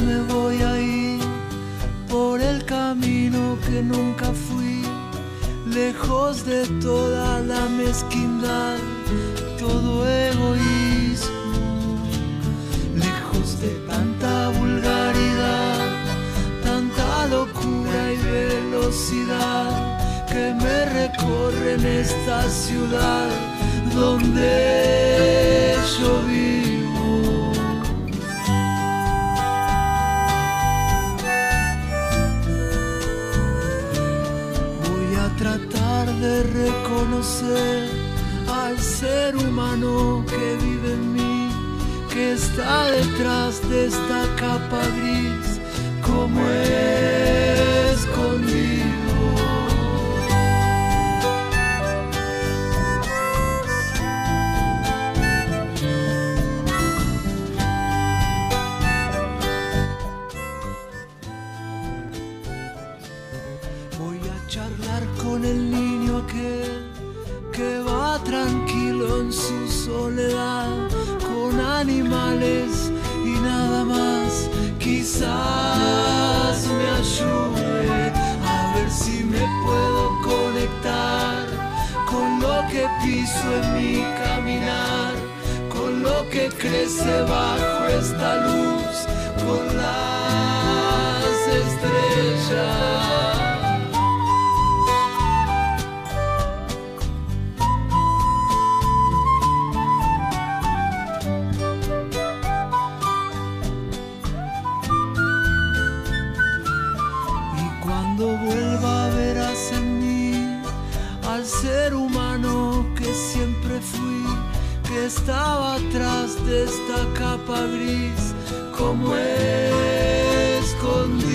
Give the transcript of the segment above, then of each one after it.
Me voy a ir por el camino que nunca fui, lejos de toda la mezquindad, todo egoísmo, lejos de tanta vulgaridad, tanta locura y velocidad que me recorren esta ciudad donde yo vivo. De reconocer al ser humano que vive en mí, que está detrás de esta capa gris, como escondido. con animales y nada más. Quizás me ayude a ver si me puedo conectar con lo que piso en mi caminar, con lo que crece bajo esta luz, con las estrellas. Estaba atrás de esta capa gris como escondido.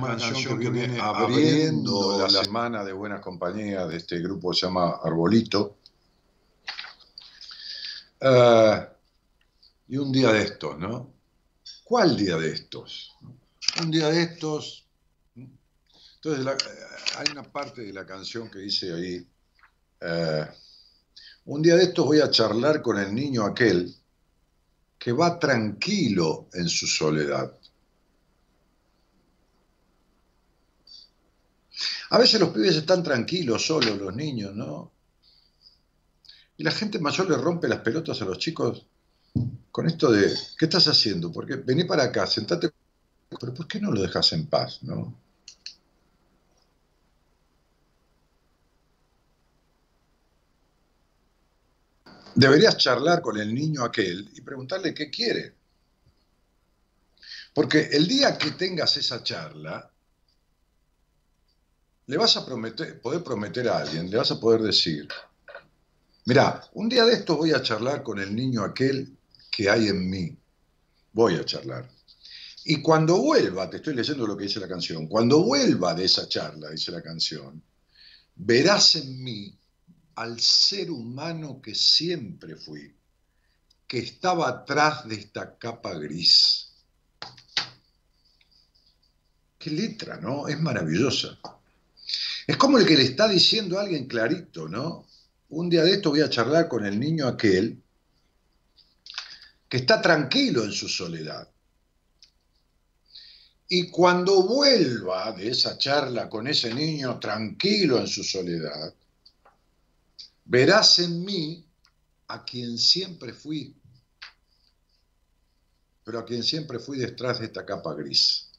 Canción, que viene abriendo la semana de buena compañía de este grupo que se llama Arbolito. Eh, y un día de estos, ¿no? ¿Cuál día de estos? Un día de estos. Entonces, hay una parte de la canción que dice ahí, Eh, un día de estos voy a charlar con el niño aquel que va tranquilo en su soledad. A veces los pibes están tranquilos, solos, los niños, ¿no? Y la gente mayor le rompe las pelotas a los chicos con esto de, ¿qué estás haciendo? Porque vení para acá, sentate. Pero ¿por qué no lo dejas en paz, no? Deberías charlar con el niño aquel y preguntarle qué quiere. Porque el día que tengas esa charla, le vas a prometer, poder prometer a alguien, le vas a poder decir, mira, un día de esto voy a charlar con el niño aquel que hay en mí. Voy a charlar. Y cuando vuelva, te estoy leyendo lo que dice la canción, cuando vuelva de esa charla, dice la canción, verás en mí al ser humano que siempre fui, que estaba atrás de esta capa gris. Qué letra, ¿no? Es maravillosa. Es como el que le está diciendo a alguien clarito, ¿no? Un día de esto voy a charlar con el niño aquel que está tranquilo en su soledad. Y cuando vuelva de esa charla con ese niño tranquilo en su soledad, verás en mí a quien siempre fui, pero a quien siempre fui detrás de esta capa gris.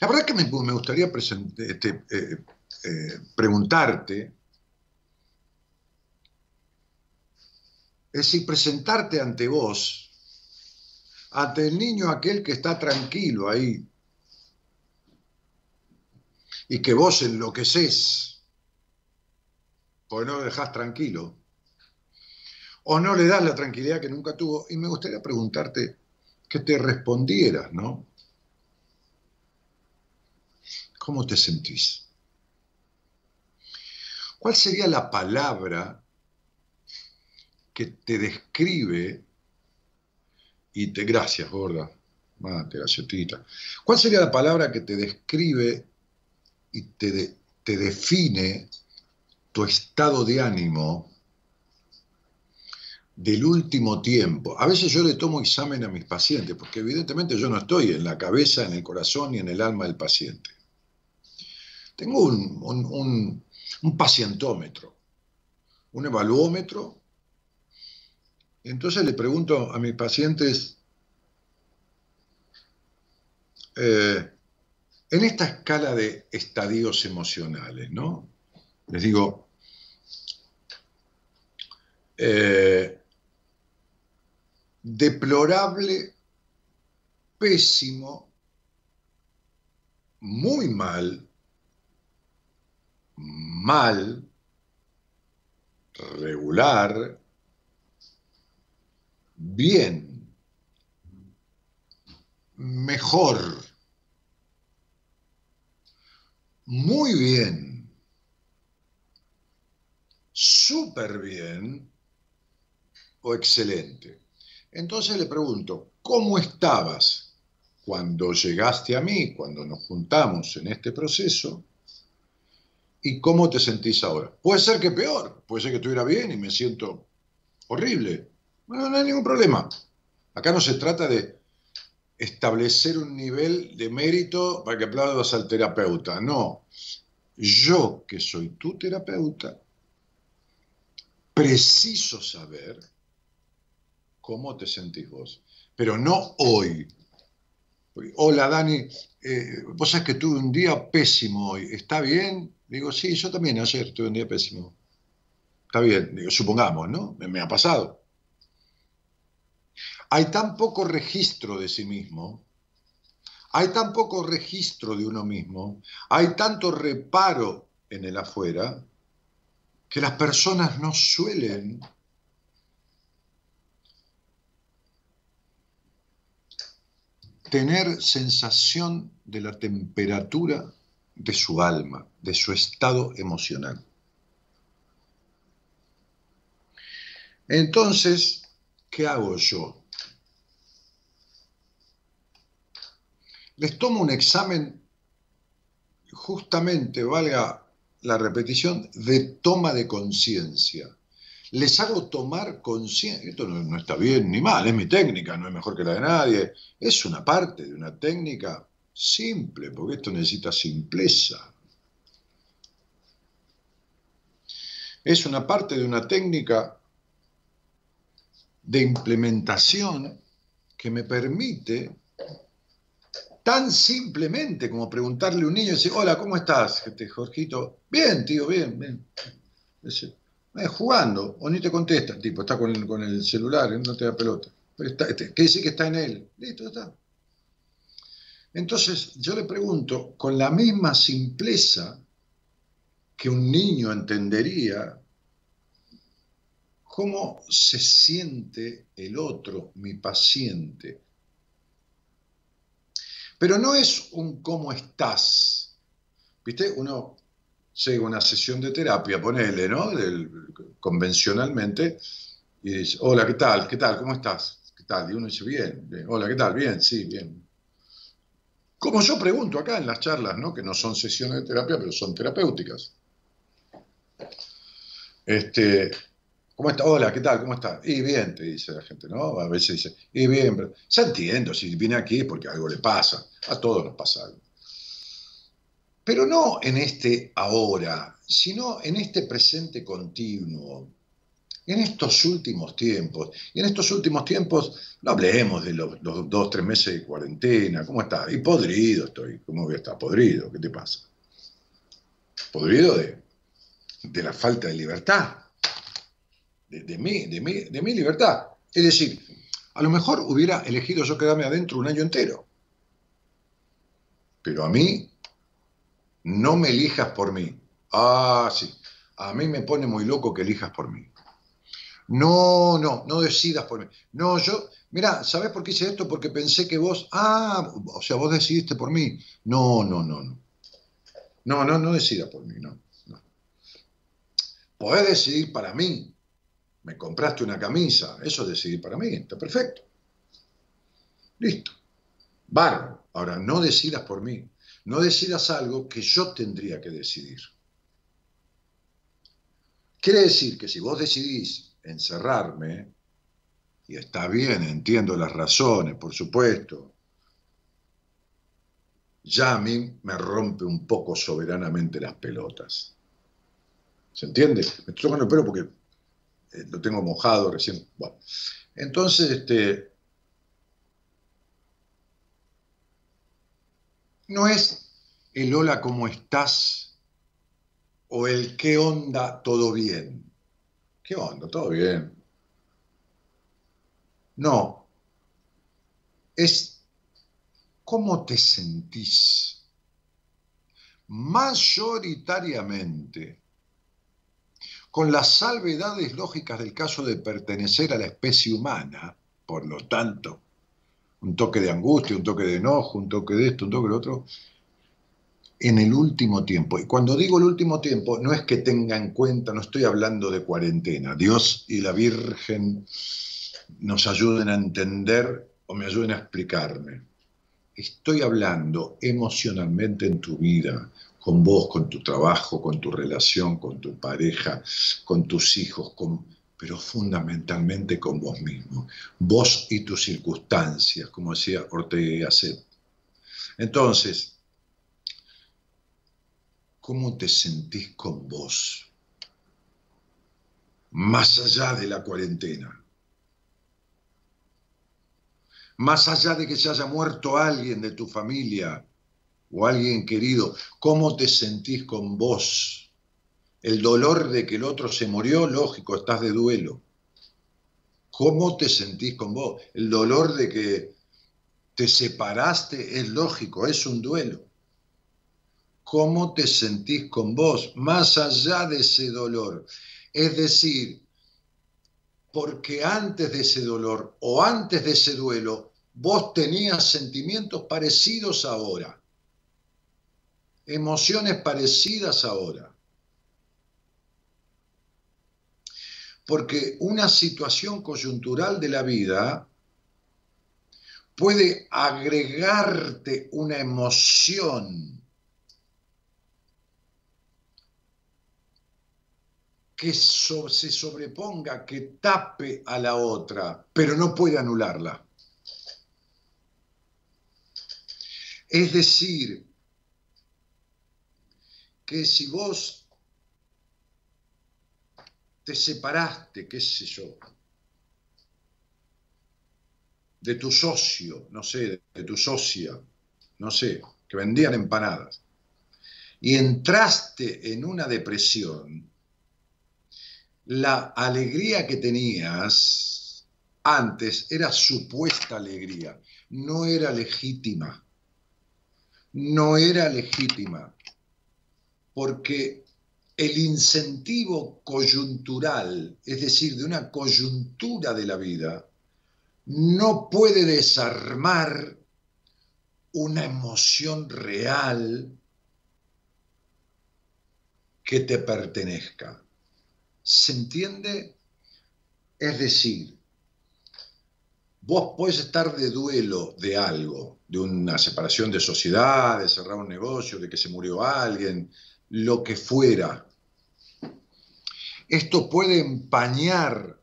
La verdad que me, gustaría este, eh, eh, preguntarte, es decir, presentarte ante vos, ante el niño aquel que está tranquilo ahí, y que vos enloqueces, porque no lo dejás tranquilo, o no le das la tranquilidad que nunca tuvo, y me gustaría preguntarte que te respondieras, ¿no? ¿Cómo te sentís? ¿Cuál sería la palabra que te describe y te gracias, gorda, mate, galletita. ¿Cuál sería la palabra que te describe y te, te define tu estado de ánimo del último tiempo. A veces yo le tomo examen a mis pacientes, porque evidentemente yo no estoy en la cabeza, en el corazón ni en el alma del paciente. Tengo un, pacientómetro, un evaluómetro. Entonces le pregunto a mis pacientes, eh, en esta escala de estadios emocionales, ¿no? Les digo, eh, deplorable, pésimo, muy mal, mal, regular, bien, mejor, muy bien, súper bien o excelente. Entonces le pregunto, ¿cómo estabas cuando llegaste a mí, cuando nos juntamos en este proceso? ¿Y cómo te sentís ahora? Puede ser que peor, puede ser que estuviera bien y me siento horrible. Bueno, no hay ningún problema. Acá no se trata de establecer un nivel de mérito para que aplaudas al terapeuta. No. Yo, que soy tu terapeuta, preciso saber cómo te sentís vos. Pero no hoy. Hola Dani, eh, vos sabés que tuve un día pésimo hoy. ¿Está bien? Digo, sí, yo también ayer tuve un día pésimo. Está bien, digo, supongamos, ¿no? Me, ha pasado. Hay tan poco registro de sí mismo, hay tan poco registro de uno mismo, hay tanto reparo en el afuera, que las personas no suelen tener sensación de la temperatura de su alma, de su estado emocional. Entonces, ¿qué hago yo? Les tomo un examen justamente, valga la repetición, de toma de conciencia. Les hago tomar conciencia. Esto no, está bien ni mal, es mi técnica, no es mejor que la de nadie. Es una parte de una técnica simple, porque esto necesita simpleza. Es una parte de una técnica de implementación que me permite tan simplemente como preguntarle a un niño y decir, hola, ¿cómo estás, este Jorgito? Bien, tío, bien, bien. Eh, jugando, o ni te contesta, tipo, está con el, celular, no te da pelota. Pero está, ¿Qué dice que está en él? Listo, está. Entonces yo le pregunto, con la misma simpleza que un niño entendería, ¿cómo se siente el otro, mi paciente? Pero no es un cómo estás. ¿Viste? Uno llega una sesión de terapia, ponele, ¿no? convencionalmente, y dice, hola, ¿qué tal? ¿Qué tal? ¿Cómo estás? ¿Qué tal? Y uno dice, bien, bien. Hola, ¿qué tal? Bien, sí, bien. Como yo pregunto acá en las charlas, ¿no? Que no son sesiones de terapia, pero son terapéuticas. Este, ¿Cómo está? Hola, ¿qué tal? ¿Cómo está? Y bien, te dice la gente, ¿no? A veces dice, y bien, pero ya entiendo, si viene aquí es porque algo le pasa, a todos nos pasa algo. Pero no en este ahora, sino en este presente continuo, en estos últimos tiempos. Y en estos últimos tiempos, no hablemos de los, dos, tres meses de cuarentena, ¿cómo está? Y podrido estoy, ¿cómo voy a estar? Podrido, ¿qué te pasa? Podrido de, de la falta de libertad de, mí, de, mí, de mi libertad. Es decir, a lo mejor hubiera elegido yo quedarme adentro un año entero. Pero a mí, no me elijas por mí. Ah, sí. A mí me pone muy loco que elijas por mí. No, no, no decidas por mí. No, yo, mira, ¿sabes por qué hice esto? Porque pensé que vos, ah, o sea, vos decidiste por mí. No, no, no, no. No, no, no decidas por mí, no. no. Podés decidir para mí, me compraste una camisa, eso decidí para mí, está perfecto. Listo. Bárbaro. Ahora, no decidas por mí. No decidas algo que yo tendría que decidir. Quiere decir que si vos decidís encerrarme, y está bien, entiendo las razones, por supuesto, ya a mí me rompe un poco soberanamente las pelotas. ¿Se entiende? Me estoy tocando el pelo porque eh, lo tengo mojado recién. Bueno, entonces, este, no es el hola, ¿cómo estás? o el qué onda, todo bien. ¿Qué onda? Todo bien. No, es cómo te sentís. Mayoritariamente con las salvedades lógicas del caso de pertenecer a la especie humana, por lo tanto, un toque de angustia, un toque de enojo, un toque de esto, un toque de otro, en el último tiempo. Y cuando digo el último tiempo, no es que tenga en cuenta, no estoy hablando de cuarentena. Dios y la Virgen nos ayuden a entender o me ayuden a explicarme. Estoy hablando emocionalmente en tu vida, con vos, con tu trabajo, con tu relación, con tu pareja, con tus hijos, con, pero fundamentalmente con vos mismo. Vos y tus circunstancias, como decía Ortega y Gasset. Entonces, ¿cómo te sentís con vos? Más allá de la cuarentena. Más allá de que se haya muerto alguien de tu familia, o alguien querido, ¿cómo te sentís con vos? El dolor de que el otro se murió, lógico, estás de duelo. ¿Cómo te sentís con vos? El dolor de que te separaste es lógico, es un duelo. ¿Cómo te sentís con vos? Más allá de ese dolor. Es decir, porque antes de ese dolor o antes de ese duelo, vos tenías sentimientos parecidos ahora emociones parecidas ahora. porque una situación coyuntural de la vida puede agregarte una emoción que se sobreponga, que tape a la otra, pero no puede anularla. Es decir, que si vos te separaste, qué sé yo, de tu socio, no sé, de tu socia, no sé, que vendían empanadas, y entraste en una depresión, la alegría que tenías antes era supuesta alegría, no era legítima, no era legítima, porque el incentivo coyuntural, es decir, de una coyuntura de la vida, no puede desarmar una emoción real que te pertenezca. ¿Se entiende? Es decir, vos podés estar de duelo de algo, de una separación de sociedad, de cerrar un negocio, de que se murió alguien, lo que fuera. Esto puede empañar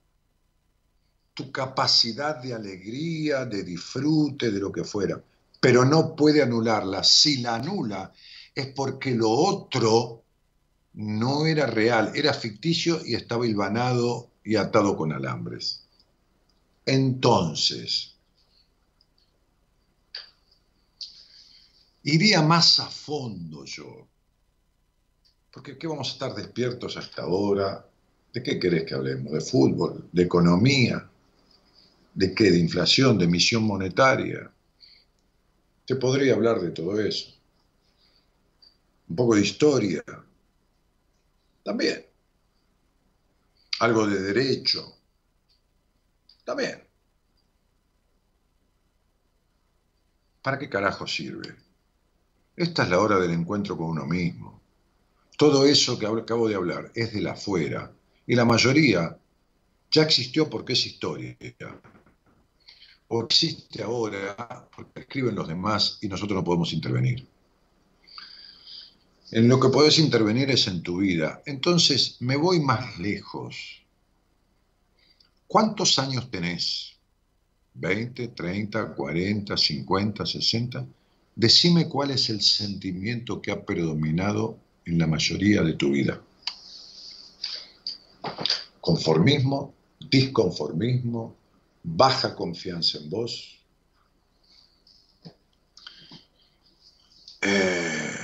tu capacidad de alegría, de disfrute, de lo que fuera, pero no puede anularla. Si la anula es porque lo otro no era real, era ficticio y estaba hilvanado y atado con alambres. Entonces, iría más a fondo yo. Porque ¿qué vamos a estar despiertos hasta ahora? ¿De qué querés que hablemos? ¿De fútbol? ¿De economía? ¿De qué? ¿De inflación? ¿De emisión monetaria? Te podría hablar de todo eso. Un poco de historia. También. Algo de derecho. También. ¿Para qué carajo sirve? Esta es la hora del encuentro con uno mismo. Todo eso que acabo de hablar es de la afuera y la mayoría ya existió porque es historia. O existe ahora porque escriben los demás y nosotros no podemos intervenir. En lo que puedes intervenir es en tu vida. Entonces, me voy más lejos. ¿Cuántos años tenés? ¿20, 30, 40, 50, 60? Decime cuál es el sentimiento que ha predominado en la mayoría de tu vida. Conformismo, disconformismo, baja confianza en vos, eh,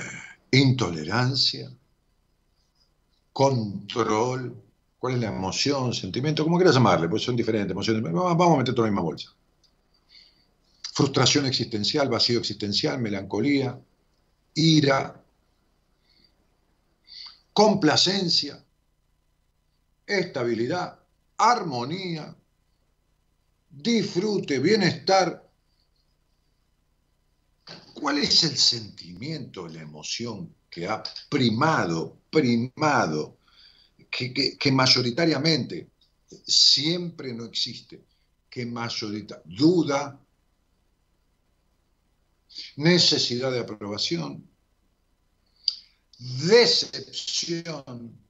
intolerancia, control, cuál es la emoción, sentimiento, como quieras llamarle, pues son diferentes emociones, vamos a meter toda la misma bolsa. Frustración existencial, vacío existencial, melancolía, ira, complacencia, estabilidad, armonía, disfrute, bienestar. ¿Cuál es el sentimiento, la emoción que ha primado, primado, que, mayoritariamente siempre no existe, que mayoritariamente duda, necesidad de aprobación, decepción,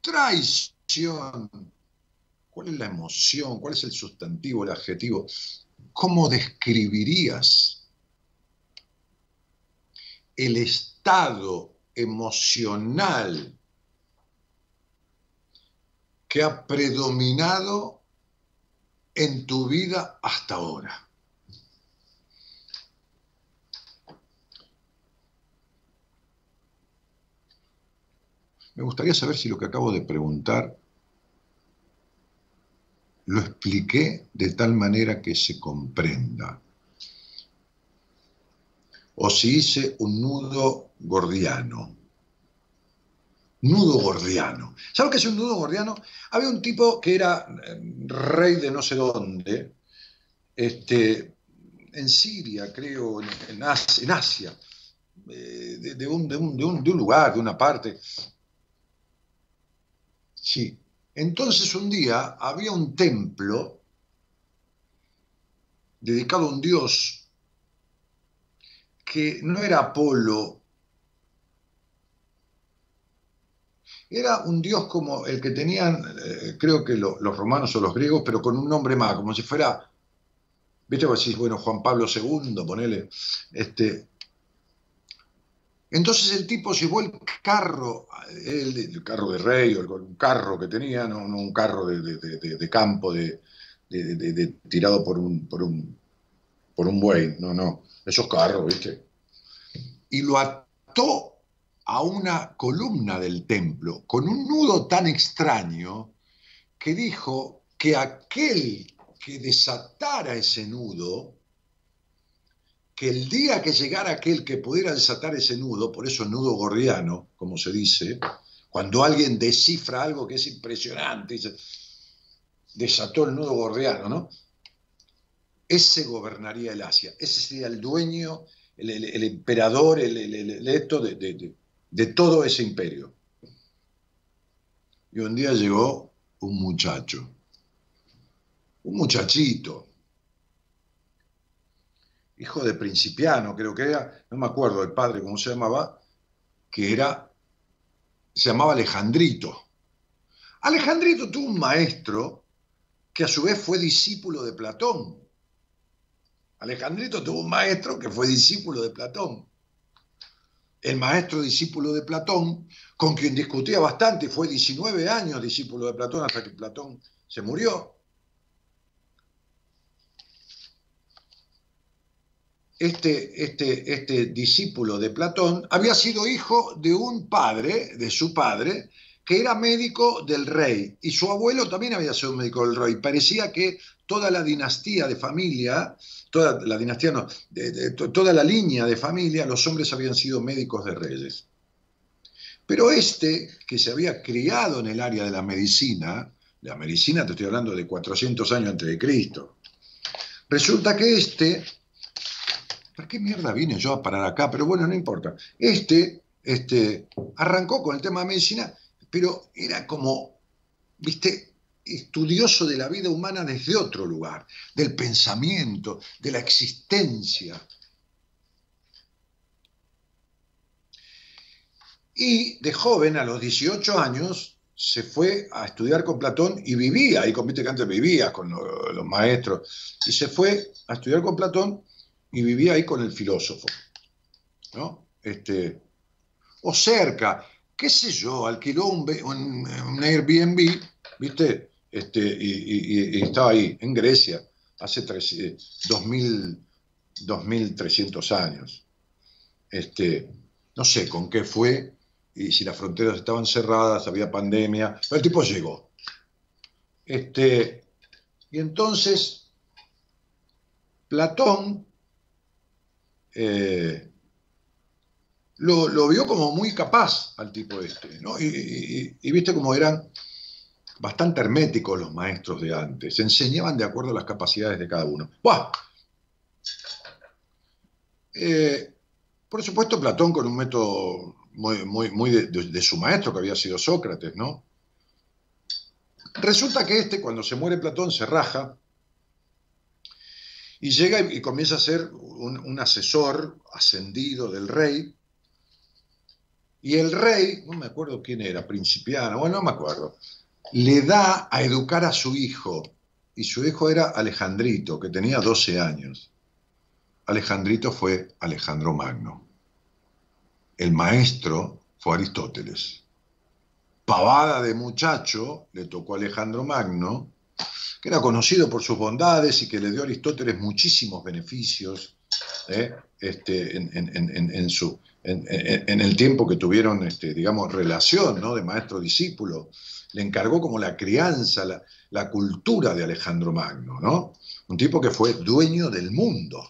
traición. ¿Cuál es la emoción? ¿Cuál es el sustantivo, el adjetivo? ¿Cómo describirías el estado emocional que ha predominado en tu vida hasta ahora? Me gustaría saber si lo que acabo de preguntar lo expliqué de tal manera que se comprenda. O si hice un nudo gordiano. Nudo gordiano. ¿Sabes qué es un nudo gordiano? Había un tipo que era eh, rey de no sé dónde, este, en Siria, creo, en, Asia, eh, de, un, de, un, de, un, de un lugar, de una parte, Sí. Entonces un día había un templo dedicado a un dios que no era Apolo, Era un dios como el que tenían, eh, creo que lo- los romanos o los griegos, pero con un nombre más, como si fuera, viste, vos decís, bueno, Juan Pablo II, ponele, este. Entonces el tipo llevó el carro, el, carro de rey, o un carro que tenía, no, un carro de, de- de- campo, tirado por un, por un, por un buey, no, no, esos carros, viste. Y lo ató a una columna del templo con un nudo tan extraño que dijo que aquel que desatara ese nudo, que el día que llegara aquel que pudiera desatar ese nudo, por eso nudo gordiano, como se dice, cuando alguien descifra algo que es impresionante, desató el nudo gordiano, ¿no? Ese gobernaría el Asia, ese sería el dueño, el, emperador, el, el- el- el esto de, de- de- de todo ese imperio. Y un día llegó un muchacho, un muchachito, hijo de principiano, creo que era, no me acuerdo el padre cómo se llamaba, que era, se llamaba Alejandrito. Alejandrito tuvo un maestro que a su vez fue discípulo de Platón. Alejandrito tuvo un maestro que fue discípulo de Platón. El maestro discípulo de Platón, con quien discutía bastante, fue 19 años discípulo de Platón hasta que Platón se murió. Este, este, este discípulo de Platón había sido hijo de un padre, de su padre, que era médico del rey, y su abuelo también había sido médico del rey. Parecía que toda la dinastía de familia, toda la dinastía no, toda la línea de familia, los hombres habían sido médicos de reyes. Pero este, que se había criado en el área de la medicina, la medicina te estoy hablando de 400 años antes de Cristo, resulta que este, ¿para qué mierda vine yo a parar acá? Pero bueno, no importa. Este, este, arrancó con el tema de medicina, pero era como, viste, estudioso de la vida humana desde otro lugar, del pensamiento, de la existencia. Y de joven, a los 18 años, se fue a estudiar con Platón y vivía, ahí con que antes vivía con lo- los maestros, y se fue a estudiar con Platón y vivía ahí con el filósofo. ¿no? Este, o cerca, qué sé yo, alquiló un, un- Airbnb, ¿viste? Este, y, estaba ahí, en Grecia, hace tres- eh, 2000, 2300 años. Este, no sé con qué fue, y si las fronteras estaban cerradas, había pandemia, pero el tipo llegó. Este, y entonces, Platón eh, lo, vio como muy capaz al tipo este. Y, viste cómo eran bastante herméticos los maestros de antes, enseñaban de acuerdo a las capacidades de cada uno. ¡Buah! Eh, por supuesto, Platón con un método muy, muy, de- de su maestro, que había sido Sócrates, ¿no? Resulta que este, cuando se muere Platón, se raja y llega y, comienza a ser un, un asesor ascendido del rey. Y el rey, no me acuerdo quién era, principiano, bueno, no me acuerdo, le da a educar a su hijo. Y su hijo era Alejandrito, que tenía 12 años. Alejandrito fue Alejandro Magno. El maestro fue Aristóteles. Pavada de muchacho le tocó a Alejandro Magno, que era conocido por sus bondades y que le dio a Aristóteles muchísimos beneficios en, el tiempo que tuvieron, este, digamos, relación de maestro-discípulo. Le encargó como la crianza, la, la cultura de Alejandro Magno, ¿no? Un tipo que fue dueño del mundo.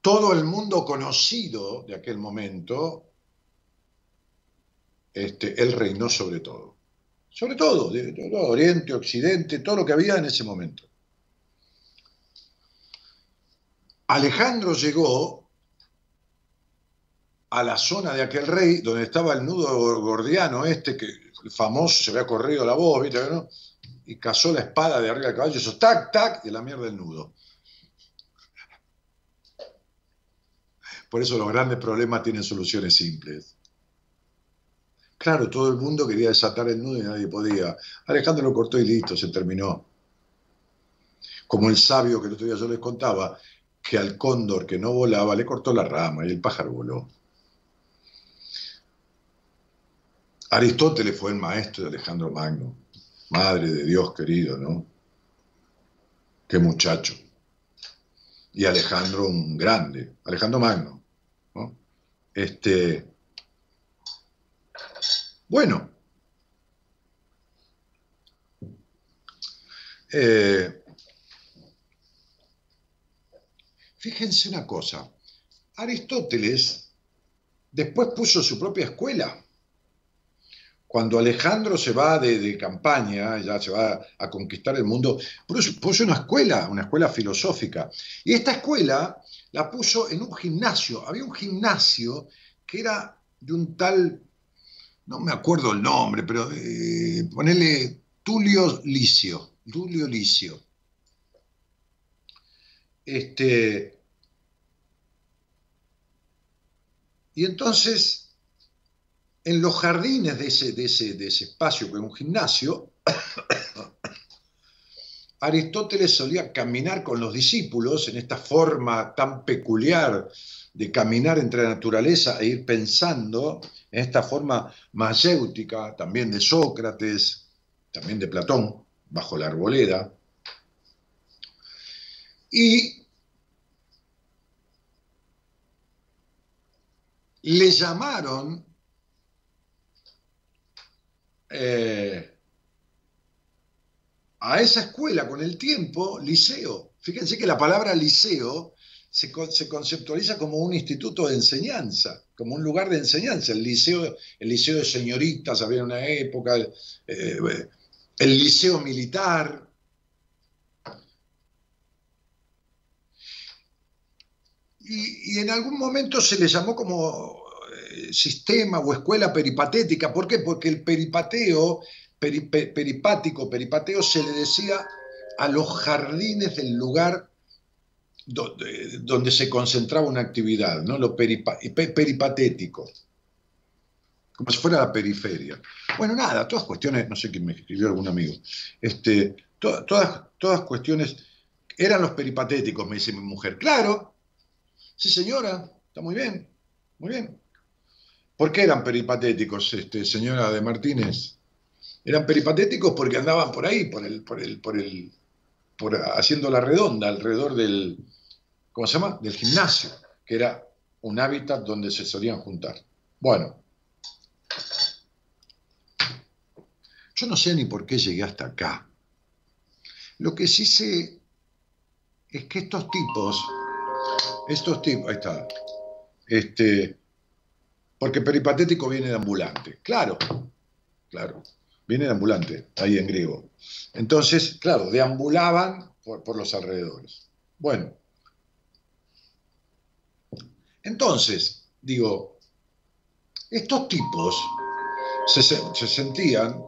Todo el mundo conocido de aquel momento, este, él reinó sobre todo. Sobre todo, Oriente, Occidente, todo lo que había en ese momento. Alejandro llegó a la zona de aquel rey donde estaba el nudo gordiano este, que el famoso se había corrido la voz, ¿viste? ¿no? Y cazó la espada de arriba del caballo, eso tac, tac, y la mierda del nudo. Por eso los grandes problemas tienen soluciones simples. Claro, todo el mundo quería desatar el nudo y nadie podía. Alejandro lo cortó y listo, se terminó. Como el sabio que el otro día yo les contaba, que al cóndor que no volaba le cortó la rama y el pájaro voló. Aristóteles fue el maestro de Alejandro Magno, madre de Dios querido, ¿no? Qué muchacho. Y Alejandro un grande, Alejandro Magno, ¿no? Este, bueno, eh, fíjense una cosa, Aristóteles después puso su propia escuela. Cuando Alejandro se va de, campaña, ya se va a conquistar el mundo, puso una escuela, una escuela filosófica. Y esta escuela la puso en un gimnasio. Había un gimnasio que era de un tal no me acuerdo el nombre, pero eh, ponele Tulio Licio, Tulio Licio. Este, y entonces, en los jardines de ese, de ese, de ese espacio, que es un gimnasio, Aristóteles solía caminar con los discípulos en esta forma tan peculiar de caminar entre la naturaleza e ir pensando en esta forma mayéutica, también de Sócrates, también de Platón, bajo la arboleda. Y le llamaron eh, a esa escuela con el tiempo liceo. Fíjense que la palabra liceo se, conceptualiza como un instituto de enseñanza, como un lugar de enseñanza. El liceo, el liceo de señoritas había una época, eh, el liceo militar. Y, en algún momento se le llamó como eh, sistema o escuela peripatética. ¿Por qué? Porque el peripateo, peripático, peripateo se le decía a los jardines del lugar donde, se concentraba una actividad, ¿no? lo peripatético, como si fuera la periferia. Bueno, nada, todas cuestiones, no sé quién me escribió algún amigo, este, todas, todas cuestiones, eran los peripatéticos, me dice mi mujer. Claro, sí señora, está muy bien, muy bien. ¿Por qué eran peripatéticos, este, señora de Martínez? Eran peripatéticos porque andaban por ahí, por el, por el, por el, por haciendo la redonda alrededor del, ¿cómo se llama? Del gimnasio, que era un hábitat donde se solían juntar. Bueno, yo no sé ni por qué llegué hasta acá. Lo que sí sé es que estos tipos, estos tipos, ahí está, este, porque peripatético viene de ambulante, claro, claro, viene de ambulante, ahí en griego. Entonces, claro, deambulaban por, por los alrededores. Bueno, entonces, digo, estos tipos se, sentían,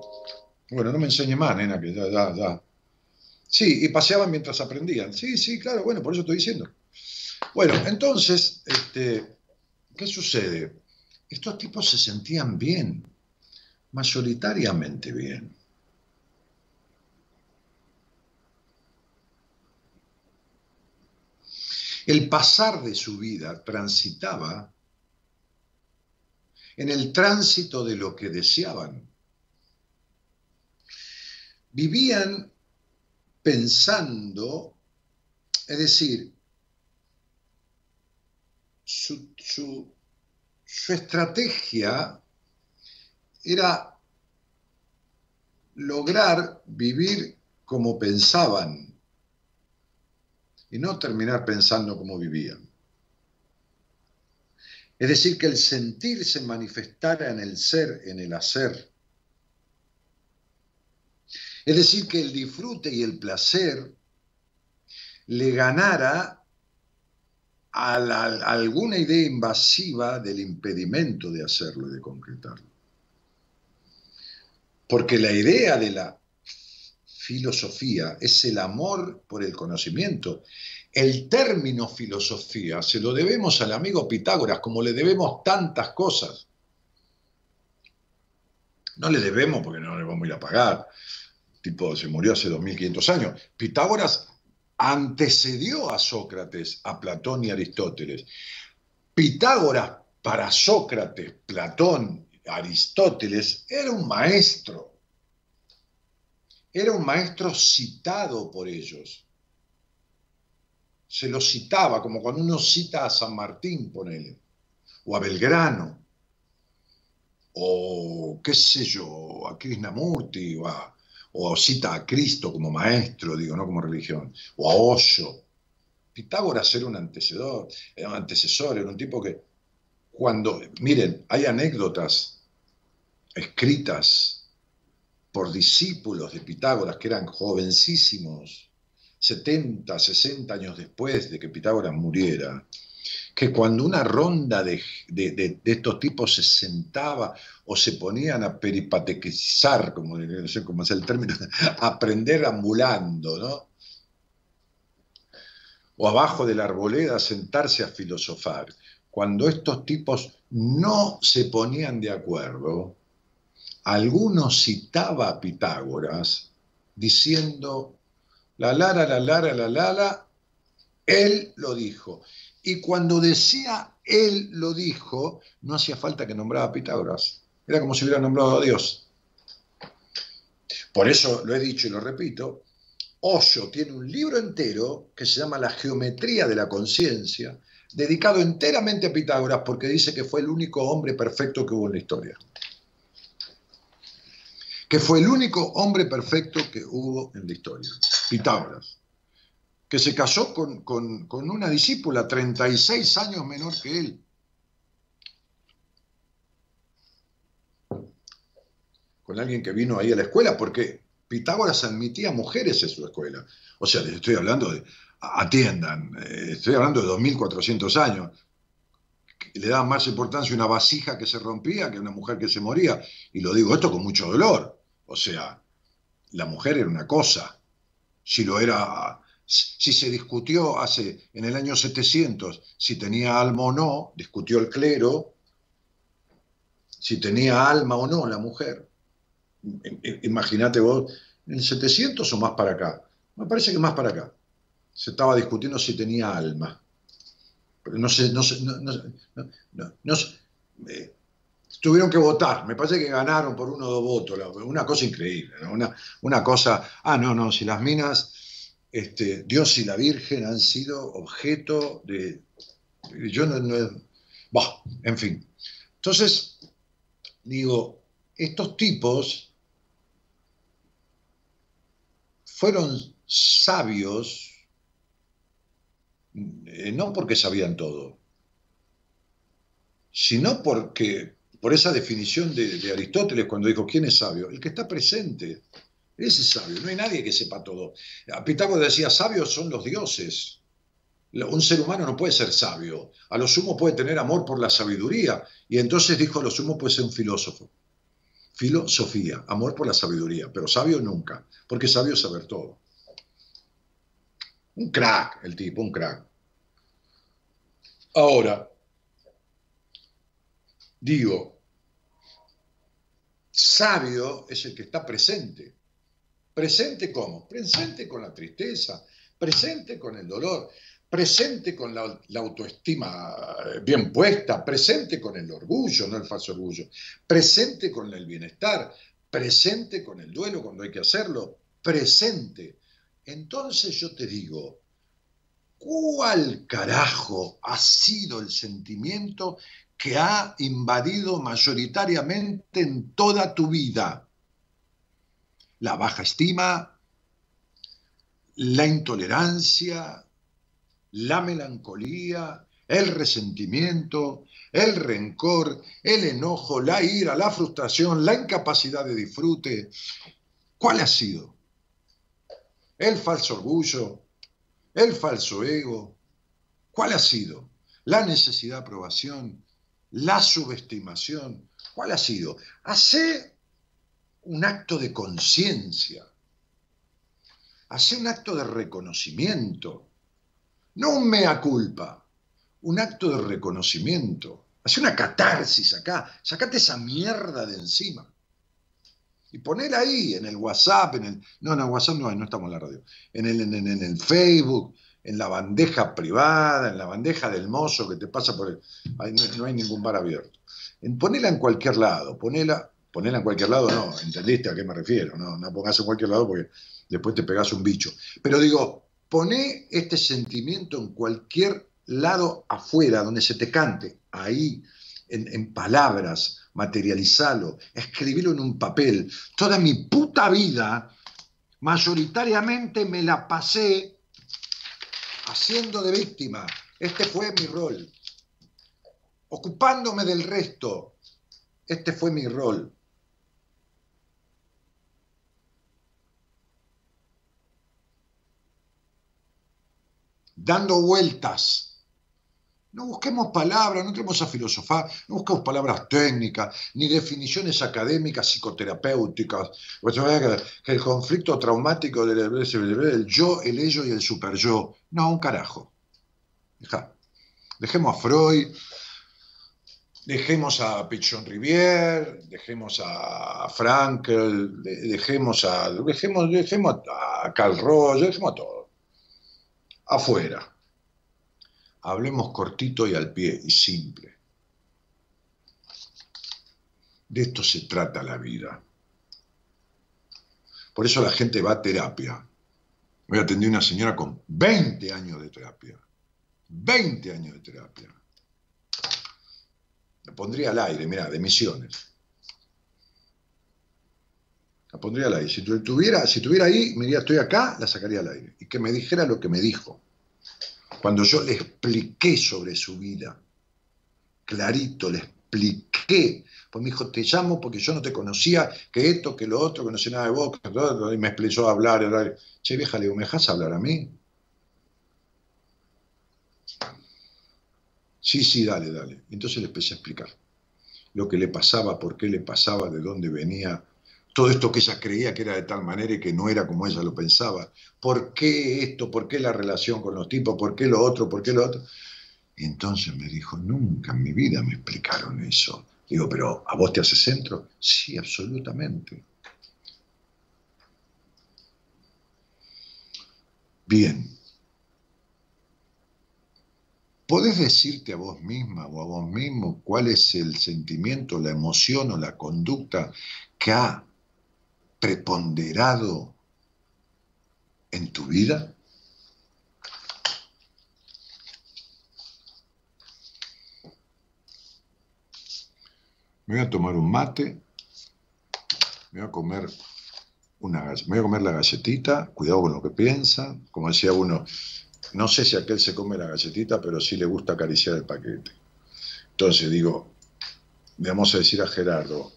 bueno, no me enseñe más, nena, que ya, ya, ya. Sí, y paseaban mientras aprendían. Sí, sí, claro, bueno, por eso estoy diciendo. Bueno, entonces, este, ¿qué sucede? Estos tipos se sentían bien, mayoritariamente bien. El pasar de su vida transitaba en el tránsito de lo que deseaban. Vivían pensando, es decir, su, estrategia era lograr vivir como pensaban y no terminar pensando como vivían. Es decir, que el sentir se manifestara en el ser, en el hacer. Es decir, que el disfrute y el placer le ganara a, alguna idea invasiva del impedimento de hacerlo y de concretarlo. Porque la idea de la filosofía, es el amor por el conocimiento. El término filosofía se lo debemos al amigo Pitágoras, como le debemos tantas cosas. No le debemos porque no le vamos a ir a pagar. tipo se murió hace 2500 años. Pitágoras antecedió a Sócrates, a Platón y Aristóteles. Pitágoras para Sócrates, Platón, Aristóteles era un maestro. Era un maestro citado por ellos. Se lo citaba, como cuando uno cita a San Martín, ponele, o a Belgrano, o qué sé yo, a Krishnamurti, o, o cita a Cristo como maestro, digo, no como religión, o a Osho. Pitágoras era un antecedor, era un antecesor, era un tipo que cuando, miren, hay anécdotas escritas por discípulos de Pitágoras que eran jovencísimos, 70, 60 años después de que Pitágoras muriera, que cuando una ronda de, estos tipos se sentaba o se ponían a peripatequizar, como, no sé cómo es el término, aprender ambulando, ¿no? O abajo de la arboleda sentarse a filosofar. Cuando estos tipos no se ponían de acuerdo, alguno citaba a Pitágoras diciendo, la lara, la lara, la lara, él lo dijo. Y cuando decía él lo dijo, no hacía falta que nombrara a Pitágoras. Era como si hubiera nombrado a Dios. Por eso lo he dicho y lo repito, Osho tiene un libro entero que se llama La geometría de la conciencia, dedicado enteramente a Pitágoras porque dice que fue el único hombre perfecto que hubo en la historia. Que fue el único hombre perfecto que hubo en la historia. Pitágoras que se casó con, una discípula 36 años menor que él. Con alguien que vino ahí a la escuela, porque Pitágoras admitía mujeres en su escuela. O sea, les estoy hablando de, atiendan, eh, estoy hablando de 2400 años. Le daban más importancia una vasija que se rompía que una mujer que se moría. Y lo digo esto con mucho dolor. O sea, la mujer era una cosa. Si lo era si se discutió hace, en el año 700, si tenía alma o no, discutió el clero, si tenía alma o no la mujer. Imagínate vos, en el 700 o más para acá. Me parece que más para acá. Se estaba discutiendo si tenía alma. Pero no sé, no sé, no, no, no, eh, tuvieron que votar. Me parece que ganaron por uno o dos votos. Una cosa increíble, una, una cosa, ah, no, no, si las minas este, Dios y la Virgen han sido objeto de... Yo no... en fin. Entonces, digo, estos tipos fueron sabios eh, no porque sabían todo, sino porque, por esa definición de, Aristóteles cuando dijo, ¿quién es sabio? El que está presente. Ese es sabio, no hay nadie que sepa todo. Pitágoras decía, sabios son los dioses. Un ser humano no puede ser sabio. A lo sumo puede tener amor por la sabiduría. Y entonces dijo, a lo sumo puede ser un filósofo. Filosofía, amor por la sabiduría, pero sabio nunca, porque sabio es saber todo. Un crack, el tipo, un crack. Ahora, digo, sabio es el que está presente. Presente cómo? Presente con la tristeza, presente con el dolor, presente con la, autoestima eh, bien puesta, presente con el orgullo, no el falso orgullo, presente con el bienestar, presente con el duelo cuando hay que hacerlo, presente. Entonces yo te digo, ¿cuál carajo ha sido el sentimiento que ha invadido mayoritariamente en toda tu vida? la baja estima, la intolerancia, la melancolía, el resentimiento, el rencor, el enojo, la ira, la frustración, la incapacidad de disfrute. ¿Cuál ha sido? El falso orgullo, el falso ego. ¿Cuál ha sido? La necesidad de aprobación, la subestimación. ¿Cuál ha sido? Hace un acto de conciencia, hace un acto de reconocimiento, no un mea culpa, un acto de reconocimiento, hace una catarsis acá, sacate esa mierda de encima. Y ponela ahí, en el WhatsApp, en el. No, en el WhatsApp no, no estamos en la radio. En el, en, en el Facebook, en la bandeja privada, en la bandeja del mozo que te pasa por el. ahí no, hay ningún bar abierto. En, ponela en cualquier lado, ponela, ponela en cualquier lado, no, ¿entendiste a qué me refiero? No, no pongas en cualquier lado porque después te pegas un bicho. Pero digo, poné este sentimiento en cualquier lado afuera, donde se te cante, ahí, en, en palabras, materializalo, escribilo en un papel. Toda mi puta vida, mayoritariamente me la pasé haciendo de víctima. Este fue mi rol. Ocupándome del resto. Este fue mi rol. Dando vueltas. No busquemos palabras, no entremos a filosofar, no busquemos palabras técnicas, ni definiciones académicas, psicoterapéuticas. Pues, que el conflicto traumático del, del yo, el ello y el super yo. No, un carajo. Deja. Dejemos a Freud, dejemos a Pichon Rivière, dejemos a Frankel, dejemos a, dejemos, dejemos a Carl Roger, dejemos a todo. Afuera. Hablemos cortito y al pie y simple. De esto se trata la vida. Por eso la gente va a terapia. Voy a una señora con 20 años de terapia. 20 años de terapia. La pondría al aire, mira, de misiones. La pondría al aire. Si tuviera, si tuviera ahí, me diría, estoy acá, la sacaría al aire. Y que me dijera lo que me dijo. Cuando yo le expliqué sobre su vida, clarito, le expliqué. Pues me dijo, te llamo porque yo no te conocía, que esto, que lo otro, que no sé nada de vos, y me explicó a hablar, hablar. Che, vieja, le digo, ¿me dejas hablar a mí? Sí, sí, dale, dale. Entonces le empecé a explicar lo que le pasaba, por qué le pasaba, de dónde venía, todo esto que ella creía que era de tal manera y que no era como ella lo pensaba. ¿Por qué esto? ¿Por qué la relación con los tipos? ¿Por qué lo otro? ¿Por qué lo otro? Y entonces me dijo, nunca en mi vida me explicaron eso. Digo, pero ¿a vos te hace centro? Sí, absolutamente. Bien. ¿Podés decirte a vos misma o a vos mismo cuál es el sentimiento, la emoción o la conducta que ha preponderado en tu vida? Me voy a tomar un mate, me voy a comer una me voy a comer la galletita, cuidado con lo que piensa, como decía uno, no sé si aquel se come la galletita, pero sí le gusta acariciar el paquete. Entonces digo, le vamos a decir a Gerardo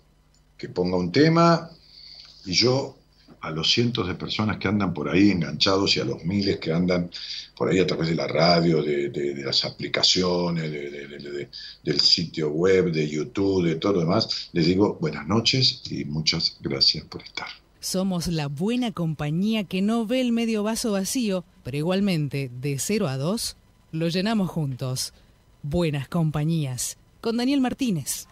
que ponga un tema y yo a los cientos de personas que andan por ahí enganchados y a los miles que andan por ahí a través de la radio, de, las aplicaciones, de, del sitio web, de YouTube, de todo lo demás, les digo buenas noches y muchas gracias por estar. Somos la buena compañía que no ve el medio vaso vacío, pero igualmente, de 0 a 2, lo llenamos juntos. Buenas compañías. Con Daniel Martínez.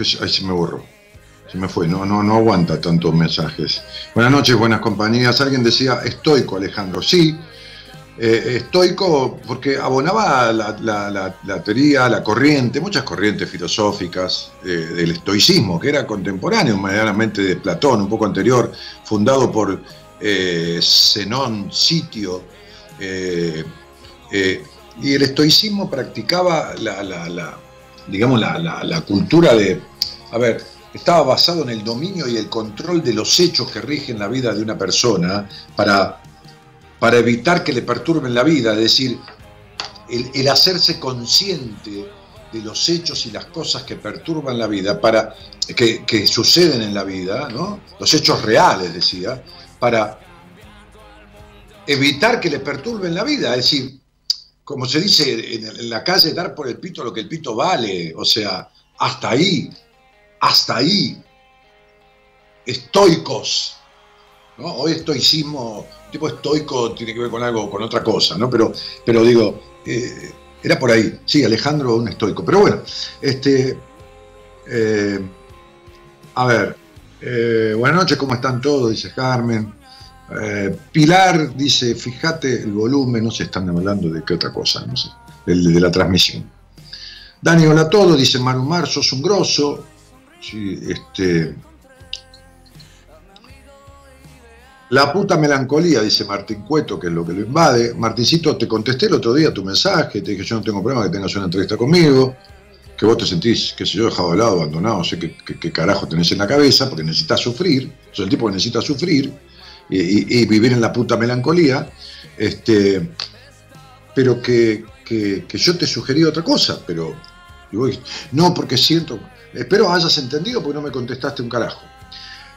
Que Ay, se me borró. Se me fue, no, no, no aguanta tantos mensajes. Buenas noches, buenas compañías. Alguien decía estoico, Alejandro. Sí, eh, estoico porque abonaba la, la- teoría, la corriente, muchas corrientes filosóficas eh, del estoicismo, que era contemporáneo, medianamente de Platón, un poco anterior, fundado por eh, Zenón Sitio. eh, y el estoicismo practicaba la, digamos, la cultura de, a ver, estaba basado en el dominio y el control de los hechos que rigen la vida de una persona para, para evitar que le perturben la vida, es decir, el, hacerse consciente de los hechos y las cosas que perturban la vida, para, que, que suceden en la vida, ¿no? los hechos reales, decía, para evitar que le perturben la vida, es decir, como se dice en la calle, dar por el pito lo que el pito vale, o sea, hasta ahí, hasta ahí, estoicos, ¿no? Hoy estoicismo, tipo estoico tiene que ver con algo, con otra cosa, ¿no? Pero, pero digo, eh, era por ahí, sí, Alejandro un estoico, pero bueno, este, eh, a ver, eh, buenas noches, ¿cómo están todos? Dice Carmen. Pilar dice, fíjate el volumen, no se están hablando de qué otra cosa, no sé, el de la transmisión. Dani, hola a todos, dice Marumar, sos un grosso. Sí, este. La puta melancolía, dice Martín Cueto, que es lo que lo invade. Martincito, te contesté el otro día tu mensaje, te dije yo no tengo problema que tengas una entrevista conmigo, que vos te sentís, qué sé yo, dejado de lado, abandonado, no sé qué, qué- carajo tenés en la cabeza, porque necesitas sufrir, sos el tipo que necesita sufrir y, vivir en la puta melancolía, este, pero que, que- yo te sugerí otra cosa, pero no, porque siento, espero hayas entendido porque no me contestaste un carajo.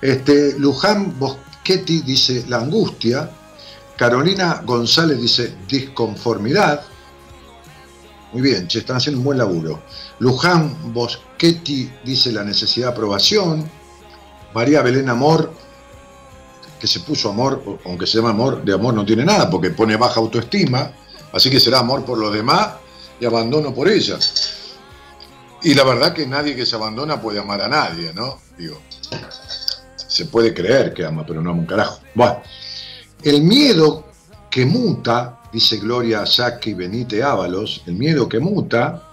Este, Luján Boschetti dice la angustia, Carolina González dice disconformidad, muy bien, che, están haciendo un buen laburo. Luján Boschetti dice la necesidad de aprobación, María Belén Amor, que se puso amor, aunque se llama amor, de amor no tiene nada, porque pone baja autoestima, así que será amor por los demás y abandono por ella. Y la verdad que nadie que se abandona puede amar a nadie, ¿no? Digo, se puede creer que ama, pero no ama un carajo. Bueno, el miedo que muta, dice Gloria Saki Benite Ábalos, el miedo que muta,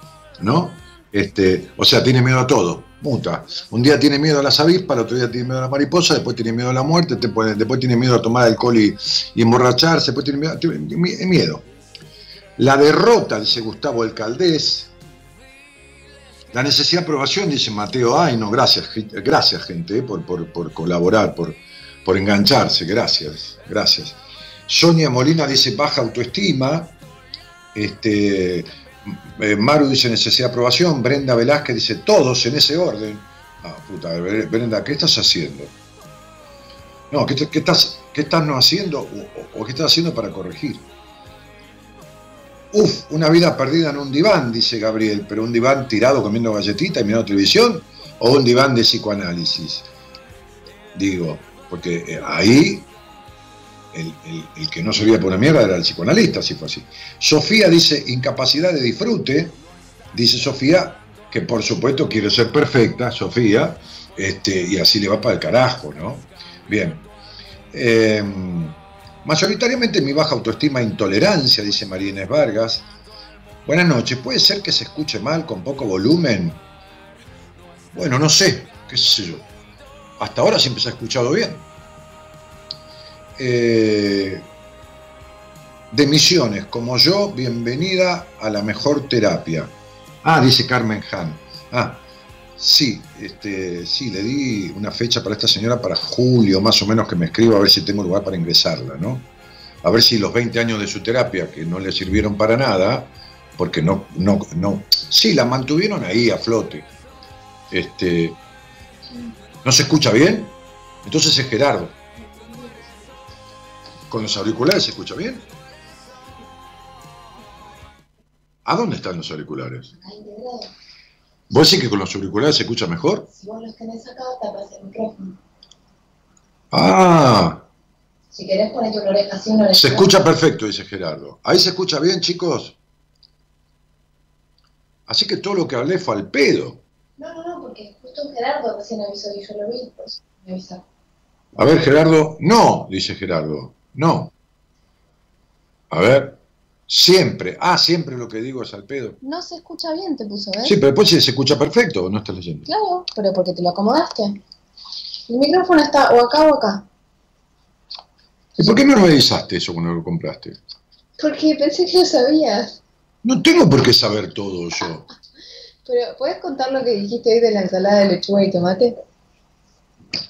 ¿no? Este, o sea, tiene miedo a todo, muta. Un día tiene miedo a las avispas, el otro día tiene miedo a la mariposa, después tiene miedo a la muerte, después, tiene miedo a tomar alcohol y, emborracharse, después tiene miedo, tiene miedo. La derrota, dice Gustavo El Caldés. La necesidad de aprobación, dice Mateo Ay, no, gracias, gracias gente eh, por, por- por colaborar, por, por engancharse, gracias, gracias. Sonia Molina dice baja autoestima. Este, eh, Maru dice necesidad de aprobación. Brenda Velázquez dice todos en ese orden. Ah, puta, Brenda, ¿qué estás haciendo? No, ¿qué, estás, qué estás no haciendo o qué estás haciendo para corregir? Uf, una vida perdida en un diván, dice Gabriel, pero un diván tirado comiendo galletita y mirando televisión, o un diván de psicoanálisis. Digo, porque eh, ahí el, el- el que no servía por una mierda era el psicoanalista, si fue así. Sofía dice incapacidad de disfrute, dice Sofía, que por supuesto quiere ser perfecta, Sofía, este, y así le va para el carajo, ¿no? Bien. Eh, mayoritariamente mi baja autoestima e intolerancia, dice María Inés Vargas. Buenas noches, ¿puede ser que se escuche mal con poco volumen? Bueno, no sé, qué sé yo. Hasta ahora siempre se ha escuchado bien. Eh, de Misiones, como yo, bienvenida a la mejor terapia. Ah, dice Carmen Han. Ah, sí, este, sí, le di una fecha para esta señora para julio, más o menos, que me escriba a ver si tengo lugar para ingresarla, ¿no? A ver si los 20 años de su terapia, que no le sirvieron para nada, porque no, no, no, sí, la mantuvieron ahí a flote. Este, ¿No se escucha bien? Entonces es Gerardo. ¿Con los auriculares se escucha bien? ¿A dónde están los auriculares? ¿Vos decís que con los auriculares se escucha mejor? Si vos los tenés acá, tapas el micrófono. Ah, Si querés ponete una oreja así, una oreja se escucha perfecto, dice Gerardo. ¿Ahí se escucha bien, chicos? Así que todo lo que hablé fue al pedo. No, no, no, porque justo Gerardo recién avisó y yo lo vi, por eso me avisó. A ver, Gerardo. No, dice Gerardo. No. A ver. Siempre. Ah, siempre lo que digo es al pedo. No se escucha bien, te puso, ¿ves? Sí, pero después se escucha perfecto, ¿o no estás leyendo? Claro, pero porque te lo acomodaste. El micrófono está o acá o acá. ¿Y por qué no me avisaste eso cuando lo compraste? Porque pensé que lo sabías. No tengo por qué saber todo yo. Pero, ¿puedes contar lo que dijiste hoy de la ensalada de lechuga y tomate?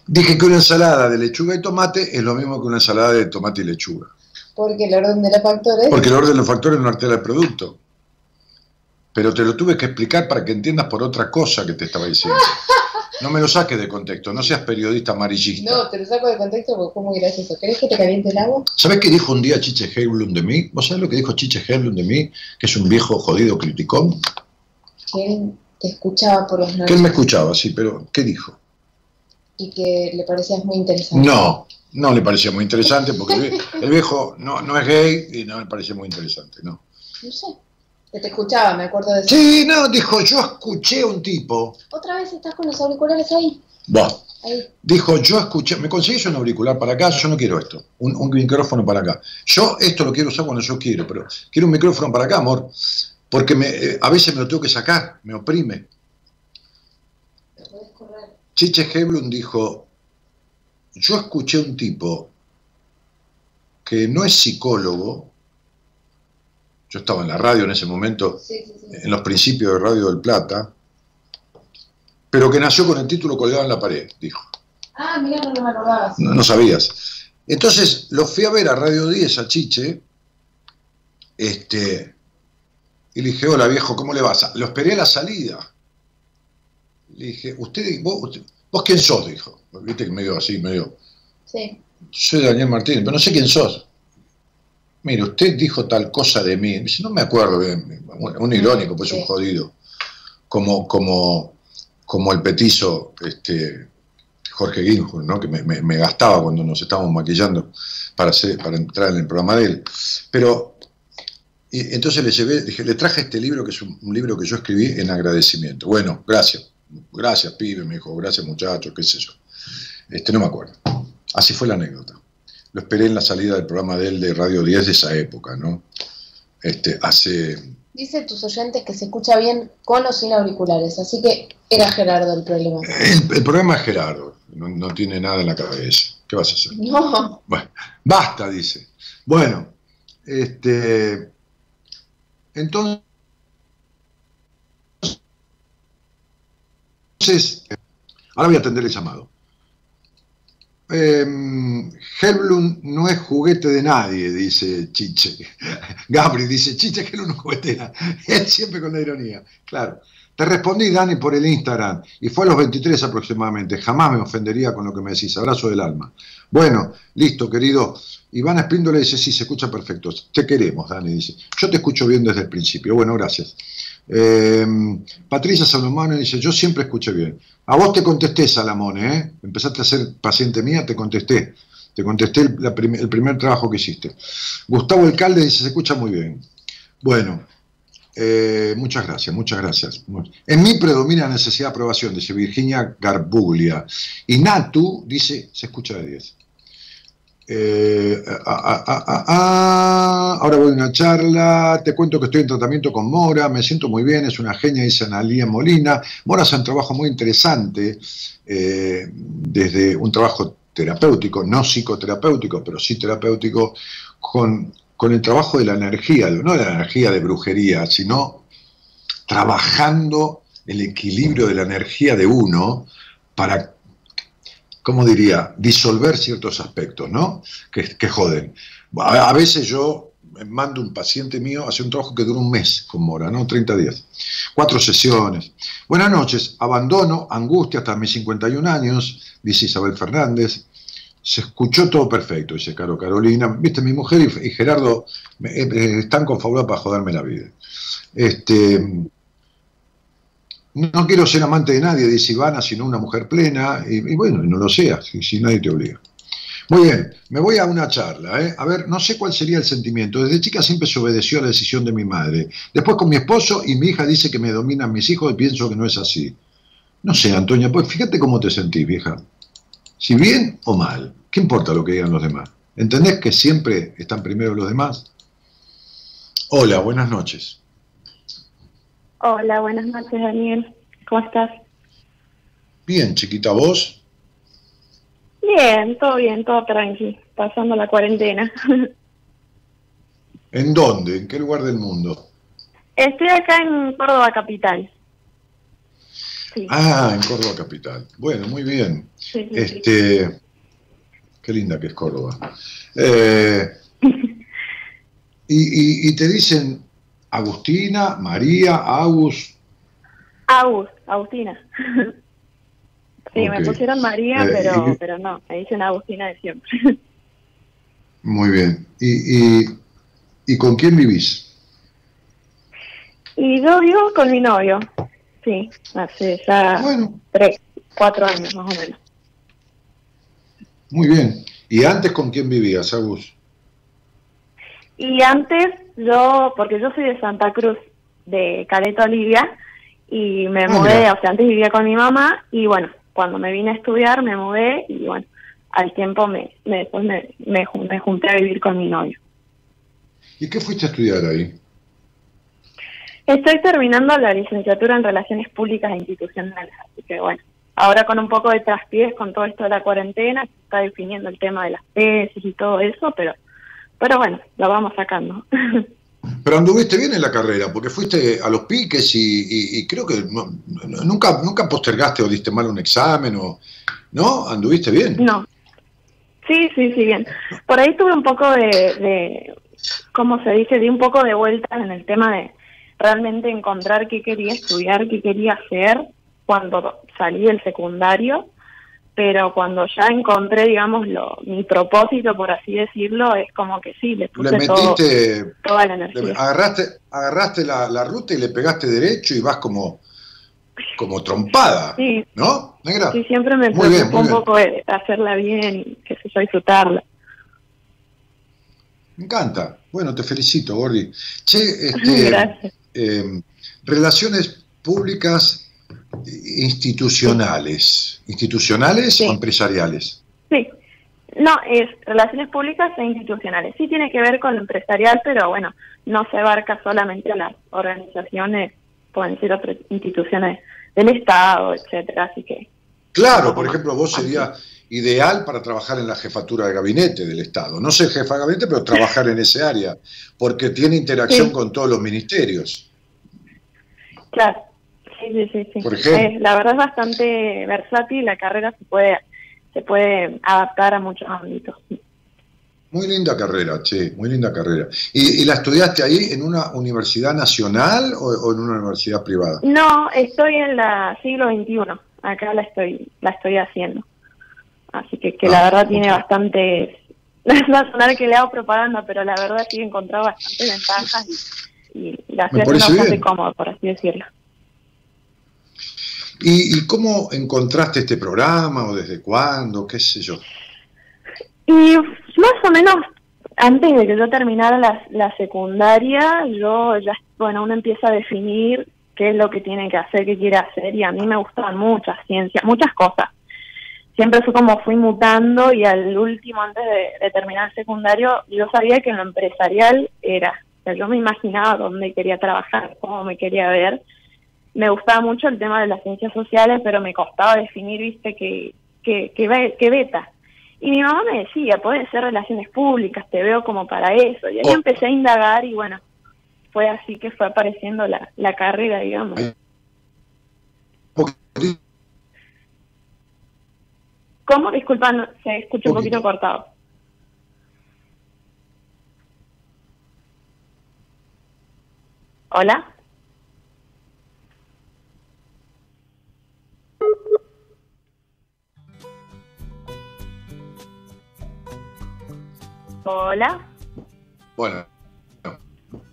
Dije que una ensalada de lechuga y tomate es lo mismo que una ensalada de tomate y lechuga. Porque el orden de los factores... Porque el orden de los factores no altera el producto. Pero te lo tuve que explicar para que entiendas por otra cosa que te estaba diciendo. No me lo saques de contexto, no seas periodista amarillista. No, te lo saco de contexto porque fue muy gracioso. ¿Querés que te caliente el agua? ¿Sabés qué dijo un día Chiche Heiblund de mí? ¿Vos sabés lo que dijo Chiche Heiblund de mí? Que es un viejo jodido criticón. Que él te escuchaba por los Que él me escuchaba, sí, pero ¿qué dijo? y que le parecías muy interesante. No, no le parecía muy interesante porque el vie- el viejo no, no es gay y no le parecía muy interesante, no. No sé. Que te escuchaba, me acuerdo de eso. Sí, no, dijo, yo escuché a un tipo. Otra vez estás con los auriculares ahí. Ahí. Dijo, yo escuché, ¿me conseguís un auricular para acá? Yo no quiero esto, un, un micrófono para acá. Yo esto lo quiero usar cuando yo quiero, pero quiero un micrófono para acá, amor, porque me, eh, a veces me lo tengo que sacar, me oprime. Te puedes correr. Chiche Heblund dijo, yo escuché un tipo que no es psicólogo, yo estaba en la radio en ese momento, Sí, sí, sí. en los principios de Radio del Plata, pero que nació con el título colgado en la pared, dijo. Ah, mira, no, me acordaba. No, no sabías. Entonces lo fui a ver a Radio 10, a Chiche, este, y le dije, hola viejo, ¿cómo le vas? Lo esperé a la salida. Le dije, ¿usted, vos, usted- vos quién sos? Dijo. Viste que medio así, medio. Sí. Soy Daniel Martínez, pero no sé quién sos. Mire, usted dijo tal cosa de mí. Dice, no me acuerdo bien. Un, un irónico, pues Sí. un jodido. Como, como, como el petizo este, Jorge Ginjo, ¿no? que me, me- me gastaba cuando nos estábamos maquillando para, hacer, para entrar en el programa de él. Pero y entonces le llevé, dije, le traje este libro, que es un, un libro que yo escribí en agradecimiento. Bueno, gracias. Gracias, pibe, me dijo, gracias, muchacho, qué sé yo. Este, no me acuerdo. Así fue la anécdota. Lo esperé en la salida del programa de él de Radio 10 de esa época, ¿no? Este, hace. Dice tus oyentes que se escucha bien con o sin auriculares, así que era Gerardo el problema. El, el problema es Gerardo, no, no tiene nada en la cabeza. ¿Qué vas a hacer? No, Bueno, basta, dice. Bueno, este. Entonces. Ahora voy a atender el llamado. Eh, Helblum no es juguete de nadie, dice Chiche. Gabri dice, Chiche Helblum no es juguete de nadie. Él siempre con la ironía. Claro. Te respondí, Dani, por el Instagram, y fue a los 23 aproximadamente. Jamás me ofendería con lo que me decís. Abrazo del alma. Bueno, listo, querido. Iván Espíndole dice, sí, se escucha perfecto. Te queremos, Dani, dice. Yo te escucho bien desde el principio. Bueno, gracias. Eh, Patricia Salomón dice, yo siempre escuché bien. A vos te contesté, Salamone, ¿eh? Empezaste a ser paciente mía, te contesté. Te contesté el primer trabajo que hiciste. Gustavo Alcalde dice, se escucha muy bien. Bueno, eh, muchas gracias, muchas gracias. En mí predomina la necesidad de aprobación, dice Virginia Garbuglia. Y Natu dice, se escucha de 10. Eh, ah, ah, ah, ah, ah, ahora voy a una charla, te cuento que estoy en tratamiento con Mora, me siento muy bien, es una genia, dice Analía Molina. Mora hace un trabajo muy interesante, eh, desde un trabajo terapéutico, no psicoterapéutico, pero sí terapéutico, con, con el trabajo de la energía, no de la energía de brujería, sino trabajando el equilibrio de la energía de uno para ¿cómo diría?, disolver ciertos aspectos, ¿no? Que, joden. A, veces yo mando un paciente mío, hace un trabajo que dura un mes con Mora, ¿no? 30 días. Cuatro sesiones. Buenas noches, abandono, angustia hasta mis 51 años, dice Isabel Fernández. Se escuchó todo perfecto, dice Caro Carolina. Viste, mi mujer y, Gerardo eh, eh, están confabulados para joderme la vida. Este, no quiero ser amante de nadie, dice Ivana, sino una mujer plena. Y, y bueno, no lo seas, si, si nadie te obliga. Muy bien, me voy a una charla. ¿eh? A ver, no sé cuál sería el sentimiento. Desde chica siempre se obedeció a la decisión de mi madre. Después con mi esposo y mi hija dice que me dominan mis hijos y pienso que no es así. No sé, Antonia, pues fíjate cómo te sentís, vieja. Si bien o mal, ¿qué importa lo que digan los demás? ¿Entendés que siempre están primero los demás? Hola, buenas noches. Hola, buenas noches, Daniel. ¿Cómo estás? Bien, chiquita, vos. Bien, todo bien, todo tranqui, pasando la cuarentena. ¿En dónde? ¿En qué lugar del mundo? Estoy acá en Córdoba Capital. Sí, Ah, en Córdoba Capital. Bueno, muy bien. sí, sí, sí. Este, qué linda que es Córdoba. Eh, y, y- y te dicen Agustina, María, Agus. Agus, Agustina. Sí, me pusieron María, Eh, pero pero no, me dicen Agustina de siempre. Muy bien. ¿Y, y, y con quién vivís? Y yo vivo con mi novio, sí, hace ya Bueno, tres, cuatro años más o menos. muy bien. ¿Y antes con quién vivías, Agus? Y antes yo, porque yo soy de Santa Cruz, de Caleta Olivia, y me Ah, mudé, mira. o sea, antes vivía con mi mamá, y bueno, cuando me vine a estudiar me mudé, y bueno, al tiempo me, me, después me, me, me junté a vivir con mi novio. ¿Y qué fuiste a estudiar ahí? Estoy terminando la licenciatura en Relaciones Públicas e Institucionales, así que bueno, ahora con un poco de traspiés con todo esto de la cuarentena, se está definiendo el tema de las tesis y todo eso, pero pero bueno, lo vamos sacando. Pero anduviste bien en la carrera, porque fuiste a los piques y, y- y creo que no- nunca, nunca postergaste o diste mal un examen, o, ¿no? ¿Anduviste bien? No. Sí, sí, sí, bien. Por ahí tuve un poco de, de, ¿cómo se dice? Di un poco de vueltas en el tema de realmente encontrar qué quería estudiar, qué quería hacer cuando salí del secundario, pero cuando ya encontré, digamos, lo, mi propósito, por así decirlo, es como que sí, le Le puse todo, metiste, toda la le- energía. agarraste, agarraste la, la ruta y le pegaste derecho y vas como, como trompada, Sí, ¿no? Negra. sí, siempre me bien, preocupó un bien. poco de hacerla bien y que sé yo, disfrutarla. Me encanta. Bueno, te felicito, Gordi. Che, este, Gracias. eh, relaciones públicas institucionales. ¿Institucionales Sí. o empresariales? Sí. No, es relaciones públicas e institucionales. Sí tiene que ver con lo empresarial, pero bueno, no se abarca solamente a las organizaciones, pueden ser otras instituciones del Estado, etcétera, así que Claro, por ejemplo, vos serías ideal para trabajar en la jefatura de gabinete del Estado. No ser jefa de gabinete, pero trabajar en ese área, porque tiene interacción Sí. con todos los ministerios. claro. Sí, sí, sí, sí. Por ejemplo. Eh, la verdad es bastante versátil, la carrera se puede se puede adaptar a muchos ámbitos. Muy linda carrera, che, muy linda carrera. ¿Y, y la estudiaste ahí en una universidad nacional o, o en una universidad privada? No, estoy en la siglo XXI, acá la estoy la estoy haciendo. Así que, que la Ah, verdad tiene ok. bastantes... Va a sonar que le hago propaganda, pero la verdad sí he encontrado bastantes ventajas y, y la haciendo parece bastante bien. cómodo, por así decirlo. ¿Y, y cómo encontraste este programa o desde cuándo? ¿Qué sé yo? Y más o menos antes de que yo terminara la, secundaria, yo ya, bueno, uno empieza a definir qué es lo que tiene que hacer, qué quiere hacer, y a mí me gustaban muchas ciencias, muchas cosas. Siempre fue como fui mutando y al último, antes de, de terminar el secundario, yo sabía que en lo empresarial era, o sea, yo me imaginaba dónde quería trabajar, cómo me quería ver. Me gustaba mucho el tema de las ciencias sociales, pero me costaba definir, viste, que, que, que, que beta. Y mi mamá me decía, pueden ser relaciones públicas, te veo como para eso. Y ahí Oh. empecé a indagar y bueno, fue así que fue apareciendo la, la carrera, digamos. ¿Cómo? Disculpa, no- se escucha un poquito cortado. ¿Hola? Hola. Bueno.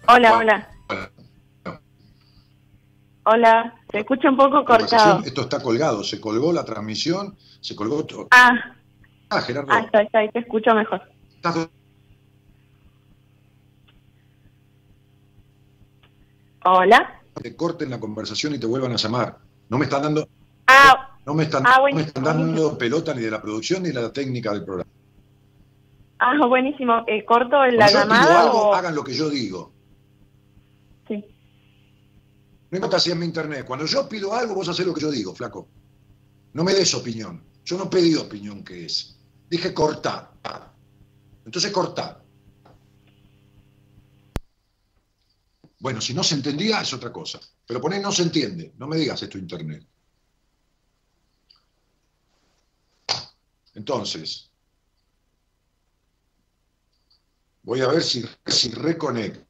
Hola, hola. bueno. Hola. Se escucha un poco cortado. Esto está colgado, se colgó la transmisión, se colgó todo. Ah, Ah, Gerardo, ah, está, está, ahí te escucho mejor. estás- Hola. te corten la conversación y te vuelvan a llamar. No me están dando, Ah, no me están, Ah, no me están dando pelota ni de la producción ni de la técnica del programa. Ah buenísimo. Eh, ¿Corto la Cuando yo pido llamada algo, o...? hagan lo que yo digo. Sí. No importa si es mi internet. Cuando yo pido algo, vos haces lo que yo digo, flaco. No me des opinión. Yo no pedí opinión que es. Dije cortar. Entonces cortar. Bueno, si no se entendía es otra cosa. Pero poné no se entiende. No me digas esto internet. Entonces, voy a ver si, si reconecto.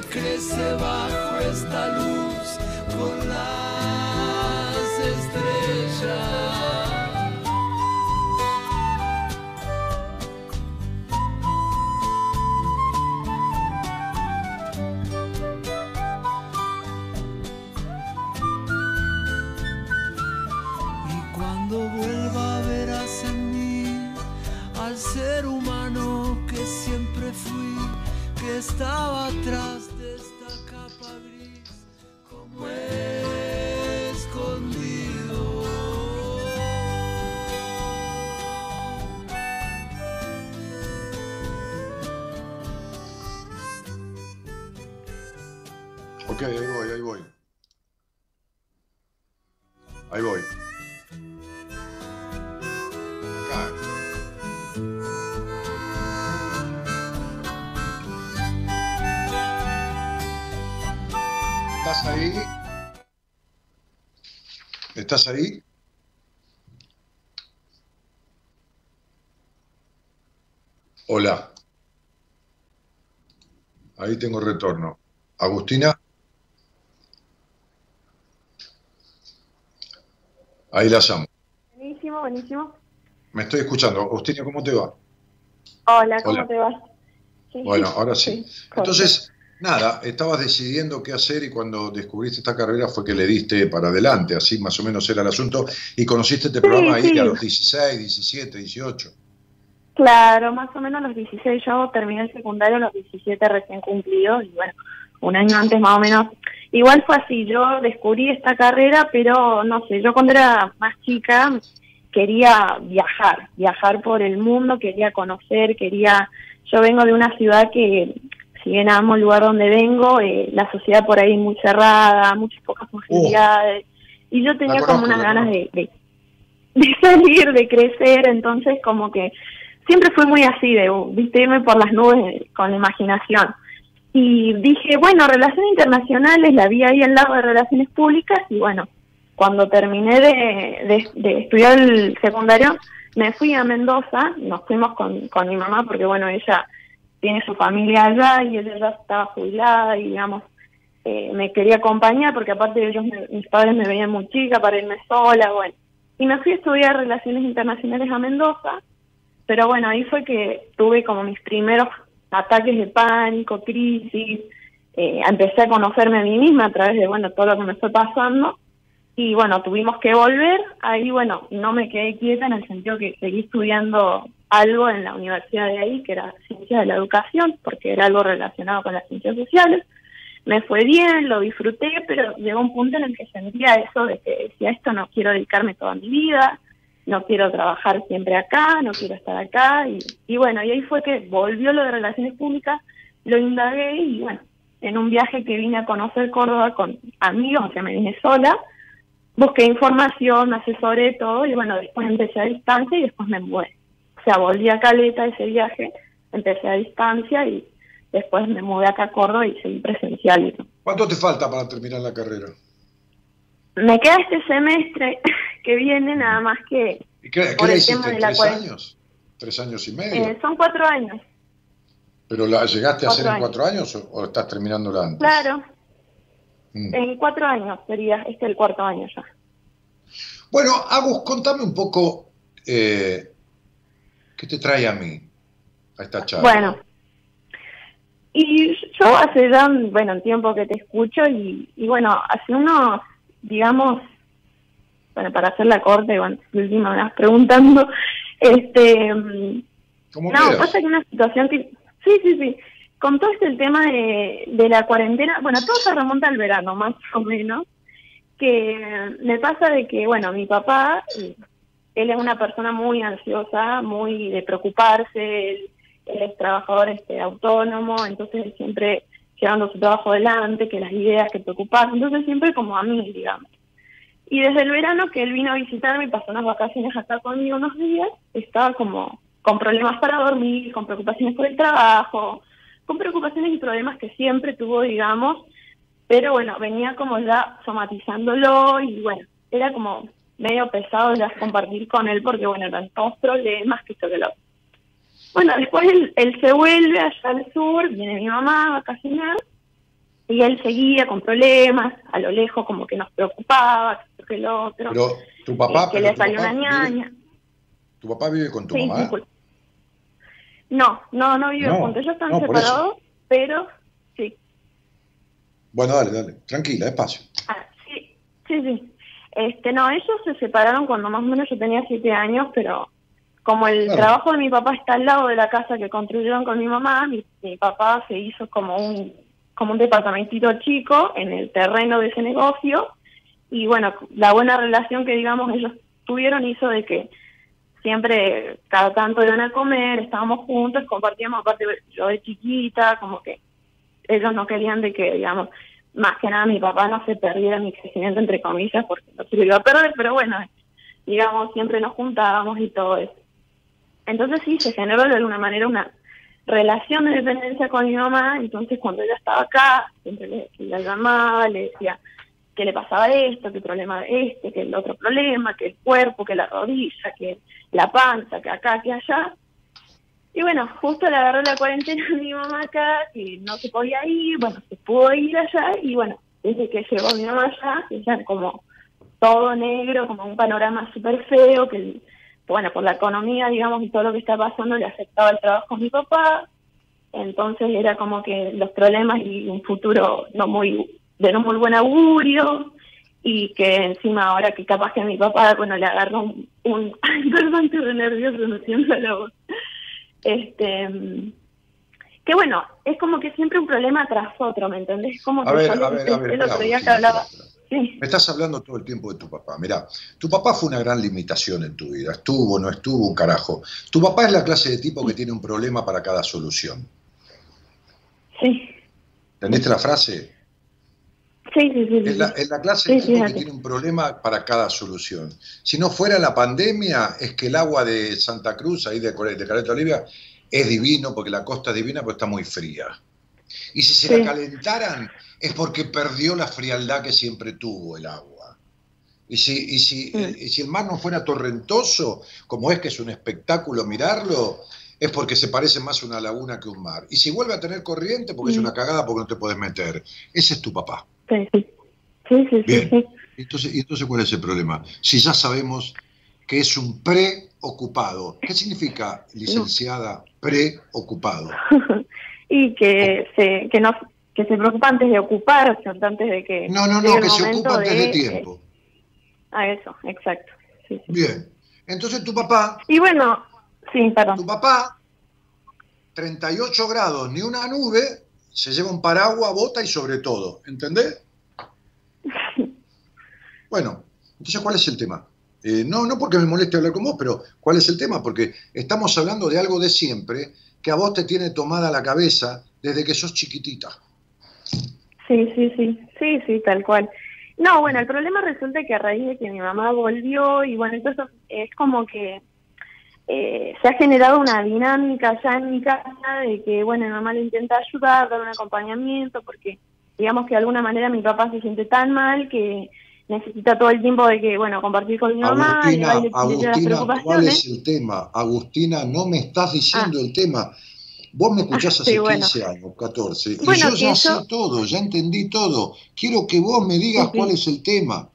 Crece bajo esta luz, con las estrellas. Y cuando vuelva verás en mí al ser humano que siempre fui, que estaba atrás Ok, ahí voy, ahí voy. Ahí voy. ¿Estás ahí? ¿Estás ahí? Hola. Ahí tengo retorno. Agustina. Ahí la llamo. Buenísimo, buenísimo. Me estoy escuchando. Agustina, ¿cómo te va? Hola, ¿cómo Hola. te va? Sí. Bueno, ahora sí. Entonces, nada, estabas decidiendo qué hacer y cuando descubriste esta carrera fue que le diste para adelante, así más o menos era el asunto, y conociste este programa ahí a los 16, 17, 18. Claro, más o menos a los 16 yo terminé el secundario, a los 17 recién cumplidos y bueno, un año antes más o menos. Igual fue así, yo descubrí esta carrera, pero no sé, yo cuando era más chica quería viajar, viajar por el mundo, quería conocer, quería... Yo vengo de una ciudad que, si bien amo el lugar donde vengo, eh, la sociedad por ahí es muy cerrada, muchas pocas posibilidades, y yo tenía como unas ganas de, de, de salir, de crecer, entonces como que siempre fui muy así, de, viste, irme por las nubes con la imaginación. Y dije, bueno, relaciones internacionales, la vi ahí al lado de relaciones públicas y bueno, cuando terminé de, de, estudiar el secundario, me fui a Mendoza, nos fuimos con, con mi mamá porque bueno, ella tiene su familia allá y ella ya estaba jubilada y digamos, eh, me quería acompañar porque aparte ellos, me- mis padres me veían muy chica para irme sola, bueno. Y me fui a estudiar relaciones internacionales a Mendoza, pero bueno, ahí fue que tuve como mis primeros ataques de pánico, crisis, eh, empecé a conocerme a mí misma a través de, bueno, todo lo que me fue pasando. Y bueno, tuvimos que volver. Ahí, bueno, no me quedé quieta en el sentido que seguí estudiando algo en la universidad de ahí, que era Ciencias de la Educación, porque era algo relacionado con las ciencias sociales. Me fue bien, lo disfruté, pero llegó un punto en el que sentía eso de que decía, esto no quiero dedicarme toda mi vida, no quiero trabajar siempre acá, no quiero estar acá. Y, bueno, y ahí fue que volvió lo de relaciones públicas, lo indagué y bueno, en un viaje que vine a conocer Córdoba con amigos, o sea, me sola, busqué información, me asesoré todo y bueno, después empecé a distancia y después me mudé. O sea, volví a Caleta ese viaje, empecé a distancia y después me mudé acá a Córdoba y seguí presencial. y todo. ¿Cuánto te falta para terminar la carrera? Me queda este semestre que viene nada más que ¿Y qué, qué Por le el hiciste? tema de la ¿Tres cuarentena. años? ¿Tres años y medio? eh, son cuatro años. ¿Pero la llegaste a hacer en cuatro años o, o estás terminándola antes? Claro, Mm. en cuatro años sería, este es el cuarto año ya. Bueno, Agus, contame un poco eh, qué te trae a mí, a esta charla. Bueno, y yo hace ya, bueno, un tiempo que te escucho y, y bueno, hace unos, digamos, bueno, para hacer la corte, bueno, última me vas preguntando, este, ¿Cómo no, pasa que una situación que, sí, sí, sí, con todo este tema de, de la cuarentena, bueno, todo se remonta al verano, más o menos, que me pasa de que, bueno, mi papá, él es una persona muy ansiosa, muy de preocuparse, él, él es trabajador este, autónomo, entonces él siempre llevando su trabajo adelante, que las ideas, que preocuparse, entonces siempre como a mí, digamos. Y desde el verano que él vino a visitarme y pasó unas vacaciones acá conmigo unos días, estaba como con problemas para dormir, con preocupaciones por el trabajo, con preocupaciones y problemas que siempre tuvo, digamos, pero bueno, venía como ya somatizándolo y bueno, era como medio pesado ya compartir con él porque bueno, eran todos problemas que esto que lo. Bueno, después él, él se vuelve allá al sur, viene mi mamá a vacacionar y él seguía con problemas, a lo lejos como que nos preocupaba, que esto que lo otro, Pero tu papá, eh, que pero le salió una vive- ñaña. ¿Tu papá vive con tu Sí, mamá? No, no, no viven No, juntos, ellos están no, separados, pero sí, Bueno, dale, dale. Tranquila, despacio. Ah, sí, sí, sí. Este, no, ellos se separaron cuando más o menos yo tenía siete años, pero como el Claro. trabajo de mi papá está al lado de la casa que construyeron con mi mamá, mi, mi papá se hizo como un como un departamentito chico en el terreno de ese negocio y bueno, la buena relación que digamos ellos tuvieron hizo de que siempre cada tanto iban a comer, estábamos juntos, compartíamos aparte yo de chiquita, como que ellos no querían de que, digamos, más que nada mi papá no se perdiera mi crecimiento, entre comillas, porque no se lo iba a perder, pero bueno, digamos, siempre nos juntábamos y todo eso. Entonces sí, se generó de alguna manera una relación de dependencia con mi mamá, entonces cuando ella estaba acá, siempre le, la llamaba, le decía que le pasaba esto, que problema este, que el otro problema, que el cuerpo, que la rodilla, que la panza, que acá, que allá. Y bueno, justo le agarró la cuarentena a mi mamá acá, que no se podía ir, bueno, se pudo ir allá, y bueno, desde que llegó mi mamá allá, que ya como todo negro, como un panorama súper feo, que el- bueno, por la economía, digamos, y todo lo que está pasando, le afectaba el trabajo a mi papá, entonces era como que los problemas y un futuro no muy de no muy buen augurio, y que encima ahora que capaz que a mi papá, bueno, le agarró un, un perdón, estoy nervioso, no siento la voz. Este, que bueno, es como que siempre un problema tras otro, ¿me entendés? Como A que ver, yo a ver, a ver. el otro día que hablaba. Sí, Me estás hablando todo el tiempo de tu papá. Mira, tu papá fue una gran limitación en tu vida. Estuvo, no estuvo, un carajo. Tu papá es la clase de tipo que tiene un problema para cada solución. sí, ¿Entendiste la frase? sí, sí, sí, sí. Es la, es la clase Sí, de tipo que fíjate. tiene un problema para cada solución. Si no fuera la pandemia, es que el agua de Santa Cruz, ahí de, de Caleta Olivia, es divino, porque la costa es divina, pero está muy fría. Y si se Sí. la calentaran, es porque perdió la frialdad que siempre tuvo el agua. Y si, y si, Mm. y si el mar no fuera torrentoso, como es que es un espectáculo mirarlo, es porque se parece más a una laguna que un mar. Y si vuelve a tener corriente, porque es Mm. una cagada porque no te puedes meter. Ese es tu papá. Sí, sí, sí, sí, sí, Bien. sí. Entonces, ¿y entonces cuál es el problema? Si ya sabemos que es un preocupado. ¿Qué significa, licenciada, preocupado? y que se que no que se preocupa antes de ocuparse, antes de que No, no, no, que se ocupa antes de eh, tiempo. a eso, exacto. sí, sí. Bien. Entonces tu papá, Y bueno, sí, tu perdón. papá, 38 grados, ni una nube, se lleva un paraguas, bota y sobre todo. ¿Entendés? Bueno, entonces ¿cuál es el tema? Eh, no, no porque me moleste hablar con vos, pero ¿cuál es el tema? Porque estamos hablando de algo de siempre que a vos te tiene tomada la cabeza desde que sos chiquitita. Sí, sí, sí, sí, sí, tal cual. No, bueno, el problema resulta que a raíz de que mi mamá volvió y bueno, entonces es como que eh, se ha generado una dinámica ya en mi casa de que, bueno, mi mamá le intenta ayudar, dar un acompañamiento, porque digamos que de alguna manera mi papá se siente tan mal que necesita todo el tiempo de que, bueno, compartir con mi mamá, Agustina, las Agustina, ¿cuál es el tema? Agustina, no me estás diciendo el tema. Vos me escuchás Ah, hace sí, bueno. 15 años, 14, y yo ya sé todo, ya entendí todo. Quiero que vos me digas Sí, sí. cuál es el tema.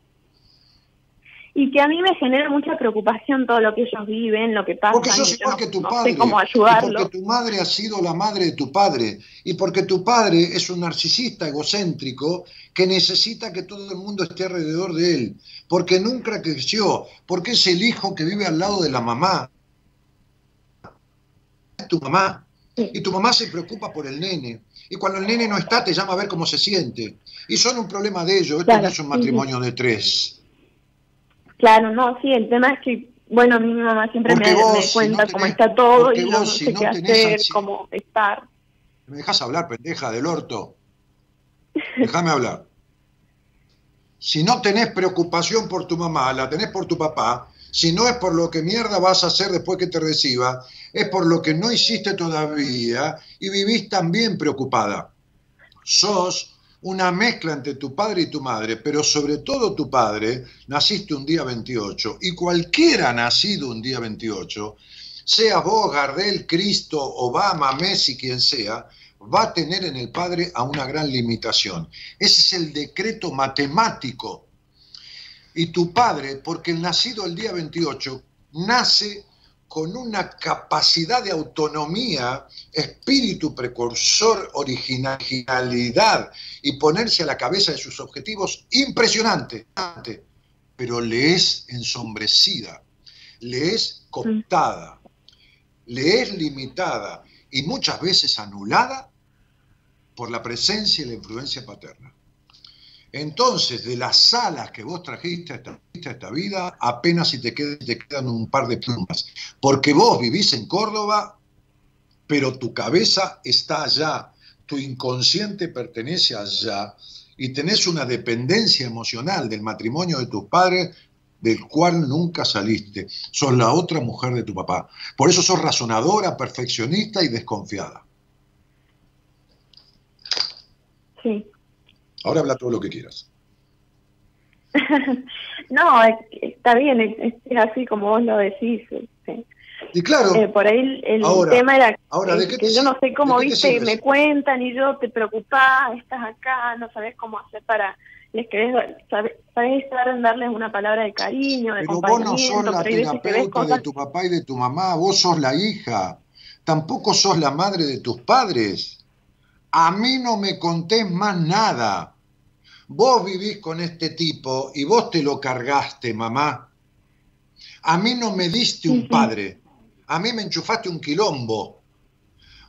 Y que a mí me genera mucha preocupación todo lo que ellos viven, lo que pasa. Porque sos igual que tu no padre. sé cómo y ayudarlo. porque tu madre ha sido la madre de tu padre. Y porque tu padre es un narcisista egocéntrico que necesita que todo el mundo esté alrededor de él. Porque nunca creció. Porque es el hijo que vive al lado de la mamá. Es tu mamá. Y tu mamá se preocupa por el nene. Y cuando el nene no está, te llama a ver cómo se siente. Y son un problema de ellos. Esto Claro, no es un matrimonio de tres. Claro, no, sí, el tema es que, bueno, a mí mi mamá siempre me, vos, me si cuenta cómo está todo y vos, no si sé no qué tenés hacer, cómo estar. ¿Me dejas hablar, pendeja del orto? Déjame hablar. Si no tenés preocupación por tu mamá, la tenés por tu papá, si no es por lo que mierda vas a hacer después que te reciba, es por lo que no hiciste todavía y vivís también preocupada. Sos una mezcla entre tu padre y tu madre, pero sobre todo tu padre, naciste un día 28 y cualquiera nacido un día 28, sea vos, Gardel, Cristo, Obama, Messi, quien sea, va a tener en el padre a una gran limitación. Ese es el decreto matemático. Y tu padre, porque el nacido el día 28, nace con una capacidad de autonomía, espíritu precursor, originalidad y ponerse a la cabeza de sus objetivos impresionante, pero le es ensombrecida, le es cooptada, le es limitada y muchas veces anulada por la presencia y la influencia paterna. Entonces, de las alas que vos trajiste a esta, a esta vida, apenas si te, quedan, te quedan un par de plumas. Porque vos vivís en Córdoba, pero tu cabeza está allá, tu inconsciente pertenece allá, y tenés una dependencia emocional del matrimonio de tus padres del cual nunca saliste. Sos la otra mujer de tu papá. Por eso sos razonadora, perfeccionista y desconfiada. Sí. Ahora habla todo lo que quieras. no, es- está bien, es, es así como vos lo decís. sí. Y claro, Eh, por ahí el, el Ahora- tema era ahora, ¿de que yo no sé cómo, de viste, sirve me cuentan y yo te preocupás, estás acá, no sabes cómo hacer para, les querés, sabés en darles una palabra de cariño, de Pero vos no sos la terapeuta de cosas tu papá y de tu mamá, vos sos la hija. Tampoco sos la madre de tus padres. A mí no me contés más nada. Vos vivís con este tipo y vos te lo cargaste, mamá. A mí no me diste un padre. A mí me enchufaste un quilombo.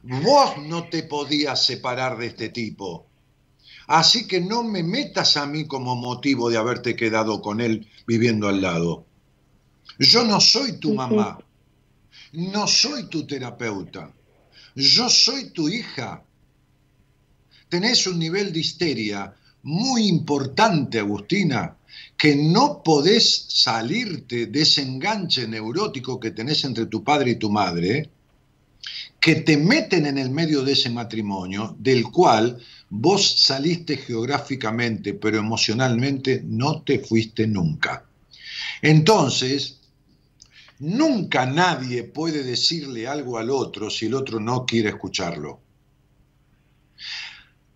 Vos no te podías separar de este tipo. Así que no me metas a mí como motivo de haberte quedado con él viviendo al lado. Yo no soy tu mamá. No soy tu terapeuta. Yo soy tu hija. Tenés un nivel de histeria muy importante, Agustina, que no podés salirte de ese enganche neurótico que tenés entre tu padre y tu madre, que te meten en el medio de ese matrimonio, del cual vos saliste geográficamente, pero emocionalmente no te fuiste nunca. Entonces, nunca nadie puede decirle algo al otro si el otro no quiere escucharlo.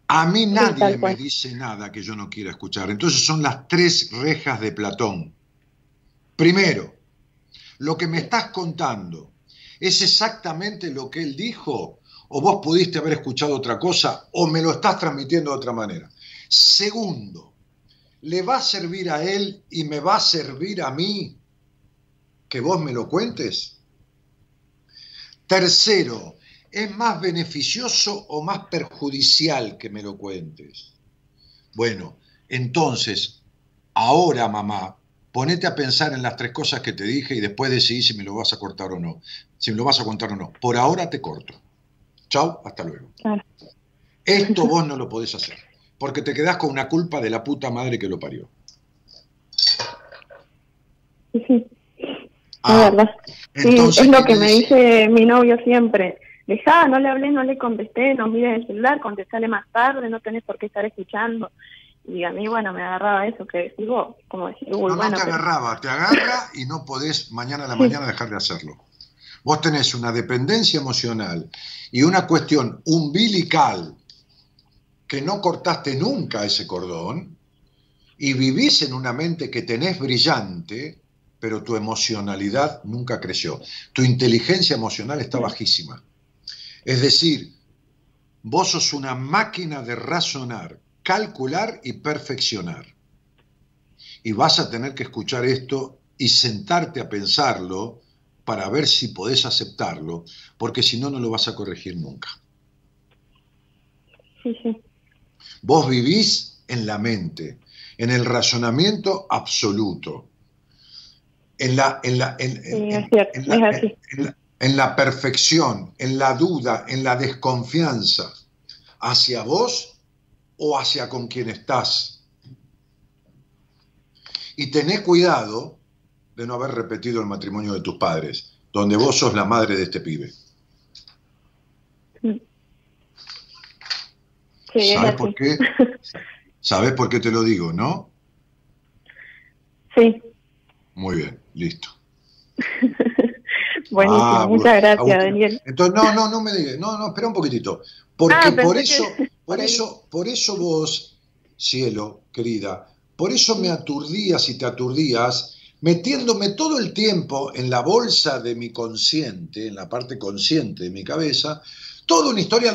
A mí nadie me dice nada que yo no quiera escuchar. Entonces son las tres rejas de Platón. Primero, lo que me estás contando es exactamente lo que él dijo o vos pudiste haber escuchado otra cosa o me lo estás transmitiendo de otra manera. Segundo, ¿le va a servir a él y me va a servir a mí que vos me lo cuentes? Tercero, ¿es más beneficioso o más perjudicial que me lo cuentes? Bueno, entonces, ahora mamá, ponete a pensar en las tres cosas que te dije y después decidí si me lo vas a cortar o no. Si me lo vas a contar o no. Por ahora te corto. Chau, hasta luego. Claro. Esto vos no lo podés hacer. porque te quedás con una culpa de la puta madre que lo parió. Sí, Ah, la verdad. Sí, es lo ¿qué que me dice mi novio siempre. Dejá, no le hablé, no le contesté, no mires el celular, contestale más tarde, no tenés por qué estar escuchando. Y a mí, bueno, me agarraba eso que vos, como decir, No, no bueno, te pero- agarraba, te agarra y no podés mañana a la mañana dejar de hacerlo. Vos tenés una dependencia emocional y una cuestión umbilical que no cortaste nunca ese cordón y vivís en una mente que tenés brillante, pero tu emocionalidad nunca creció. Tu inteligencia emocional está bajísima. Es decir, vos sos una máquina de razonar, calcular y perfeccionar y vas a tener que escuchar esto y sentarte a pensarlo para ver si podés aceptarlo, porque si no, no lo vas a corregir nunca. sí, sí. Vos vivís en la mente, en el razonamiento absoluto, en la, en la, en, Sí, en- la- en la perfección, en la duda, en la desconfianza hacia vos o hacia con quien estás. Y tené cuidado de no haber repetido el matrimonio de tus padres, donde vos sos la madre de este pibe. Sí, ¿Sabes por qué? ¿Sabes por qué te lo digo, no? Sí, Muy bien, listo. buenísimo. Ah, Muchas gracias, Agustín. Daniel. Entonces, no, no, no me digas, no, no, espera un poquitito. Porque Ah, por eso, por eso, por eso vos, cielo, querida, por eso me aturdías y te aturdías, metiéndome todo el tiempo en la bolsa de mi consciente, en la parte consciente de mi cabeza, toda una historia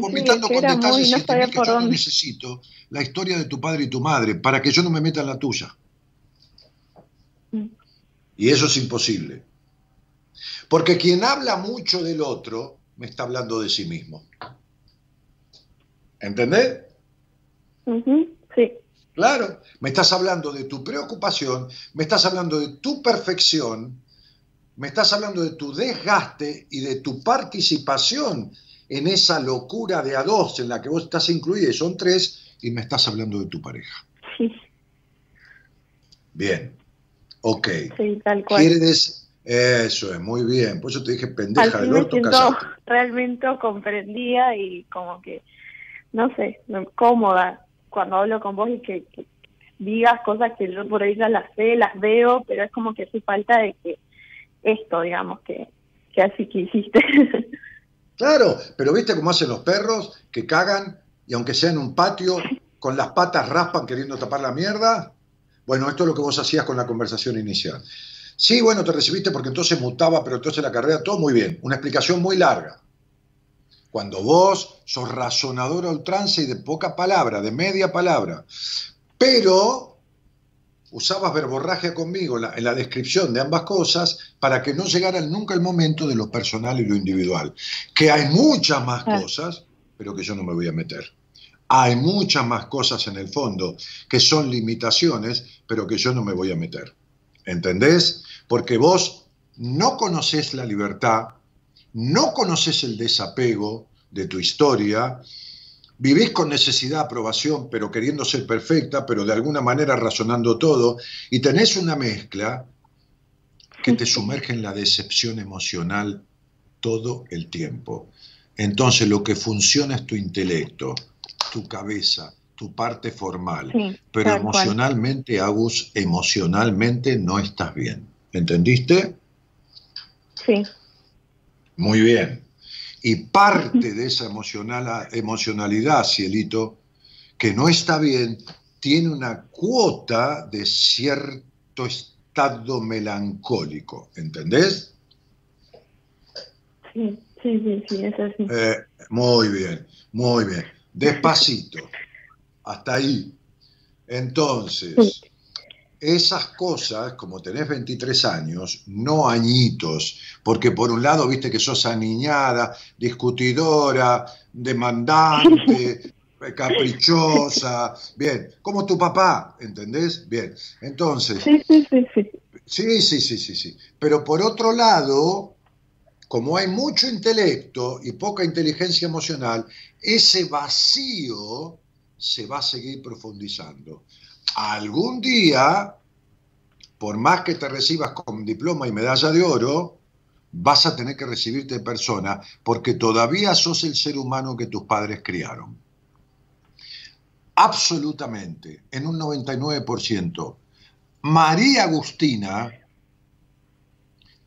vomitando que con era muy- detalles no que yo no necesito la historia de tu padre y tu madre para que yo no me meta en la tuya. Y eso es imposible. Porque quien habla mucho del otro me está hablando de sí mismo. ¿Entendés? Sí, Claro, me estás hablando de tu preocupación, me estás hablando de tu perfección, me estás hablando de tu desgaste y de tu participación en esa locura de a dos en la que vos estás incluida y son tres, y me estás hablando de tu pareja. sí, Bien, ok. sí, tal cual. Quiere decir, eso es, muy bien. Por eso te dije Al pendeja fin del me orto, siento realmente comprendida y como que, no sé, cómoda cuando hablo con vos y que, que digas cosas que yo por ahí ya las sé, las veo, pero es como que hace falta de que esto, digamos, que, que así que hiciste. Claro, pero ¿viste cómo hacen los perros que cagan y aunque sea en un patio, con las patas raspan queriendo tapar la mierda? Bueno, esto es lo que vos hacías con la conversación inicial. Sí, bueno, te recibiste porque entonces mutaba, pero entonces la carrera, todo muy bien. Una explicación muy larga. Cuando vos sos razonador a ultranza y de poca palabra, de media palabra, pero usabas verborragia conmigo en la, en la descripción de ambas cosas para que no llegara nunca el momento de lo personal y lo individual. Que hay muchas más Ah. cosas, pero que yo no me voy a meter. Hay muchas más cosas en el fondo que son limitaciones, pero que yo no me voy a meter. ¿Entendés? Porque vos no conocés la libertad, no conoces el desapego de tu historia, vivís con necesidad de aprobación, pero queriendo ser perfecta, pero de alguna manera razonando todo, y tenés una mezcla que te sumerge en la decepción emocional todo el tiempo. Entonces lo que funciona es tu intelecto, tu cabeza, tu parte formal, Sí, pero cual. emocionalmente, Agus, emocionalmente no estás bien. ¿Entendiste? Sí, Muy bien. Y parte de esa emocional, emocionalidad, cielito, que no está bien, tiene una cuota de cierto estado melancólico. ¿Entendés? sí, sí, sí, sí, es así. Eh, muy bien, muy bien. Despacito. Hasta ahí. Entonces, esas cosas, como tenés 23 años, no añitos, porque por un lado viste que sos aniñada, discutidora, demandante, caprichosa, bien, como tu papá, ¿entendés? Bien, entonces, Sí, sí, sí, sí. Sí, sí, sí, sí, sí. Pero por otro lado, como hay mucho intelecto y poca inteligencia emocional, ese vacío se va a seguir profundizando. Algún día, por más que te recibas con diploma y medalla de oro, vas a tener que recibirte de persona porque todavía sos el ser humano que tus padres criaron. Absolutamente, en un 99%. María Agustina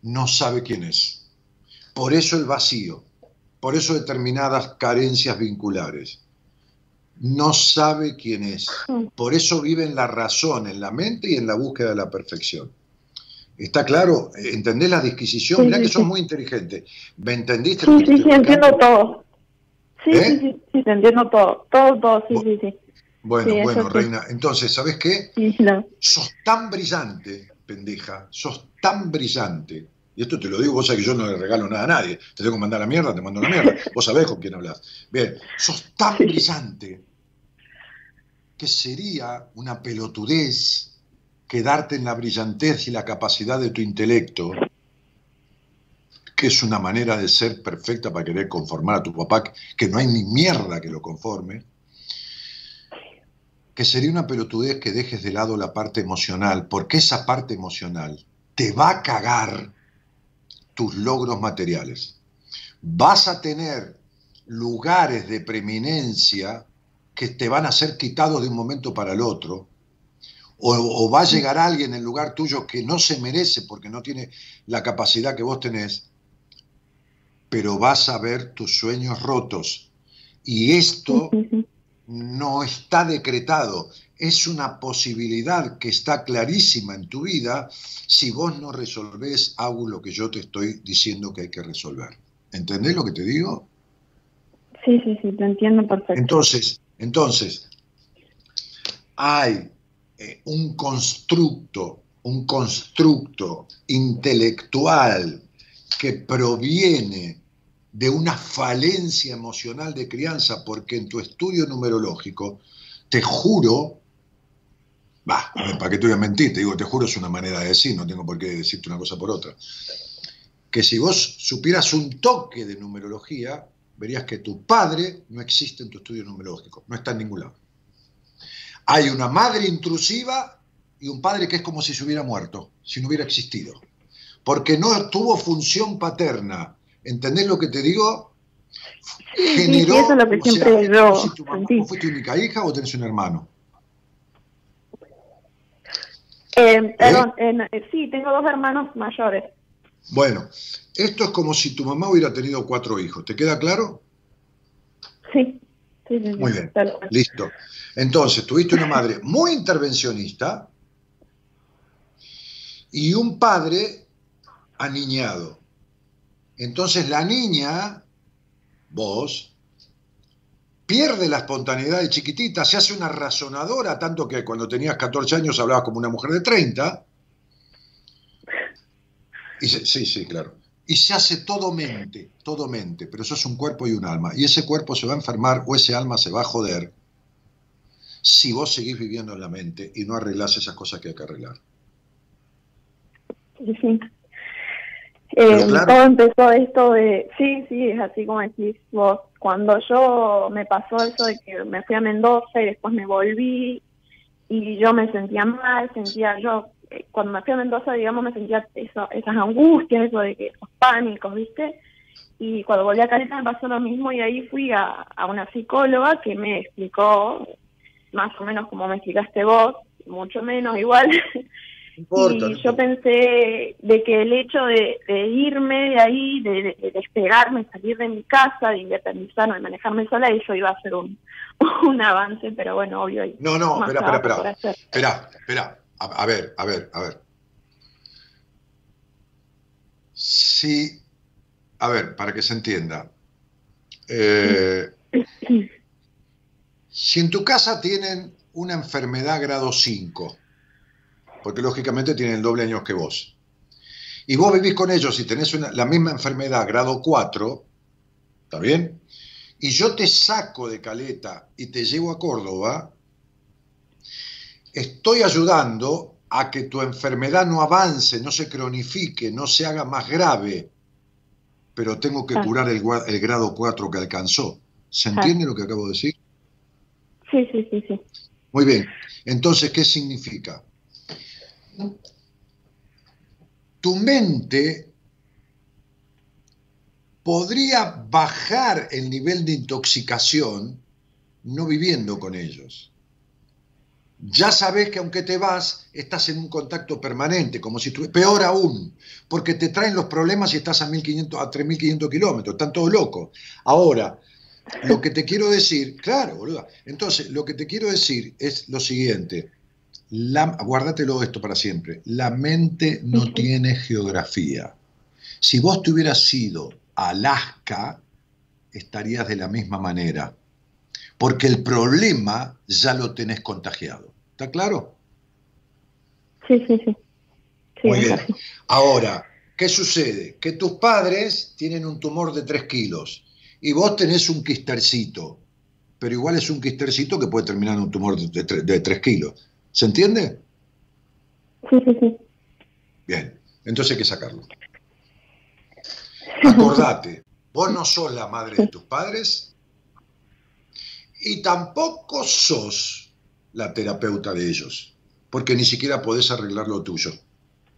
no sabe quién es. Por eso el vacío, por eso determinadas carencias vinculares. No sabe quién es. Por eso vive en la razón, en la mente y en la búsqueda de la perfección. ¿Está claro? ¿Entendés la disquisición? Sí, Mirá sí, que sos sí. muy inteligente. ¿Me entendiste? Sí, sí, sí, entiendo todo. Sí, ¿Eh? sí, sí, sí, te entiendo todo. Todo, todo, sí, Bu- sí, sí. Bueno, bueno. Reina. Entonces, ¿sabes qué? Sí, no. Sos tan brillante, pendeja, sos tan brillante. Y esto te lo digo, vos sabés que yo no le regalo nada a nadie. Te tengo que mandar la mierda, te mando la mierda. Vos sabés con quién hablas. Bien, sos tan brillante que sería una pelotudez quedarte en la brillantez y la capacidad de tu intelecto, que es una manera de ser perfecta para querer conformar a tu papá, que no hay ni mierda que lo conforme, que sería una pelotudez que dejes de lado la parte emocional, porque esa parte emocional te va a cagar tus logros materiales. Vas a tener lugares de preeminencia que te van a ser quitados de un momento para el otro, o, o va a llegar alguien en lugar tuyo que no se merece porque no tiene la capacidad que vos tenés, pero vas a ver tus sueños rotos. Y esto no está decretado, es una posibilidad que está clarísima en tu vida si vos no resolvés algo lo que yo te estoy diciendo que hay que resolver. ¿Entendés lo que te digo? Sí, sí, sí, te entiendo perfecto. Entonces, entonces, hay eh, un constructo, un constructo intelectual que proviene de una falencia emocional de crianza, porque en tu estudio numerológico, te juro, va, ¿para qué te voy a mentir? Te digo, te juro es una manera de decir, no tengo por qué decirte una cosa por otra. Que si vos supieras un toque de numerología, verías que tu padre no existe en tu estudio numerológico, no está en ningún lado. Hay una madre intrusiva y un padre que es como si se hubiera muerto, si no hubiera existido. Porque no tuvo función paterna. ¿Entendés lo que te digo? Sí, eso es lo que siempre yo no sé si tu mamá- sentí. ¿vos fuiste única hija o tenés un hermano? Eh, perdón, eh, no, eh, sí, tengo dos hermanos mayores. Bueno, esto es como si tu mamá hubiera tenido cuatro hijos. ¿Te queda claro? Sí, sí, Muy bien. Listo. Entonces, tuviste una madre muy intervencionista y un padre aniñado. Entonces la niña, vos, pierde la espontaneidad de chiquitita, se hace una razonadora, tanto que cuando tenías 14 años hablabas como una mujer de 30. Y se- sí, sí, claro. Y se hace todo mente, todo mente, pero eso es un cuerpo y un alma. Y ese cuerpo se va a enfermar o ese alma se va a joder si vos seguís viviendo en la mente y no arreglás esas cosas que hay que arreglar. Sí, Eh, claro. Todo empezó esto de, sí, sí, es así como decís vos. Cuando yo me pasó eso de que me fui a Mendoza y después me volví y yo me sentía mal, sentía yo, eh, cuando me fui a Mendoza, digamos, me sentía eso, esas angustias, eso de que esos pánicos, ¿viste? Y cuando volví a Caleta me pasó lo mismo y ahí fui a, a una psicóloga que me explicó más o menos como me explicaste vos, mucho menos igual, importa, y yo pensé de que el hecho de, de irme de ahí, de, de- de despegarme, salir de mi casa, de independizarme, de manejarme sola, eso iba a ser un, un avance, pero bueno, obvio. hay No, no, espera, espera, espera. Espera, espera. A, ver, a ver, a ver. Si, a ver, para que se entienda. Eh, si en tu casa tienen una enfermedad grado 5, porque lógicamente tienen el doble años que vos, y vos vivís con ellos y tenés una- la misma enfermedad grado 4, ¿está bien? Y yo te saco de Caleta y te llevo a Córdoba, estoy ayudando a que tu enfermedad no avance, no se cronifique, no se haga más grave. pero tengo que Claro. curar el, grado 4 que alcanzó. ¿Se Claro. entiende lo que acabo de decir? Sí, sí, sí, sí. Muy bien. Entonces, ¿qué significa? Tu mente podría bajar el nivel de intoxicación no viviendo con ellos. Ya sabes que aunque te vas, estás en un contacto permanente, como si tú, peor aún, porque te traen los problemas y estás a 1500, a 3500 kilómetros, están todos locos. Ahora, lo que te quiero decir, claro. Entonces, lo que te quiero decir es lo siguiente. La, guárdatelo esto para siempre. La mente no tiene geografía. Si vos te hubieras ido a Alaska, estarías de la misma manera. Porque el problema ya lo tenés contagiado. ¿Está claro? Sí, sí, sí. Sí, Muy bien. así. Ahora, ¿qué sucede? Que tus padres tienen un tumor de 3 kilos y vos tenés un quistercito, pero igual es un quistercito que puede terminar en un tumor de, tre- de 3 kilos. ¿Se entiende? Sí, sí, sí. Bien, entonces hay que sacarlo. Acordate, vos no sos la madre de tus padres y tampoco sos la terapeuta de ellos, porque ni siquiera podés arreglar lo tuyo,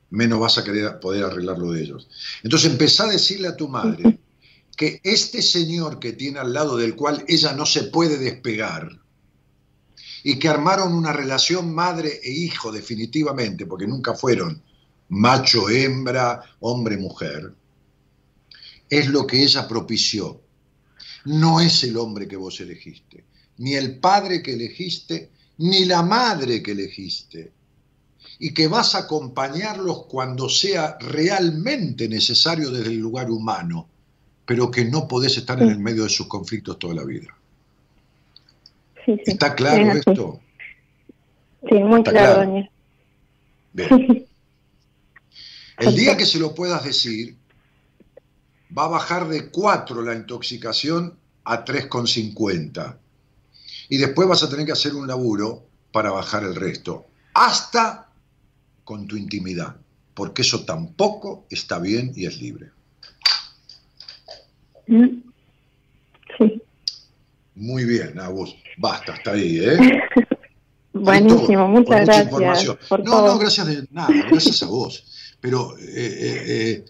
menos vas a querer poder arreglar lo de ellos. Entonces empezá a decirle a tu madre que este señor que tiene al lado del cual ella no se puede despegar, y que armaron una relación madre e hijo definitivamente, porque nunca fueron macho, hembra, hombre, mujer, es lo que ella propició. No es el hombre que vos elegiste, ni el padre que elegiste, ni la madre que elegiste. Y que vas a acompañarlos cuando sea realmente necesario desde el lugar humano, pero que no podés estar en el medio de sus conflictos toda la vida. Sí, sí. ¿Está claro es esto? Sí, muy claro, claro. Daniel. Bien. El día que se lo puedas decir, va a bajar de 4 la intoxicación a 3,50. Y después vas a tener que hacer un laburo para bajar el resto, hasta con tu intimidad, porque eso tampoco está bien y es libre. Mm. Sí. Muy bien, a vos. Basta, hasta ahí, ¿eh? Buenísimo, muchas gracias información. por no, todo. no, gracias de nada, gracias a vos. Pero, eh, eh, eh,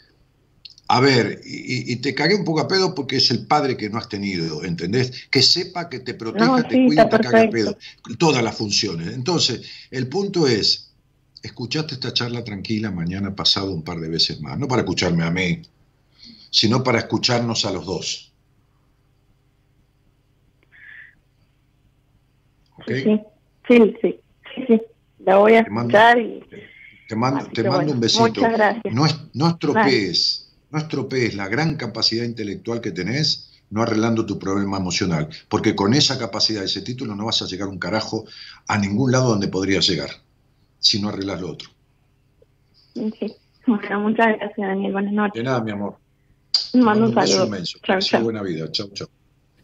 a ver, y, y te cagué un poco a pedo porque es el padre que no has tenido, ¿entendés? Que sepa que te proteja, No, te cuida, te caga a pedo. Todas las funciones. Entonces, el punto es, escuchaste esta charla tranquila mañana pasado un par de veces más, no para escucharme a mí, sino para escucharnos a los dos. Sí, sí, sí, sí, sí. La voy a Te mando- escuchar y Te mando, te mando bueno, un besito. muchas gracias. No, es- no estropees, no estropees la gran capacidad intelectual que tenés no arreglando tu problema emocional, porque con esa capacidad, ese título, no vas a llegar un carajo a ningún lado donde podrías llegar, si no arreglas lo otro. sí. Bueno, muchas gracias, Daniel. Buenas noches. De nada, mi amor. Mando un beso saludo. inmenso. Deseo chao. buena vida. Chau, chau.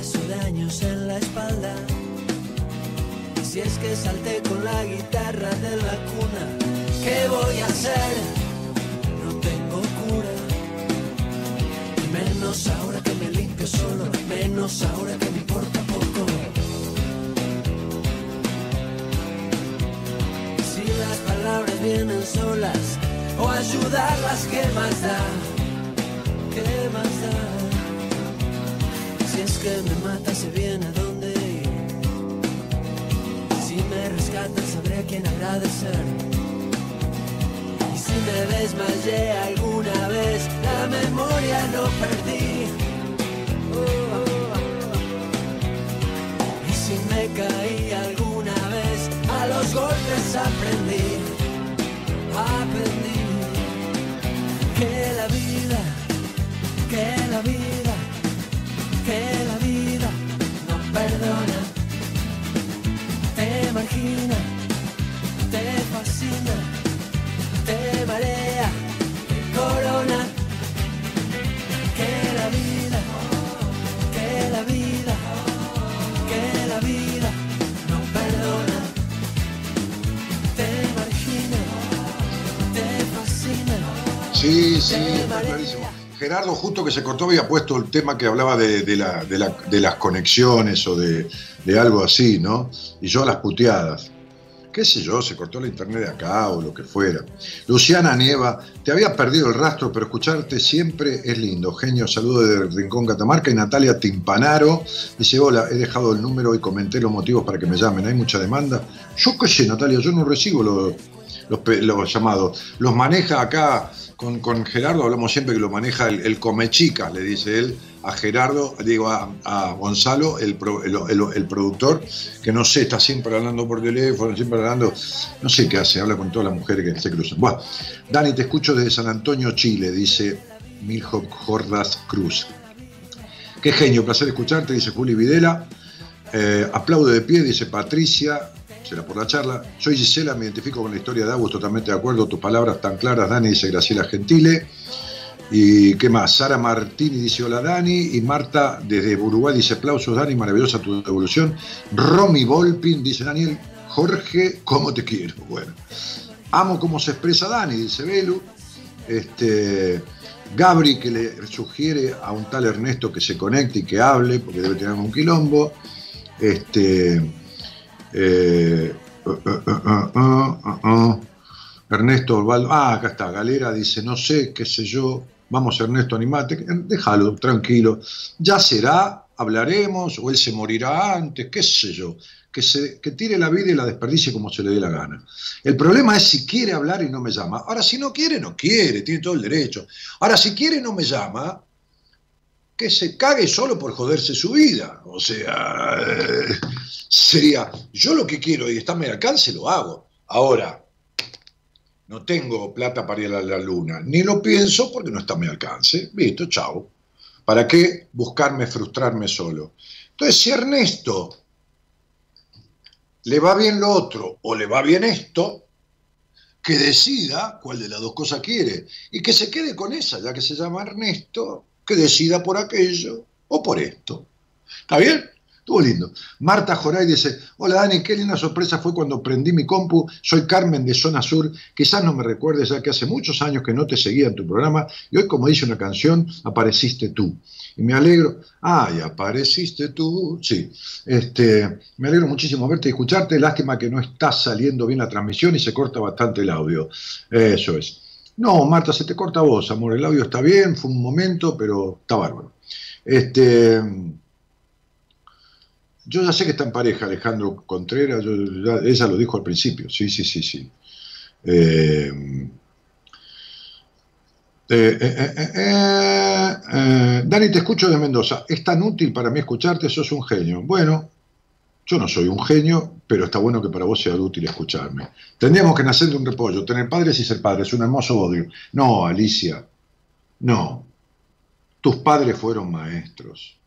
Peso de años en la espalda. Y si es que salté con la guitarra de la cuna, ¿qué voy a hacer? No tengo cura. Menos ahora que me limpio solo, menos ahora que me importa poco. Si las palabras vienen solas o ayudarlas, ¿qué más da? ¿Qué más da? que me mata sé bien a dónde ir. Si me rescatan sabré a quién agradecer. Y si me desmayé alguna vez, la memoria no perdí. Y si me caí alguna vez, a los golpes aprendí. Aprendí que la vida, que la vida, que la vida. te fascina, te marea, te corona. Que la vida, que la vida, que la vida no perdona. Te margina, te fascina. Sí, sí, está clarísimo. Gerardo, justo que se cortó, había puesto el tema que hablaba de las conexiones o de, de algo así, ¿no? Y yo las puteadas. Qué sé yo, se cortó la internet de acá o lo que fuera. Luciana Nieva, te había perdido el rastro, pero escucharte siempre es lindo. Genio, saludo de Rincón Catamarca. Y Natalia Timpanaro dice: Hola, he dejado el número y comenté los motivos para que me llamen. ¿Hay mucha demanda? Yo qué sé, Natalia, yo no recibo los llamados. Los maneja acá con, Gerardo, hablamos siempre que lo maneja el, Comechicas, le dice él a Gerardo, digo a, Gonzalo, el productor, que no sé, está siempre hablando por teléfono, siempre hablando, no sé qué hace, habla con todas las mujeres que se cruzan. Bueno, Dani, te escucho desde San Antonio, Chile, dice Miljo Jordas Cruz. Qué genio, placer escucharte, dice Juli Videla. Eh, aplaude de pie, dice Patricia. Por la charla. Soy Gisela, me identifico con la historia de Agus, totalmente de acuerdo. Tus palabras tan claras, Dani, dice Graciela Gentile. ¿Y qué más? Sara Martini dice hola Dani. Y Marta desde Uruguay dice aplausos Dani, maravillosa tu evolución. Romy Volpin dice Daniel, Jorge, ¿cómo te quiero? Bueno. Amo cómo se expresa Dani, dice Belu. Este, Gabri que le sugiere a un tal Ernesto que se conecte y que hable, porque debe tener un quilombo. Este, eh, uh, uh, uh, uh, uh, uh. Ernesto Osvaldo, ah, acá está, Galera dice, no sé, qué sé yo, vamos Ernesto, animate, déjalo, tranquilo, ya será, hablaremos, o él se morirá antes, qué sé yo, que, se, que tire la vida y la desperdicie como se le dé la gana. El problema es si quiere hablar y no me llama. Ahora, si no quiere, no quiere, tiene todo el derecho. Ahora, si quiere no me llama, que se cague solo por joderse su vida. O sea, eh, sería, yo lo que quiero y está a mi alcance, lo hago. Ahora, no tengo plata para ir a la luna, ni lo pienso porque no está a mi alcance. Listo, chao. ¿Para qué buscarme frustrarme solo? Entonces, si Ernesto le va bien lo otro o le va bien esto, que decida cuál de las dos cosas quiere y que se quede con esa, ya que se llama Ernesto, que decida por aquello o por esto. ¿Está bien? Estuvo lindo. Marta Joray dice, hola Dani, qué linda sorpresa fue cuando prendí mi compu. Soy Carmen de Zona Sur. Quizás no me recuerdes ya que hace muchos años que no te seguía en tu programa y hoy, como dice una canción, apareciste tú. Y me alegro, ay, apareciste tú, sí. Este, me alegro muchísimo verte y escucharte. Lástima que no está saliendo bien la transmisión y se corta bastante el audio. Eso es. No, Marta, se te corta vos, amor. El audio está bien, fue un momento, pero está bárbaro. Este, yo ya sé que está en pareja Alejandro Contreras, ella lo dijo al principio, sí, sí, sí, sí. Eh, eh, eh, Dani, te escucho de Mendoza. Es tan útil para mí escucharte, sos un genio. Bueno, yo no soy un genio, pero está bueno que para vos sea útil escucharme. Tendríamos que nacer de un repollo, tener padres y ser padres, un hermoso odio. No, Alicia, no. Tus padres fueron maestros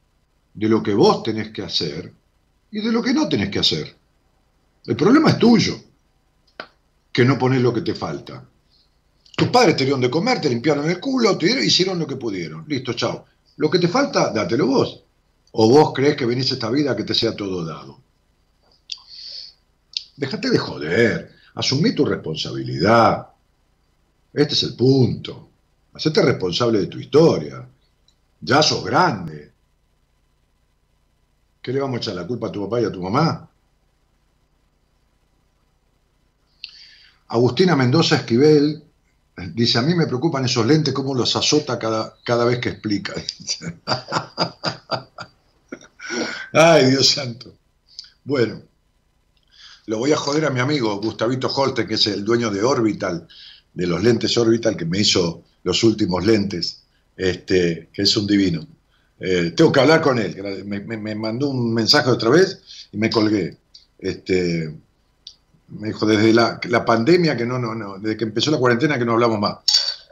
de lo que vos tenés que hacer y de lo que no tenés que hacer. El problema es tuyo, que no pones lo que te falta. Tus padres te dieron de comer, te limpiaron el culo, te dieron, hicieron lo que pudieron. Listo, chao. Lo que te falta, dátelo vos. O vos crees que venís a esta vida que te sea todo dado. Déjate de joder. Asumí tu responsabilidad. Este es el punto. Hacete responsable de tu historia. Ya sos grande. ¿Qué le vamos a echar la culpa a tu papá y a tu mamá? Agustina Mendoza Esquivel dice, a mí me preocupan esos lentes, cómo los azota cada, cada vez que explica. Ay, Dios santo. Bueno, lo voy a joder a mi amigo Gustavito Holte, que es el dueño de Orbital, de los lentes Orbital, que me hizo los últimos lentes, este, que es un divino. Eh, tengo que hablar con él. Me, me- mandó un mensaje otra vez y me colgué. Este, me dijo, desde la, la pandemia, que no, no, no, desde que empezó la cuarentena que no hablamos más.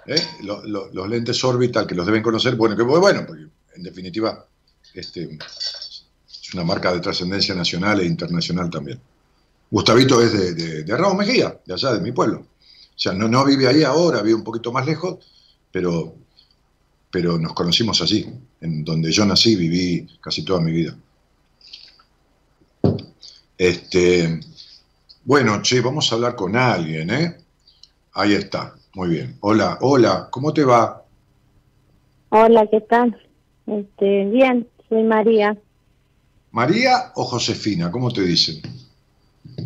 ¿Eh? Lo- lo- los lentes Orbital, que los deben conocer, bueno, que bueno, porque en definitiva este, es una marca de trascendencia nacional e internacional también. Gustavito es de, de, de Ramos Mejía, de allá, de mi pueblo. O sea, no, no vive ahí ahora, vive un poquito más lejos, pero, pero nos conocimos allí, en donde yo nací, viví casi toda mi vida. Este, bueno, che, vamos a hablar con alguien, ¿eh? Ahí está, muy bien. Hola, hola, ¿cómo te va? Hola, ¿qué tal? Este, bien, soy María. ¿María o Josefina? ¿Cómo te dicen?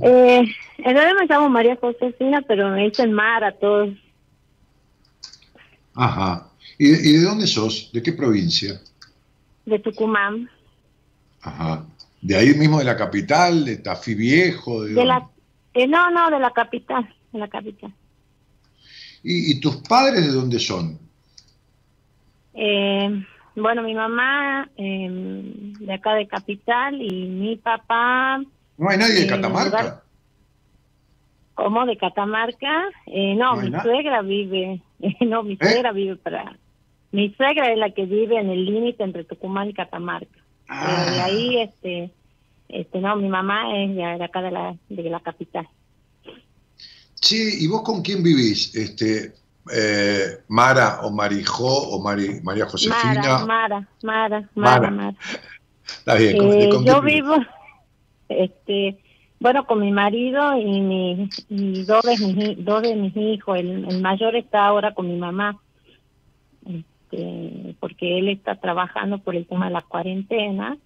Eh, en realidad me llamo María Josefina, pero me dicen Mara todos. Ajá. ¿Y, y de dónde sos? ¿De qué provincia? De Tucumán. Ajá. ¿De ahí mismo de la capital? ¿De Tafí Viejo? ¿De la, eh, no, no, de la capital, de la capital. ¿Y, y tus padres de dónde son? Eh, bueno, mi mamá eh, de acá de capital y mi papá, ¿No hay nadie de Eh, Catamarca? como de Catamarca. Eh, no, mi suegra vive, no, mi ¿Eh? suegra vive para... Mi suegra es la que vive en el límite entre Tucumán y Catamarca. Ah. Eh, de ahí, este, este, no, mi mamá es de, acá de la, de la capital. Sí, ¿y vos con quién vivís? Este, eh, ¿Mara o Marijó o Mari- María Josefina? Mara, Mara, Mara, Mara. Mara, Mara. Está bien, ¿con, Eh, con yo vivo, este, bueno, con mi marido y, mi, y dos, de mis, dos de mis hijos. El, el mayor está ahora con mi mamá, este, porque él está trabajando por el tema de la cuarentena.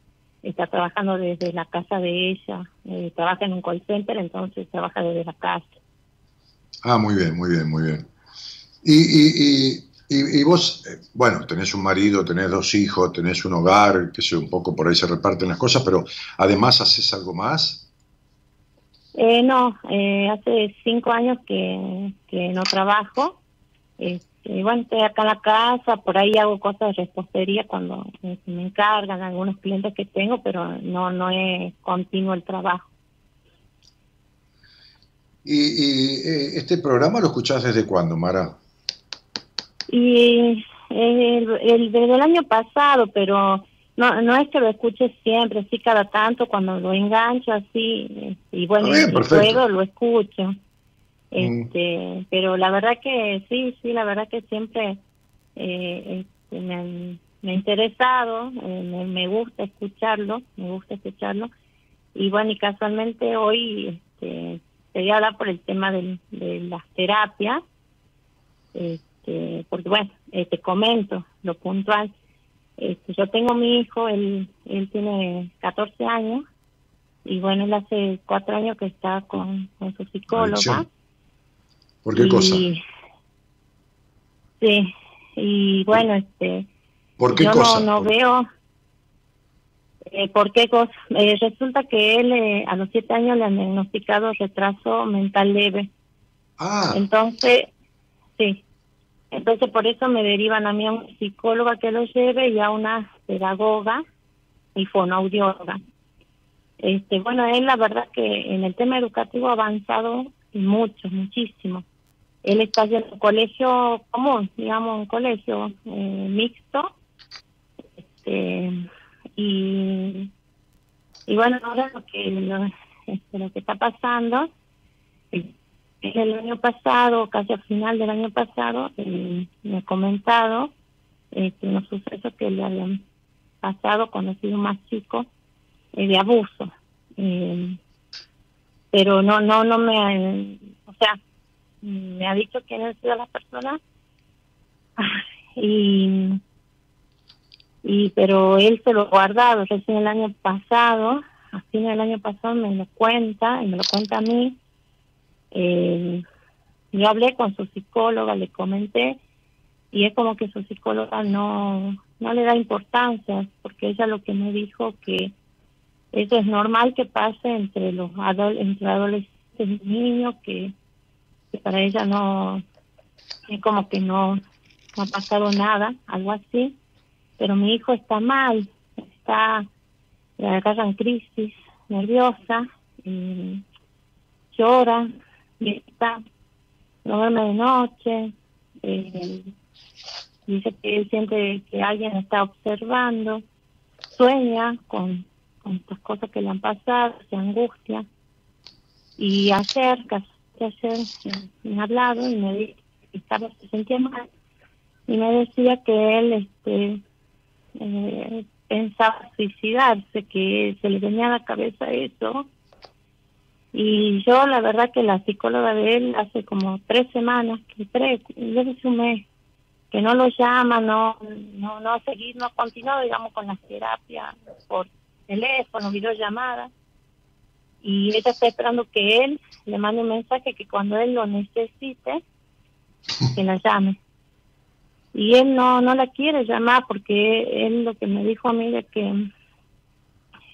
Está trabajando desde la casa de ella. eh, trabaja en un call center, entonces trabaja desde la casa. Ah, muy bien, muy bien, muy bien. Y, y, y, y- y vos, eh, bueno, tenés un marido, tenés dos hijos, tenés un hogar, que sé, un poco por ahí se reparten las cosas, pero además haces algo más. Eh, no, eh, hace cinco años que, que no trabajo. Este, bueno, estoy acá en la casa, por ahí hago cosas de repostería cuando eh, me encargan algunos clientes que tengo, pero no no es continuo el trabajo. Y, y, eh, este programa lo escuchás desde cuándo, Mara? Y eh, el, el desde el año pasado, pero no no es que lo escuche siempre, sí cada tanto cuando lo engancho así, eh, y bueno, bien, perfecto. puedo lo escucho. Este, pero la verdad que sí, sí, la verdad que siempre eh, este, me, han- me ha interesado, eh, me, me gusta escucharlo, me gusta escucharlo. Y bueno, y casualmente hoy este, quería hablar por el tema del- de las terapias, este, porque bueno, eh, te comento lo puntual. Este, yo tengo mi hijo, él, él tiene 14 años, y bueno, él hace cuatro años que está con, con su psicóloga. Adicción. ¿Por qué Y- cosa? Sí, y bueno, este, ¿Por qué yo cosa? no, no Por- veo eh, por qué cosa. Eh, resulta que él eh, a los siete años le han diagnosticado retraso mental leve. Ah, Entonces, sí. Entonces por eso me derivan a mí a una psicóloga que lo lleve y a una pedagoga y fonoaudióloga. Este, bueno, él la verdad que en el tema educativo ha avanzado mucho, muchísimo. Él está en un colegio común, digamos, un colegio eh, mixto. Este, y, y bueno, ahora lo que, lo, este, que está pasando el año pasado, casi al final del año pasado, eh, me ha comentado este, unos sucesos que le habían pasado cuando ha sido más chico eh, de abuso. Eh, pero no, no, no me, o sea, me ha dicho quién han sido las personas y, pero él se lo ha guardado recién el año pasado, a fin del año pasado me lo cuenta y me lo cuenta a mí. Eh, yo hablé con su psicóloga, le comenté y es como que su psicóloga no no le da importancia porque ella lo que me dijo que eso es normal que pase entre los entre adolescentes y niños que, para ella no es como que no, ha pasado nada algo así. Pero mi hijo está mal está le agarran crisis nerviosa y llora grita no duerme de noche eh, dice que él siente que alguien está observando sueña con, con estas cosas que le han pasado se angustia y ayer ayer me ha hablado y me dijo estaba se sentía mal y me decía que él este eh, pensaba suicidarse que se le venía a la cabeza eso Y yo, la verdad, que la psicóloga de él hace como tres semanas, tres, debe un mes, que no lo llama, no, no, no seguir, no continúa, digamos, con las terapias por teléfono, videollamada. Y ella está esperando que él le mande un mensaje que cuando él lo necesite, que la llame. Y él no, no la quiere llamar porque él lo que me dijo a mí de que,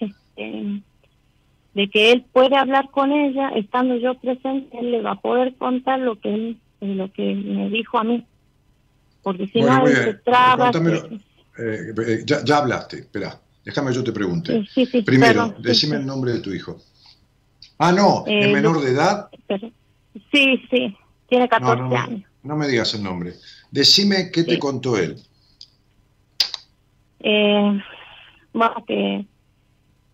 este, de que él puede hablar con ella, estando yo presente, él le va a poder contar lo que él, lo que me dijo a mí. Porque si Bueno, no, él se traba. Eh, eh, ya, ya hablaste, espera, déjame yo te pregunte. Sí, sí, sí, Primero, perdón, decime sí. el nombre de tu hijo. Ah, no, Eh, es menor Lu- de edad. pero- sí, sí, tiene No, 14 no, me- años. no me digas el nombre. Decime qué te contó él. Eh, bueno, que,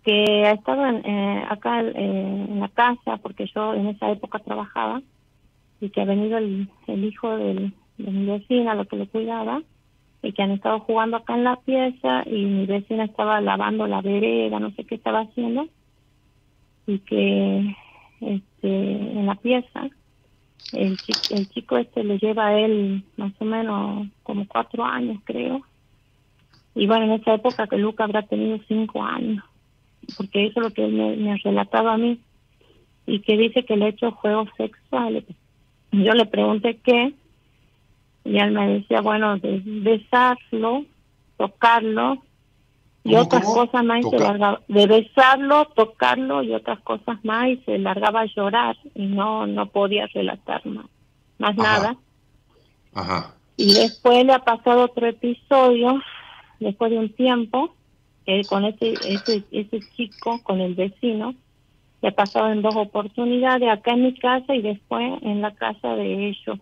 que ha estado eh, acá eh, en la casa, porque yo en esa época trabajaba, y que ha venido el, el hijo del, de mi vecina, lo que lo cuidaba, y que han estado jugando acá en la pieza, y mi vecina estaba lavando la vereda, no sé qué estaba haciendo, y que este, en la pieza el el chico este le lleva a él más o menos como cuatro años, creo. Y bueno, en esa época que Luca habrá tenido cinco años, porque eso es lo que él me, me ha relatado a mí, y que dice que le ha hecho juegos sexuales. Yo le pregunté qué, y él me decía, bueno, de besarlo, tocarlo, y ¿Cómo, otras cómo? cosas más, y se largaba, de besarlo, tocarlo y otras cosas más, y se largaba a llorar, y no, no podía relatar más, más Ajá. nada. Ajá. Y después le ha pasado otro episodio, después de un tiempo, que con ese, ese, ese chico, con el vecino, le ha pasado en dos oportunidades, acá en mi casa y después en la casa de ellos.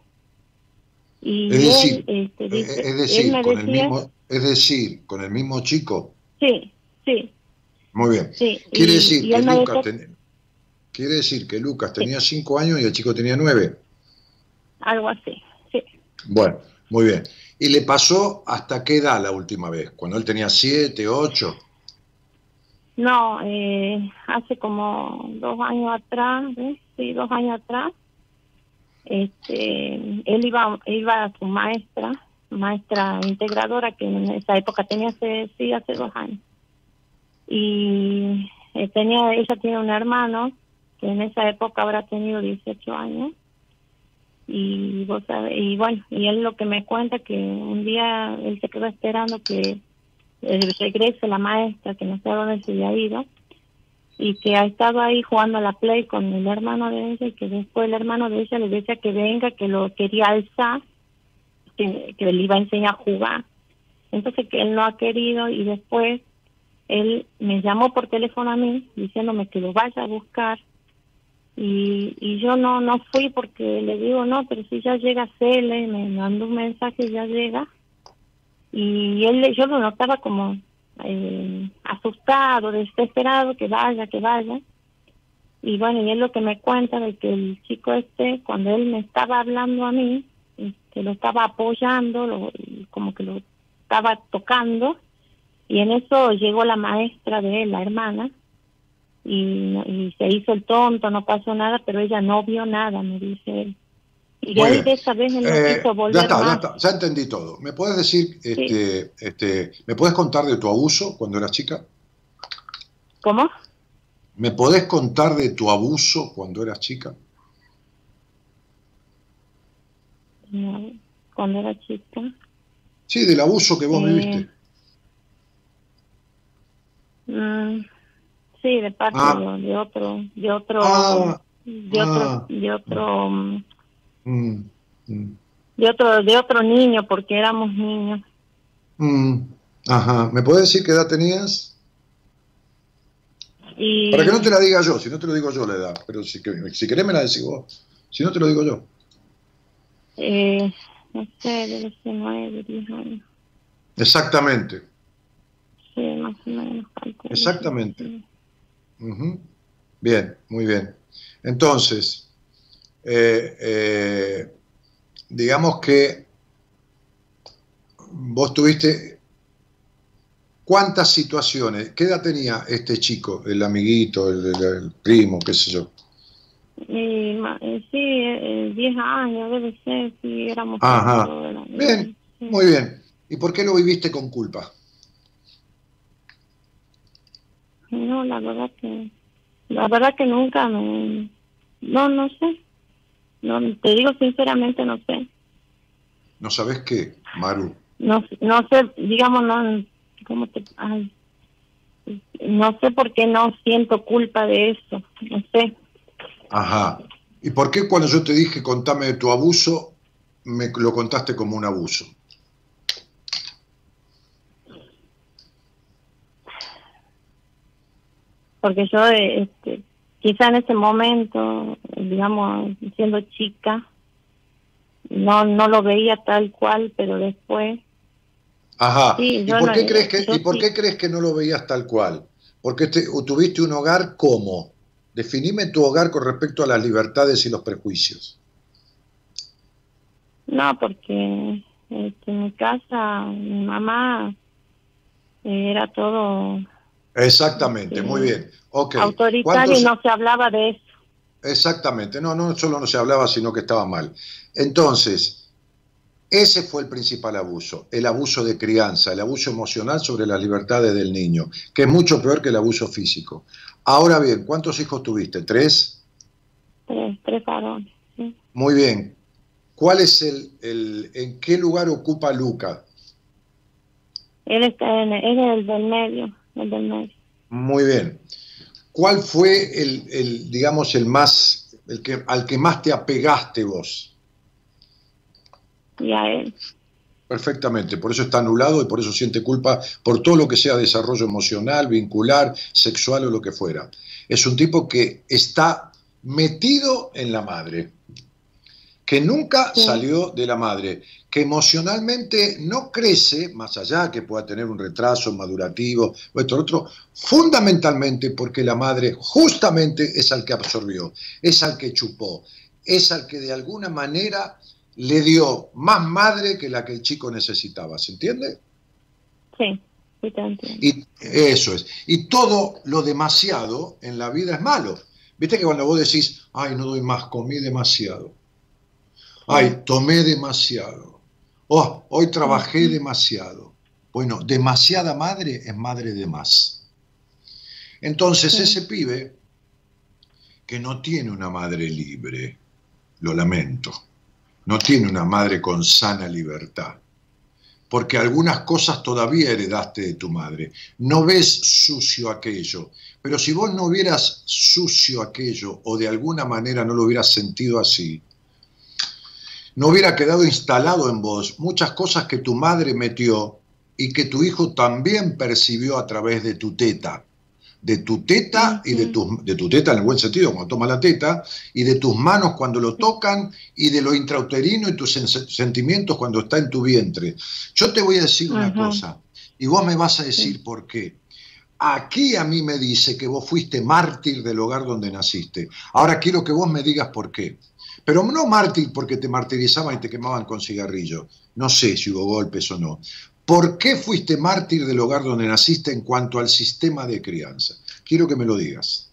Y Es decir, él, este, eh, dice- es él decir, me con el mismo, es decir, con el mismo chico. sí, sí, Muy bien. sí. Quiere y- decir y que Lucas decía ten- quiere decir que Lucas tenía cinco años y el chico tenía nueve. algo así, sí. Bueno, muy bien. ¿Y le pasó hasta qué edad la última vez? Cuando él tenía siete, ocho. No, eh, hace como dos años atrás, sí, dos años atrás, este, él iba, iba a su maestra, maestra integradora, que en esa época tenía, hace, sí, hace dos años. Y eh, tenía, ella tiene un hermano, que en esa época habrá tenido 18 años. Y vos sabés, y bueno, y él lo que me cuenta que un día él se quedó esperando que eh, regrese la maestra, que no sé dónde se había ido, y que ha estado ahí jugando a la play con el hermano de ella, y que después el hermano de ella le decía que venga, que lo quería alzar, que, que le iba a enseñar a jugar. Entonces que él no ha querido, y después él me llamó por teléfono a mí, diciéndome que lo vaya a buscar, y, y yo no no fui porque le digo, no, pero si ya llega Cele, me mandó un mensaje, ya llega, y él yo lo notaba como eh, asustado, desesperado, que vaya, que vaya. Y bueno, y es lo que me cuenta de que el chico este, cuando él me estaba hablando a mí, que lo estaba apoyando, lo, como que lo estaba tocando, y en eso llegó la maestra de él, la hermana, y, y se hizo el tonto, no pasó nada, pero ella no vio nada, me dice él. Y bien. de esa vez él no Eh, quiso volver ya está, ya está, ya entendí todo. ¿Me puedes decir, este, este, me puedes contar de tu abuso cuando eras chica? ¿Cómo? ¿Me podés contar de tu abuso cuando eras chica? No, cuando era chica. Sí, del abuso que vos Eh, viviste. Mm, sí, de parte Ah. de, de otro, de otro, Ah, de ah. otro, de otro, mm, Mm, de otro, de otro niño, porque éramos niños. mm. Ajá. ¿Me podés decir qué edad tenías? Y Para que no te la diga yo, si no te lo digo yo la edad, pero si, que- si querés me la decís vos, si no te lo digo yo. eh, no sé, ser nueve, diez años. Exactamente, Sí, más o menos. Exactamente. Bien, muy bien. Entonces, eh, eh, digamos que vos tuviste cuántas situaciones, ¿qué edad tenía este chico, el amiguito, el, el- el primo, qué sé yo? Y, eh, sí, eh, 10 años, debe ser, sí, éramos... Ajá. Bien, muy bien. ¿Y por qué lo viviste con culpa? No, la verdad que... La verdad que nunca me... No, no sé. No, te digo sinceramente, no sé. ¿No sabes qué, Maru? No, no sé, digamos, no... ¿Cómo te...? Ay, no sé por qué no siento culpa de eso. No sé. Ajá. ¿Y por qué cuando yo te dije contame de tu abuso, me lo contaste como un abuso? Porque yo este, quizá en ese momento digamos siendo chica no no lo veía tal cual pero después Ajá. Sí, ¿Y por no- qué crees que y por sí. qué crees que no lo veías tal cual? Porque te- tuviste un hogar cómo? Definime tu hogar con respecto a las libertades y los prejuicios. no porque este, en mi casa mi mamá eh, era todo Exactamente, Sí. muy bien. Ok. autoritario ¿Cuántos- y no se hablaba de eso Exactamente, no, no solo no se hablaba, sino que estaba mal. Entonces, ese fue el principal abuso, el abuso de crianza, el abuso emocional sobre las libertades del niño, que es mucho peor que el abuso físico. Ahora bien, ¿cuántos hijos tuviste? ¿Tres? tres tres varones sí. Muy bien. ¿Cuál es el, el en qué lugar ocupa Luca? él está en él es el del medio del medio Muy bien. ¿Cuál fue el, el, digamos, el más, el que, al que más te apegaste vos? y a él Perfectamente, por eso está anulado y por eso siente culpa por todo lo que sea desarrollo emocional, vincular, sexual o lo que fuera. Es un tipo que está metido en la madre, que nunca Sí. salió de la madre, que emocionalmente no crece, más allá que pueda tener un retraso madurativo o esto o otro, fundamentalmente porque la madre justamente es al que absorbió, es al que chupó, es al que de alguna manera le dio más madre que la que el chico necesitaba, ¿se entiende? sí te entiendo Y eso es. Y todo lo demasiado en la vida es malo. Viste que cuando vos decís, ay, no doy más, comí demasiado. Ay, tomé demasiado. Oh, hoy trabajé demasiado. Bueno, demasiada madre es madre de más. Entonces Sí. ese pibe que no tiene una madre libre, lo lamento, no tiene una madre con sana libertad porque algunas cosas todavía heredaste de tu madre. No ves sucio aquello, pero si vos no hubieras sucio aquello o de alguna manera no lo hubieras sentido así, no hubiera quedado instalado en vos muchas cosas que tu madre metió y que tu hijo también percibió a través de tu teta. De tu teta y de tu, de tu teta en el buen sentido, cuando toma la teta, y de tus manos cuando lo tocan, y de lo intrauterino y tus sen- sentimientos cuando está en tu vientre. Yo te voy a decir una cosa, y vos me vas a decir por qué. Aquí a mí me dice que vos fuiste mártir del hogar donde naciste. Ahora quiero que vos me digas por qué. Pero no mártir porque te martirizaban y te quemaban con cigarrillo. No sé si hubo golpes o no. ¿Por qué fuiste mártir del hogar donde naciste en cuanto al sistema de crianza? Quiero que me lo digas.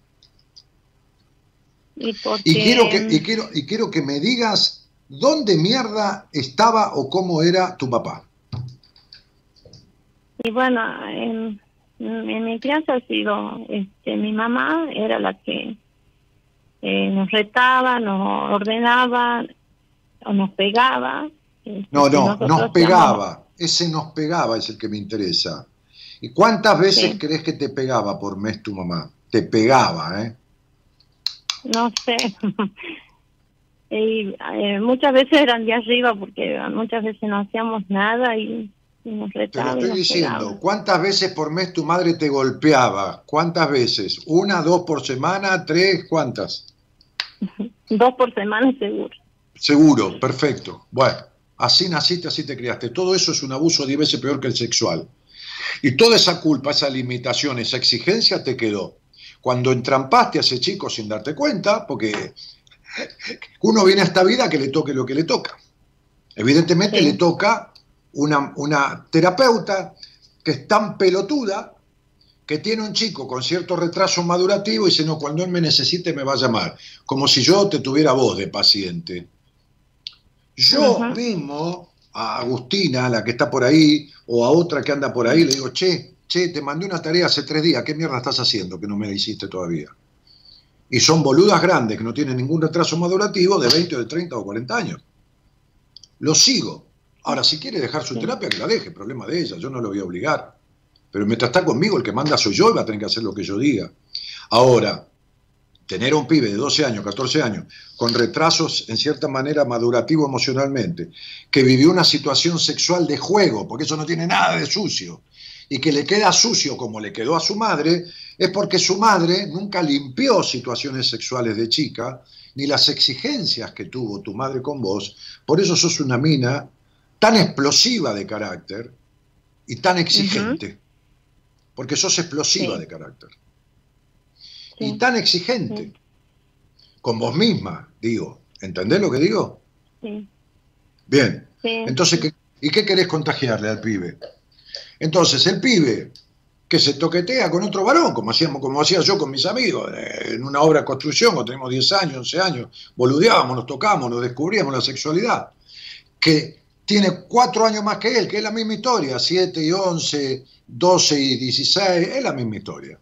y porque Y quiero que, y quiero, y quiero que me digas dónde mierda estaba o cómo era tu papá. Y bueno, en, en mi crianza ha sido, este, mi mamá era la que eh, nos retaba, nos ordenaba, o nos pegaba. este, No, y no, nos pegaba. Ese nos pegaba es el que me interesa. ¿Y cuántas veces Sí. crees que te pegaba por mes tu mamá? Te pegaba, ¿eh? No sé. y eh, muchas veces eran de arriba porque muchas veces no hacíamos nada y, y nos Te lo estoy diciendo. pegaba. ¿Cuántas veces por mes tu madre te golpeaba? ¿Cuántas veces? ¿Una, dos por semana? ¿Tres? ¿Cuántas? Dos por semana seguro. Seguro, perfecto. Bueno, así naciste, así te criaste. Todo eso es un abuso diez veces peor que el sexual. Y toda esa culpa, esa limitación, esa exigencia te quedó. Cuando entrampaste a ese chico sin darte cuenta, porque uno viene a esta vida que le toque lo que le toca. Evidentemente Sí. le toca una, una terapeuta que es tan pelotuda que tiene un chico con cierto retraso madurativo y dice, no, cuando él me necesite me va a llamar, como si yo te tuviera voz de paciente. Yo mismo, a Agustina, la que está por ahí, o a otra que anda por ahí, le digo, che, che, te mandé una tarea hace tres días, ¿qué mierda estás haciendo que no me la hiciste todavía? Y son boludas grandes que no tienen ningún retraso madurativo de 20 o de 30 o 40 años. Lo sigo. Ahora, si quiere dejar su terapia, que la deje, problema de ella, yo no lo voy a obligar. Pero mientras está conmigo, el que manda soy yo y va a tener que hacer lo que yo diga. Ahora, tener a un pibe de 12 años, 14 años, con retrasos en cierta manera madurativo emocionalmente, que vivió una situación sexual de juego, porque eso no tiene nada de sucio, y que le queda sucio como le quedó a su madre, es porque su madre nunca limpió situaciones sexuales de chica, ni las exigencias que tuvo tu madre con vos, por eso sos una mina tan explosiva de carácter y tan exigente, porque sos explosiva Sí. de carácter Sí. y tan exigente con vos misma, digo. ¿Entendés lo que digo? Sí, Bien. Entonces, ¿qué- ¿y qué querés contagiarle al pibe? Entonces, el pibe que se toquetea con otro varón, como, hacíamos, como hacía yo con mis amigos, eh, en una obra de construcción, cuando teníamos 10 años, 11 años, boludeábamos, nos tocábamos, nos descubríamos la sexualidad, que tiene cuatro años más que él, que es la misma historia, 7 y 11, 12 y 16, es la misma historia,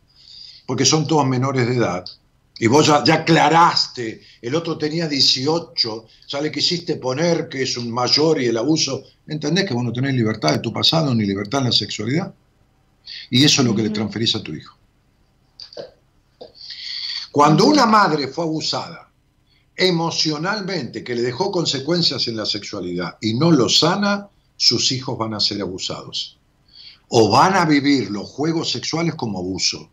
porque son todos menores de edad. Y vos ya, ya aclaraste, el otro tenía 18, ya le quisiste poner que es un mayor y el abuso. ¿Entendés que vos no tenés libertad de tu pasado ni libertad en la sexualidad? Y eso es lo que le transferís a tu hijo. Cuando una madre fue abusada emocionalmente, que le dejó consecuencias en la sexualidad y no lo sana, sus hijos van a ser abusados. O van a vivir los juegos sexuales como abuso.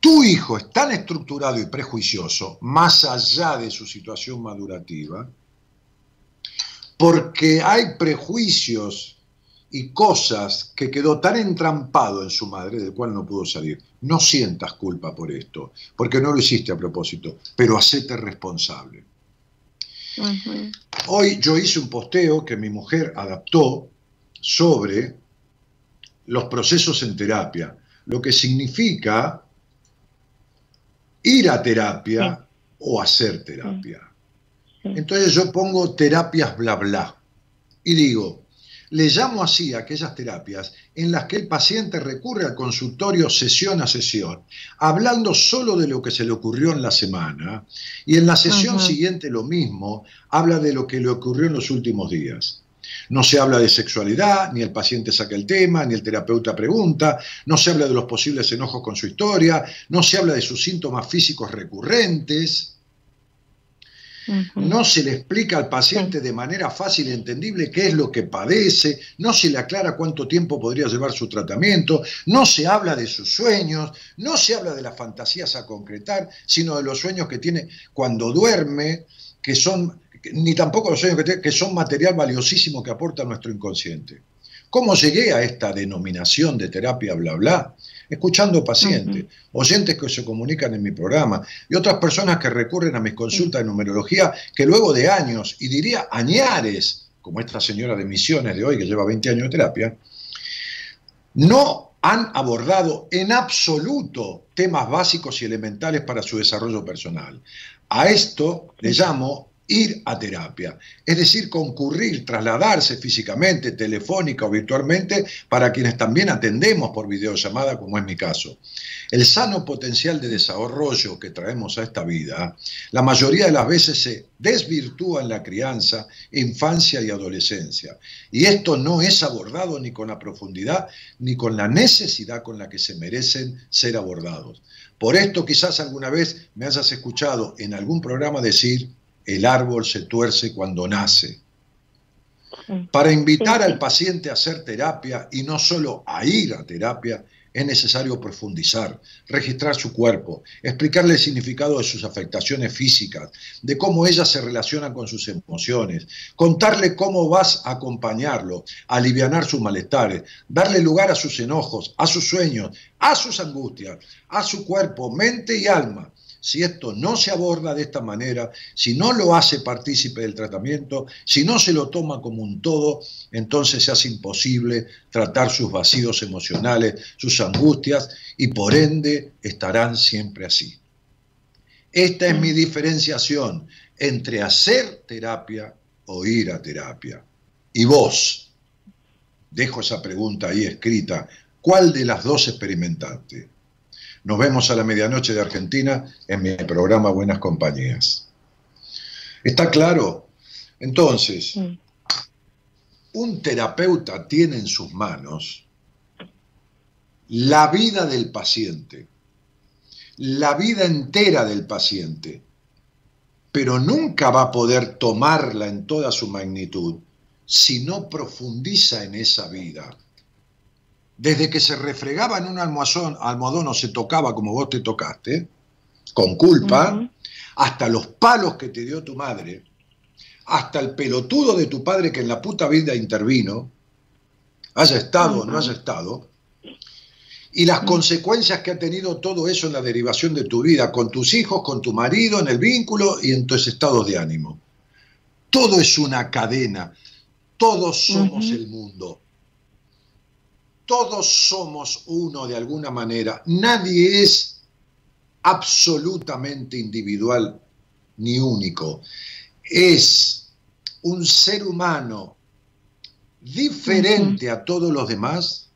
Tu hijo es tan estructurado y prejuicioso, más allá de su situación madurativa, porque hay prejuicios y cosas que quedó tan entrampado en su madre del cual no pudo salir. No sientas culpa por esto, porque no lo hiciste a propósito, pero hacete responsable. Hoy yo hice un posteo que mi mujer adaptó sobre los procesos en terapia, lo que significa ir a terapia o hacer terapia. Sí. Entonces yo pongo terapias bla bla y digo, le llamo así a aquellas terapias en las que el paciente recurre al consultorio sesión a sesión, hablando solo de lo que se le ocurrió en la semana, y en la sesión Ajá. siguiente lo mismo, habla de lo que le ocurrió en los últimos días. No se habla de sexualidad, ni el paciente saca el tema, ni el terapeuta pregunta, no se habla de los posibles enojos con su historia, no se habla de sus síntomas físicos recurrentes, No se le explica al paciente de manera fácil y entendible qué es lo que padece, no se le aclara cuánto tiempo podría llevar su tratamiento, no se habla de sus sueños, no se habla de las fantasías a concretar, sino de los sueños que tiene cuando duerme, que son, ni tampoco los sueños que tiene, que son material valiosísimo que aporta nuestro inconsciente. ¿Cómo llegué a esta denominación de terapia bla bla? Escuchando pacientes, oyentes que se comunican en mi programa y otras personas que recurren a mis consultas de numerología que luego de años, y diría añares, como esta señora de misiones de hoy que lleva 20 años de terapia, no han abordado en absoluto temas básicos y elementales para su desarrollo personal. A esto le llamo ir a terapia, es decir, concurrir, trasladarse físicamente, telefónica o virtualmente para quienes también atendemos por videollamada, como es mi caso. El sano potencial de desarrollo que traemos a esta vida, la mayoría de las veces se desvirtúa en la crianza, infancia y adolescencia. Y esto no es abordado ni con la profundidad ni con la necesidad con la que se merecen ser abordados. Por esto quizás alguna vez me hayas escuchado en algún programa decir, el árbol se tuerce cuando nace. Para invitar al paciente a hacer terapia y no solo a ir a terapia, es necesario profundizar, registrar su cuerpo, explicarle el significado de sus afectaciones físicas, de cómo ellas se relacionan con sus emociones, contarle cómo vas a acompañarlo, alivianar sus malestares, darle lugar a sus enojos, a sus sueños, a sus angustias, a su cuerpo, mente y alma, si esto no se aborda de esta manera, si no lo hace partícipe del tratamiento, si no se lo toma como un todo, entonces se hace imposible tratar sus vacíos emocionales, sus angustias, y por ende estarán siempre así. Esta es mi diferenciación entre hacer terapia o ir a terapia. Y vos, dejo esa pregunta ahí escrita, ¿cuál de las dos experimentaste? Nos vemos a la medianoche de Argentina en mi programa Buenas Compañías. ¿Está claro? Entonces, un terapeuta tiene en sus manos la vida del paciente, la vida entera del paciente, pero nunca va a poder tomarla en toda su magnitud si no profundiza en esa vida desde que se refregaba en un almohadón, almohadón o se tocaba como vos te tocaste, con culpa, hasta los palos que te dio tu madre, hasta el pelotudo de tu padre que en la puta vida intervino, haya estado o no haya estado, y las consecuencias que ha tenido todo eso en la derivación de tu vida, con tus hijos, con tu marido, en el vínculo y en tus estados de ánimo. Todo es una cadena, todos somos el mundo todos somos uno de alguna manera. Nadie es absolutamente individual ni único. Es un ser humano diferente a todos los demás,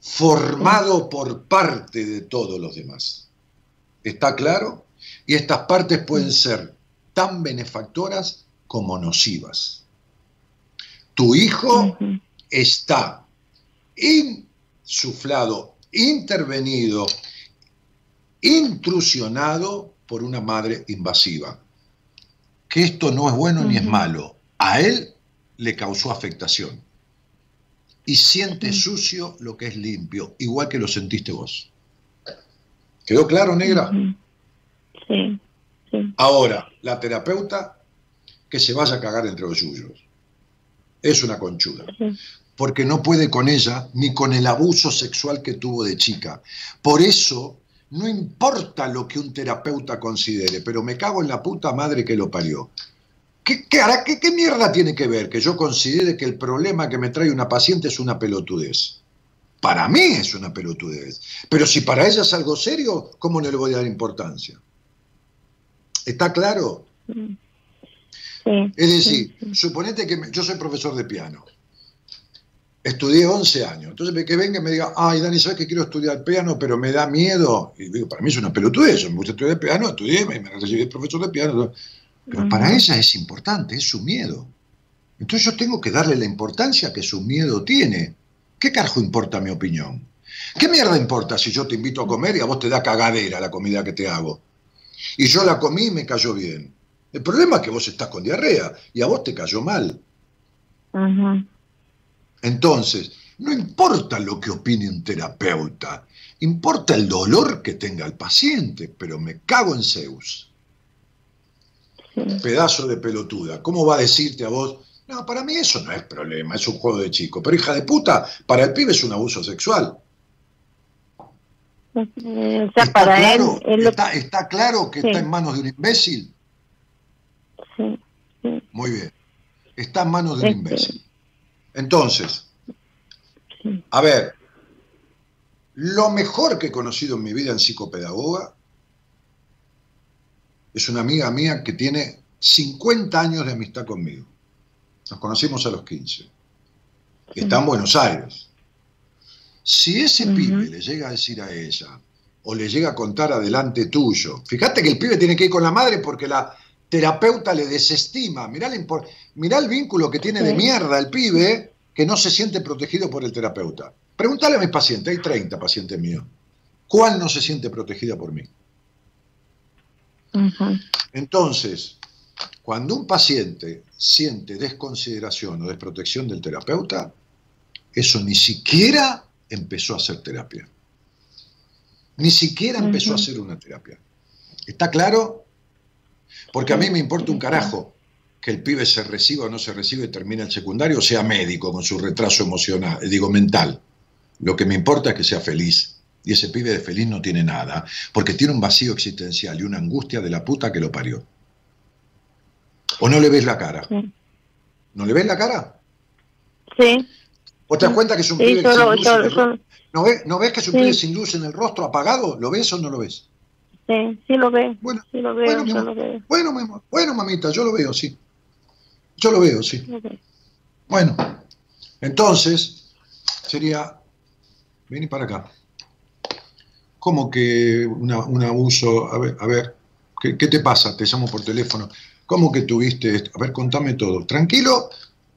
formado por parte de todos los demás. ¿Está claro? Y estas partes pueden ser tan benefactoras como nocivas. Tu hijo está insuflado, intervenido, intrusionado por una madre invasiva. Que esto no es bueno ni es malo. A él le causó afectación. Y siente sucio lo que es limpio, igual que lo sentiste vos. ¿Quedó claro, negra? Sí, sí. Ahora, la terapeuta que se vaya a cagar entre los suyos. Es una conchuda porque no puede con ella ni con el abuso sexual que tuvo de chica. Por eso, no importa lo que un terapeuta considere, pero me cago en la puta madre que lo parió. ¿Qué, qué, qué mierda tiene que ver que yo considere que el problema que me trae una paciente es una pelotudez? Para mí es una pelotudez. Pero si para ella es algo serio, ¿cómo no le voy a dar importancia? ¿Está claro? Sí, es decir, suponete que yo soy profesor de piano estudié 11 años. Entonces, que venga y me diga, ay, Dani, ¿sabes que quiero estudiar piano, pero me da miedo? Y digo, para mí es una pelotudez, me gusta estudiar piano, estudié, me, me recibí profesor de piano. Pero para ella es importante, es su miedo. Entonces yo tengo que darle la importancia que su miedo tiene. ¿Qué carajo importa mi opinión? ¿Qué mierda importa si yo te invito a comer y a vos te da cagadera la comida que te hago? Y yo la comí y me cayó bien. El problema es que vos estás con diarrea y a vos te cayó mal. Ajá. Entonces, no importa lo que opine un terapeuta, importa el dolor que tenga el paciente, pero me cago en Zeus. Pedazo de pelotuda. ¿Cómo va a decirte a vos? No, para mí eso no es problema, es un juego de chico. Pero hija de puta, para el pibe es un abuso sexual. O sea, para claro, él, él lo- está, está claro que Sí. está en manos de un imbécil? sí, sí, Muy bien. Está en manos de un Este- imbécil. Entonces. A ver, lo mejor que he conocido en mi vida en psicopedagoga es una amiga mía que tiene 50 años de amistad conmigo. Nos conocimos a los 15. Está en Buenos Aires. Si ese pibe le llega a decir a ella, o le llega a contar adelante tuyo, fíjate que el pibe tiene que ir con la madre porque la terapeuta le desestima. Mirá, mirá el vínculo que tiene de mierda el pibe que no se siente protegido por el terapeuta. Pregúntale a mis pacientes, hay 30 pacientes míos. ¿Cuál no se siente protegida por mí? Entonces, cuando un paciente siente desconsideración o desprotección del terapeuta, eso ni siquiera empezó a hacer terapia. Ni siquiera empezó a hacer una terapia. ¿Está claro? Porque a mí me importa un carajo que el pibe se reciba o no se reciba y termine el secundario, o sea médico con su retraso emocional, eh, digo mental. Lo que me importa es que sea feliz Y ese pibe de feliz no tiene nada, porque tiene un vacío existencial y una angustia de la puta que lo parió. ¿O no le ves la cara? Sí. ¿No le ves la cara? Sí, ¿O te das cuenta que es un sí, pibe yo sin luz en el ro- ¿No ves, ¿No ves que es un Sí. pibe sin luz en el rostro apagado? ¿Lo ves o no lo ves? sí, sí lo veo, Bueno, sí lo veo, bueno, mi yo amor. lo veo. Bueno, mi amor, bueno, mamita, yo lo veo, sí. Yo lo veo, sí. Bueno, entonces sería, vení para acá. ¿Cómo que una- un abuso? A ver, a ver, ¿qué, qué te pasa? Te llamo por teléfono. ¿Cómo que tuviste esto? A ver, contame todo. Tranquilo,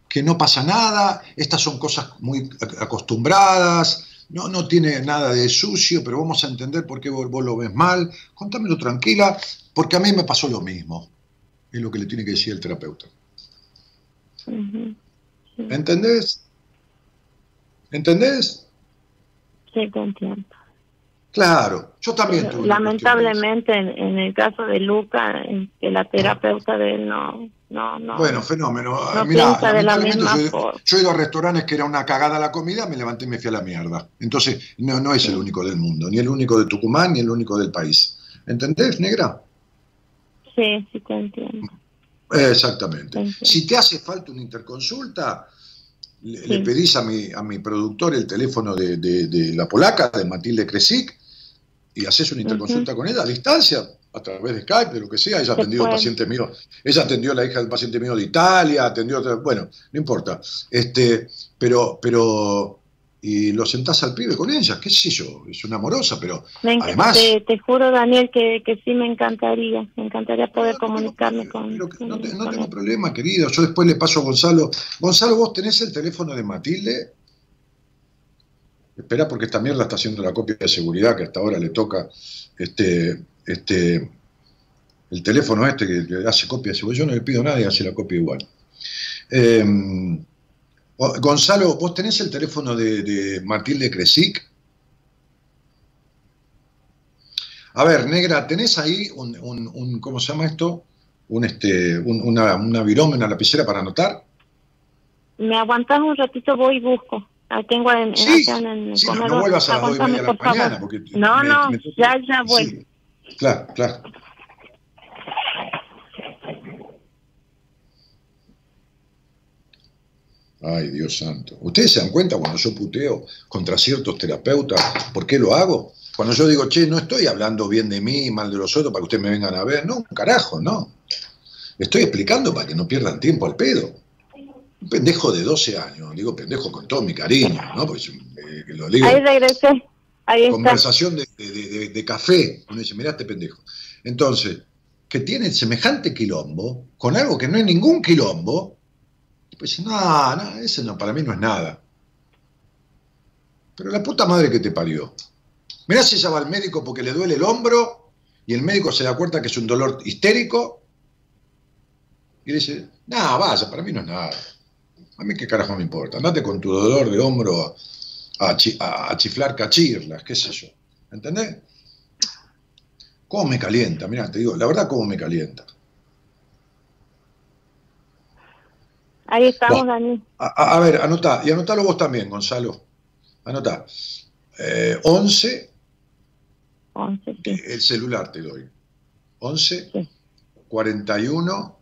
que no pasa nada, estas son cosas muy ac- acostumbradas, no, no tiene nada de sucio, pero vamos a entender por qué vos, vos lo ves mal. Contámelo tranquila, porque a mí me pasó lo mismo. Es lo que le tiene que decir el terapeuta. ¿Entendés? ¿Entendés? Sí, te entiendo. Claro, yo también tuve Lamentablemente, en, en el caso de Luca, que la terapeuta de él no, no, no. Bueno, fenómeno. No Mirá, de la lamentablemente misma yo, yo he ido a restaurantes que era una cagada la comida, me levanté y me fui a la mierda. Entonces, no, no es el único del mundo, ni el único de Tucumán, ni el único del país. ¿Entendés, negra? Sí, sí, te entiendo. Exactamente. Si te hace falta una interconsulta, le, Sí. le pedís a mi, a mi productor el teléfono de, de- de la polaca, de Matilde Kresic, y haces una interconsulta con ella a distancia, a través de Skype, de lo que sea. Ella ha atendido pacientes míos, ella atendió a la hija del paciente mío de Italia, atendió, otra- bueno, no importa. Este, pero, pero, y lo sentás al pibe con ella, qué sé yo, es una amorosa, pero Me además... te, te juro, Daniel, que, que sí me encantaría. Me encantaría poder comunicarme con, Pero que no, con- te- no con tengo él. problema, querido. Yo después le paso a Gonzalo. Gonzalo, ¿vos tenés el teléfono de Matilde? Espera, porque esta mierda está haciendo la copia de seguridad que hasta ahora le toca este, este, el teléfono este que, hace copia de seguridad. Yo no le pido a nadie, hace la copia igual. Eh, Gonzalo, ¿vos tenés el teléfono de, de Matilde Kresic? A ver, negra, ¿tenés ahí un, un- un- ¿cómo se llama esto? Un, este, un- una, una virome, una lapicera para anotar? Me aguantas un ratito, voy y busco. Ahí tengo en, en, Sí, en el sí, no, no vuelvas a las y media de la mañana, porque No, me- no, me toca- ya, ya Sí, vuelvo. claro, claro. Ay, Dios santo. ¿Ustedes se dan cuenta cuando yo puteo contra ciertos terapeutas por qué lo hago? Cuando yo digo, che, no estoy hablando bien de mí, mal de los otros, para que ustedes me vengan a ver. No, un carajo, no. Estoy explicando para que no pierdan tiempo al pedo. Un pendejo de 12 años, digo pendejo con todo mi cariño, ¿no? Porque eh, que lo digo Ahí regresé. Ahí está. conversación de, de- de- de café. Uno dice, mirá este pendejo. Entonces, que tiene semejante quilombo, con algo que no es ningún quilombo, pues dice, no, no, ese no, para mí no es nada. Pero la puta madre que te parió. Mirá si ella va al médico porque le duele el hombro y el médico se da cuenta que es un dolor histérico y dice, no, vaya, para mí no es nada. A mí qué carajo me importa. Andate con tu dolor de hombro a, a- a chiflar cachirlas, qué sé yo. ¿Entendés? ¿Cómo me calienta? Mirá, te digo, la verdad, cómo me calienta. Ahí estamos. Daniel. A, a- ver, anotá, y anotalo vos también, Gonzalo. Anotá. Eh, 11, 11, sí. el celular te doy. 11, Sí. 41,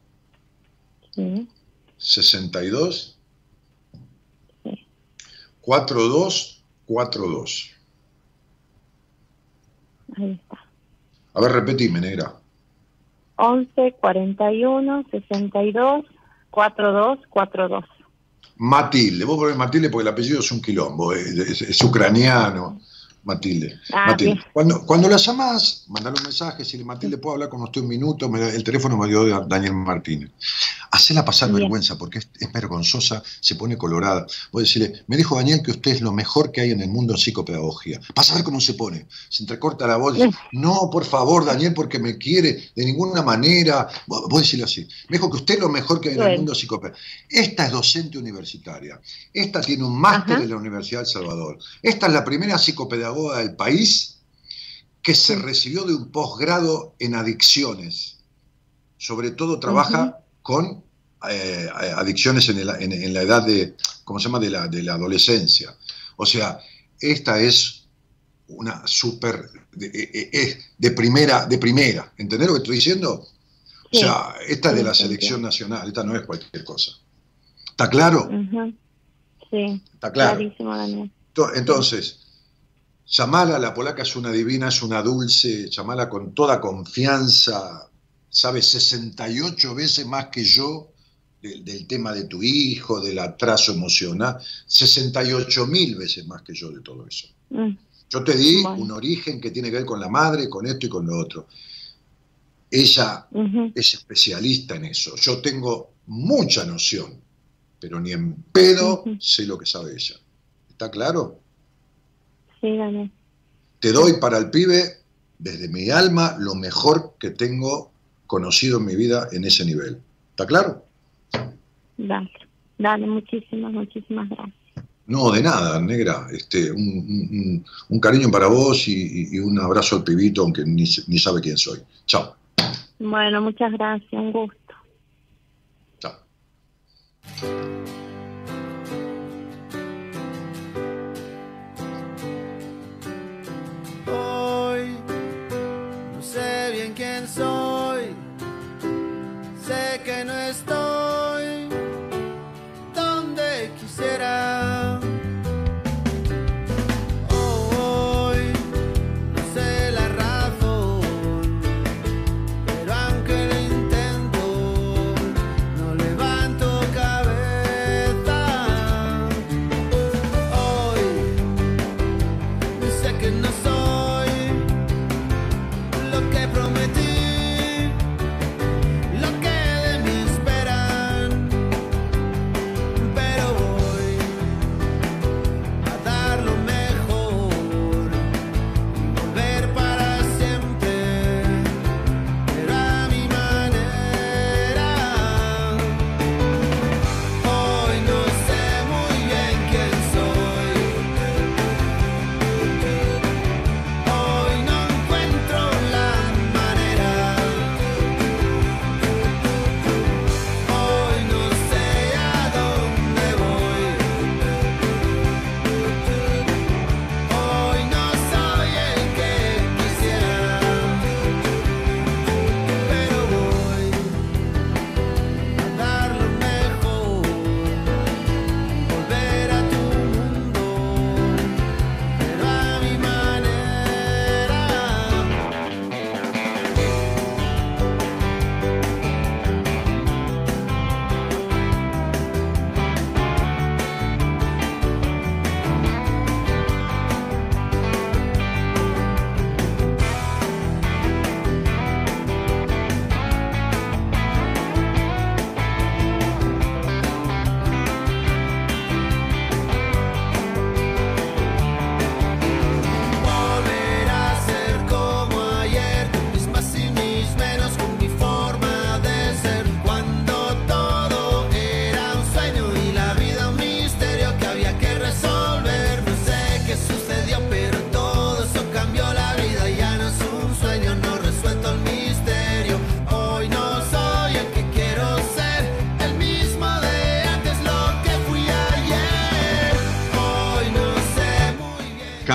sí. 62, Sí. 42, 42. Ahí está. A ver, repetime, negra. 11, 41, 62, 42, 42. Matilde, vos ponés Matilde porque el apellido es un quilombo, es- es ucraniano. Matilde. Ah, Matilde. Cuando, cuando la llamás, mandale un mensaje, si Matilde puedo hablar con usted un minuto, me el teléfono me dio Da- Daniel Martínez. Hacela pasar Bien. vergüenza porque es, es vergonzosa, se pone colorada. Vos decirle, me dijo Daniel que usted es lo mejor que hay en el mundo en psicopedagogía. Vas a ver cómo se pone. Se entrecorta la voz. dice, no, por favor, Daniel, porque me quiere de ninguna manera. Vos, vos decirle así. Me dijo que usted es lo mejor que hay en el mundo psicopedagogía. Esta es docente universitaria. Esta tiene un máster Ajá. en la Universidad de El Salvador. Esta es la primera psicopedagoga del país que se recibió de un posgrado en adicciones. Sobre todo trabaja con eh, adicciones en, el- en- en la edad de, ¿cómo se llama?, de la, de la adolescencia. O sea, esta es una super de, eh, eh, de primera, de primera. ¿Entendés lo que estoy diciendo? O sea, esta es de la selección nacional, esta no es cualquier cosa. ¿Está claro? Sí, Está claro. clarísimo, Daniel. To- Entonces, llamala, la polaca es una divina, es una dulce, llamala con toda confianza, sabe 68 veces más que yo del, del tema de tu hijo, del atraso emocional, 68 mil veces más que yo de todo eso. Mm, Yo te di Bueno. un origen que tiene que ver con la madre, con esto y con lo otro. Ella es especialista en eso. Yo tengo mucha noción, pero ni en pedo sé lo que sabe ella. ¿Está claro? Sí, Daniel. Te doy para el pibe, desde mi alma, lo mejor que tengo conocido en mi vida en ese nivel. ¿Está claro? Dale, dale, muchísimas, muchísimas gracias. No, de nada, negra. Este, un, un- un- un cariño para vos y, y- y un abrazo al pibito, aunque ni, ni sabe quién soy. Chao. Bueno, muchas gracias, un gusto. Chao. Quién soy, sé que no estoy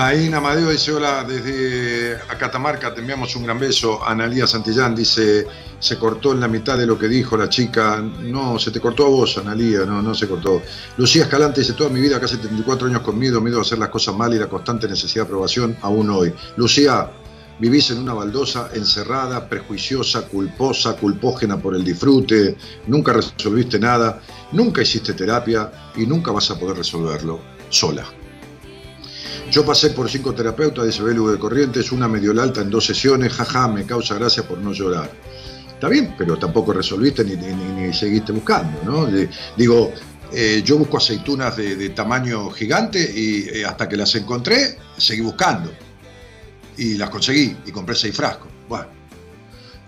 Caín Amadeo dice hola desde Catamarca, te enviamos un gran beso. Analía Santillán dice, se cortó en la mitad de lo que dijo la chica. No, se te cortó a vos, Analía, no, no se cortó. Lucía Escalante dice, toda mi vida, casi 74 años con miedo, miedo a hacer las cosas mal y la constante necesidad de aprobación, aún hoy. Lucía, vivís en una baldosa encerrada, prejuiciosa, culposa, culpógena por el disfrute, nunca resolviste nada, nunca hiciste terapia y nunca vas a poder resolverlo sola. Yo pasé por cinco terapeutas, dice Belu de Corrientes, una medio alta en dos sesiones, jaja, me causa gracia por no llorar. Está bien, pero tampoco resolviste ni, ni- ni- seguiste buscando, ¿no? De- digo, eh, yo busco aceitunas de, de tamaño gigante y eh, hasta que las encontré, seguí buscando. Y las conseguí y compré seis frascos. Bueno,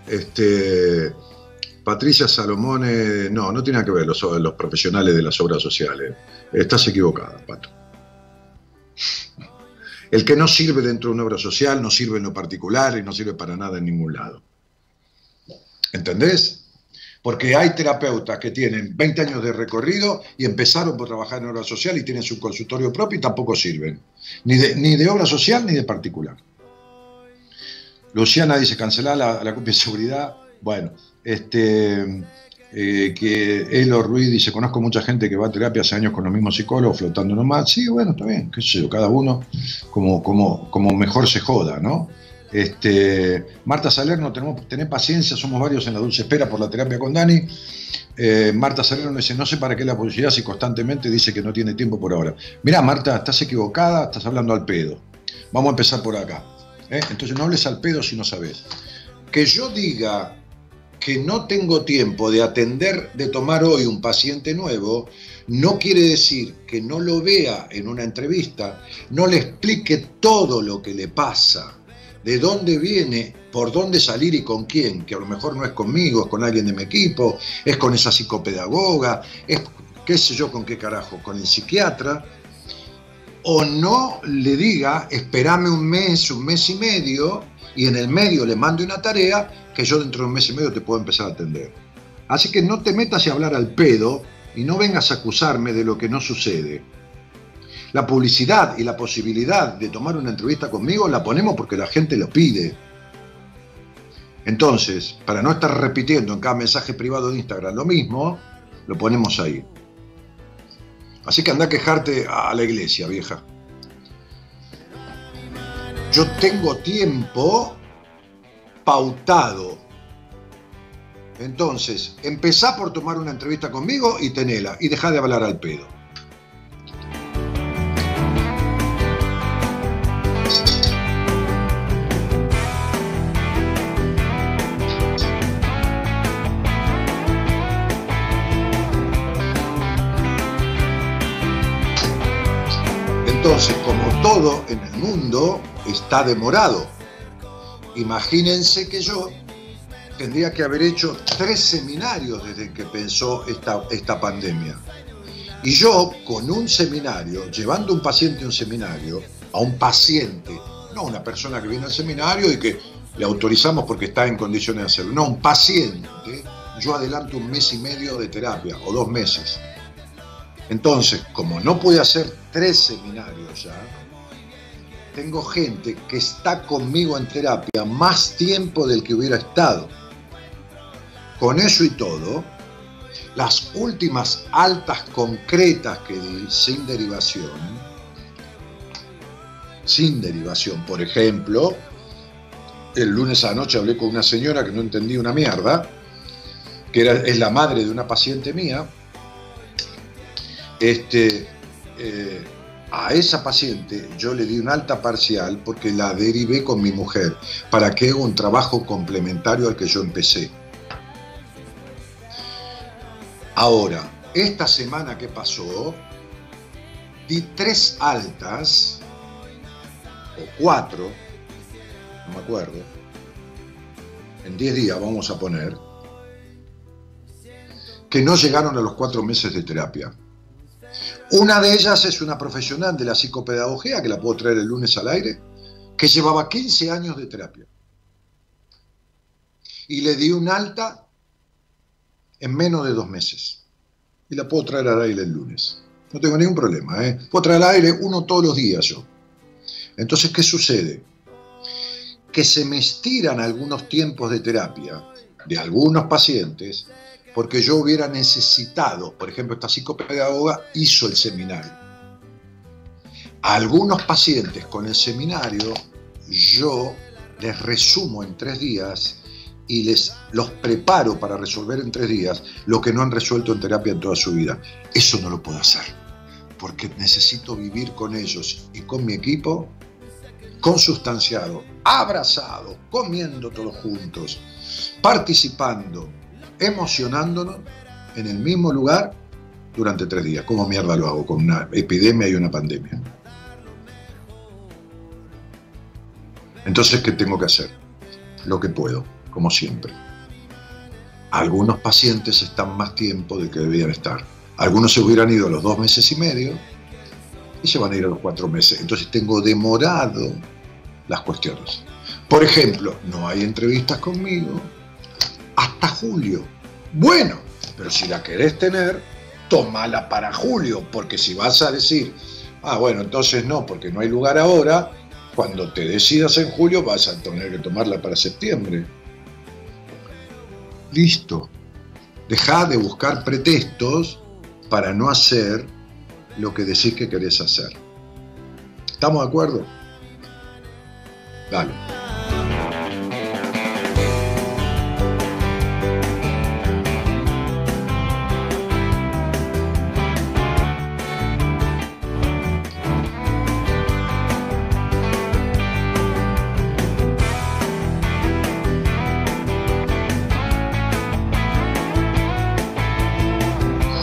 este, Patricia Salomone, no, no tiene nada que ver los, los profesionales de las obras sociales. Estás equivocada, Pato. El que no sirve dentro de una obra social no sirve en lo particular y no sirve para nada en ningún lado. ¿Entendés? Porque hay terapeutas que tienen 20 años de recorrido y empezaron por trabajar en obra social y tienen su consultorio propio y tampoco sirven. Ni de, ni de obra social ni de particular. Luciana dice cancelar la, la copia de seguridad. Bueno, este, eh, que Elo Ruiz dice, conozco mucha gente que va a terapia hace años con los mismos psicólogos, flotando nomás. Sí, bueno, está bien, qué sé yo, cada uno como, como, como mejor se joda, ¿no? Este, Marta Salerno, tenemos, tener paciencia, somos varios en la dulce espera por la terapia con Dani. Eh, Marta Salerno dice, no sé para qué la publicidad si constantemente dice que no tiene tiempo por ahora. Mirá, Marta, estás equivocada, estás hablando al pedo. Vamos a empezar por acá. ¿eh? Entonces no hables al pedo si no sabes. Que yo diga que no tengo tiempo de atender, de tomar hoy un paciente nuevo, no quiere decir que no lo vea en una entrevista, no le explique todo lo que le pasa, de dónde viene, por dónde salir y con quién, que a lo mejor no es conmigo, es con alguien de mi equipo, es con esa psicopedagoga, es qué sé yo con qué carajo, con el psiquiatra, o no le diga, espérame un mes, un mes y medio, y en el medio le mande una tarea que yo dentro de un mes y medio te puedo empezar a atender. Así que no te metas a hablar al pedo y no vengas a acusarme de lo que no sucede. La publicidad y la posibilidad de tomar una entrevista conmigo la ponemos porque la gente lo pide. Entonces, para no estar repitiendo en cada mensaje privado de Instagram lo mismo, lo ponemos ahí. Así que anda a quejarte a la iglesia, vieja. Yo tengo tiempo pautado. Entonces, empezá por tomar una entrevista conmigo y tenela, y dejá de hablar al pedo. Todo en el mundo está demorado, imagínense que yo tendría que haber hecho tres seminarios desde que pensó esta, esta pandemia. Y yo, con un seminario, llevando un paciente a un seminario, a un paciente, no una persona que viene al seminario y que le autorizamos porque está en condiciones de hacerlo, no, un paciente, yo adelanto un mes y medio de terapia o dos meses. Entonces, como no pude hacer tres seminarios ya, tengo gente que está conmigo en terapia más tiempo del que hubiera estado. Con eso y todo, las últimas altas concretas que di sin derivación, sin derivación, por ejemplo, el lunes a la noche hablé con una señora que no entendía una mierda, que era, es la madre de una paciente mía, este, eh, a esa paciente yo le di una alta parcial porque la derivé con mi mujer para que haga un trabajo complementario al que yo empecé. Ahora, esta semana que pasó, di tres altas, o cuatro, no me acuerdo, en diez días vamos a poner, que no llegaron a los cuatro meses de terapia. Una de ellas es una profesional de la psicopedagogía, que la puedo traer el lunes al aire, que llevaba 15 años de terapia. Y le di un alta en menos de dos meses. Y la puedo traer al aire el lunes. No tengo ningún problema. ¿eh? Puedo traer al aire uno todos los días yo. Entonces, ¿qué sucede? Que se me estiran algunos tiempos de terapia de algunos pacientes porque yo hubiera necesitado, por ejemplo, esta psicopedagoga hizo el seminario. A algunos pacientes con el seminario yo les resumo en tres días y les los preparo para resolver en tres días lo que no han resuelto en terapia en toda su vida. Eso no lo puedo hacer, porque necesito vivir con ellos y con mi equipo consustanciado, abrazado, comiendo todos juntos, participando, emocionándonos en el mismo lugar durante tres días. ¿Cómo mierda lo hago? Con una epidemia y una pandemia. Entonces, ¿qué tengo que hacer? Lo que puedo, como siempre. Algunos pacientes están más tiempo de que debían estar. Algunos se hubieran ido a los dos meses y medio y se van a ir a los cuatro meses. Entonces tengo demorado las cuestiones. Por ejemplo, no hay entrevistas conmigo hasta julio. Bueno, pero si la querés tener, tomala para julio, porque si vas a decir, ah, bueno, entonces no, porque no hay lugar ahora, cuando te decidas en julio vas a tener que tomarla para septiembre. Listo. Deja de buscar pretextos para no hacer lo que decís que querés hacer. ¿Estamos de acuerdo? Dale.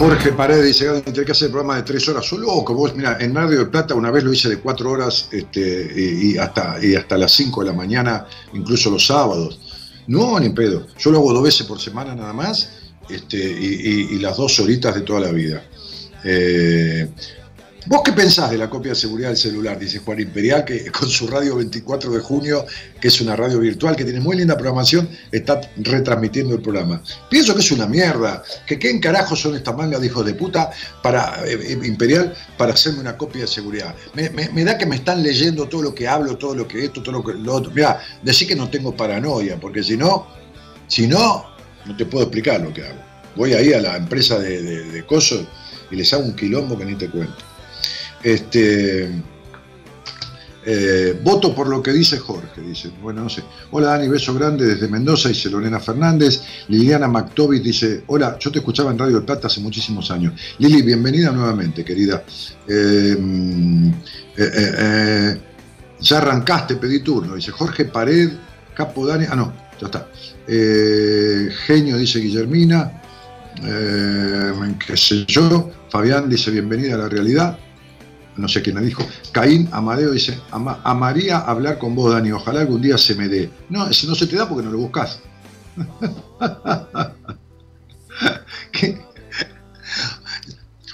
Jorge Paredes dice, "Gano, tiene que hacer programa de tres horas. Solo loco, vos, mira, en Radio de Plata una vez lo hice de cuatro horas este, y, hasta, y hasta las cinco de la mañana, incluso los sábados. No, ni pedo. Yo lo hago dos veces por semana nada más este, y las dos horitas de toda la vida. Eh, ¿Vos qué pensás de la copia de seguridad del celular? Dice Juan Imperial, que con su radio 24 de junio, que es una radio virtual, que tiene muy linda programación, está retransmitiendo el programa. Pienso que es una mierda, que qué encarajo son estas mangas de hijos de puta para eh, eh, Imperial para hacerme una copia de seguridad. Me, da que me están leyendo todo lo que hablo, todo lo que esto, todo lo que lo otro. Mirá, decir que no tengo paranoia, porque si no, si no, no te puedo explicar lo que hago. Voy ahí a la empresa de, de, de coso y les hago un quilombo que ni te cuento. Este, eh, voto por lo que dice Jorge, dice. Bueno, no sé. Hola Dani, beso grande desde Mendoza, dice Lorena Fernández. Liliana McTovic dice, hola, yo te escuchaba en Radio del Plata hace muchísimos años. Lili, bienvenida nuevamente, querida. Eh, mm, eh, ya arrancaste, pedí turno, dice Jorge Pared, Capo Dani, ah no, ya está. Genio, dice Guillermina. Qué sé yo. Fabián dice, bienvenida a la realidad no sé quién me dijo, Caín Amadeo dice, "Ama- amaría hablar con vos, Dani, ojalá algún día se me dé. No, ese no se te da porque no lo buscas.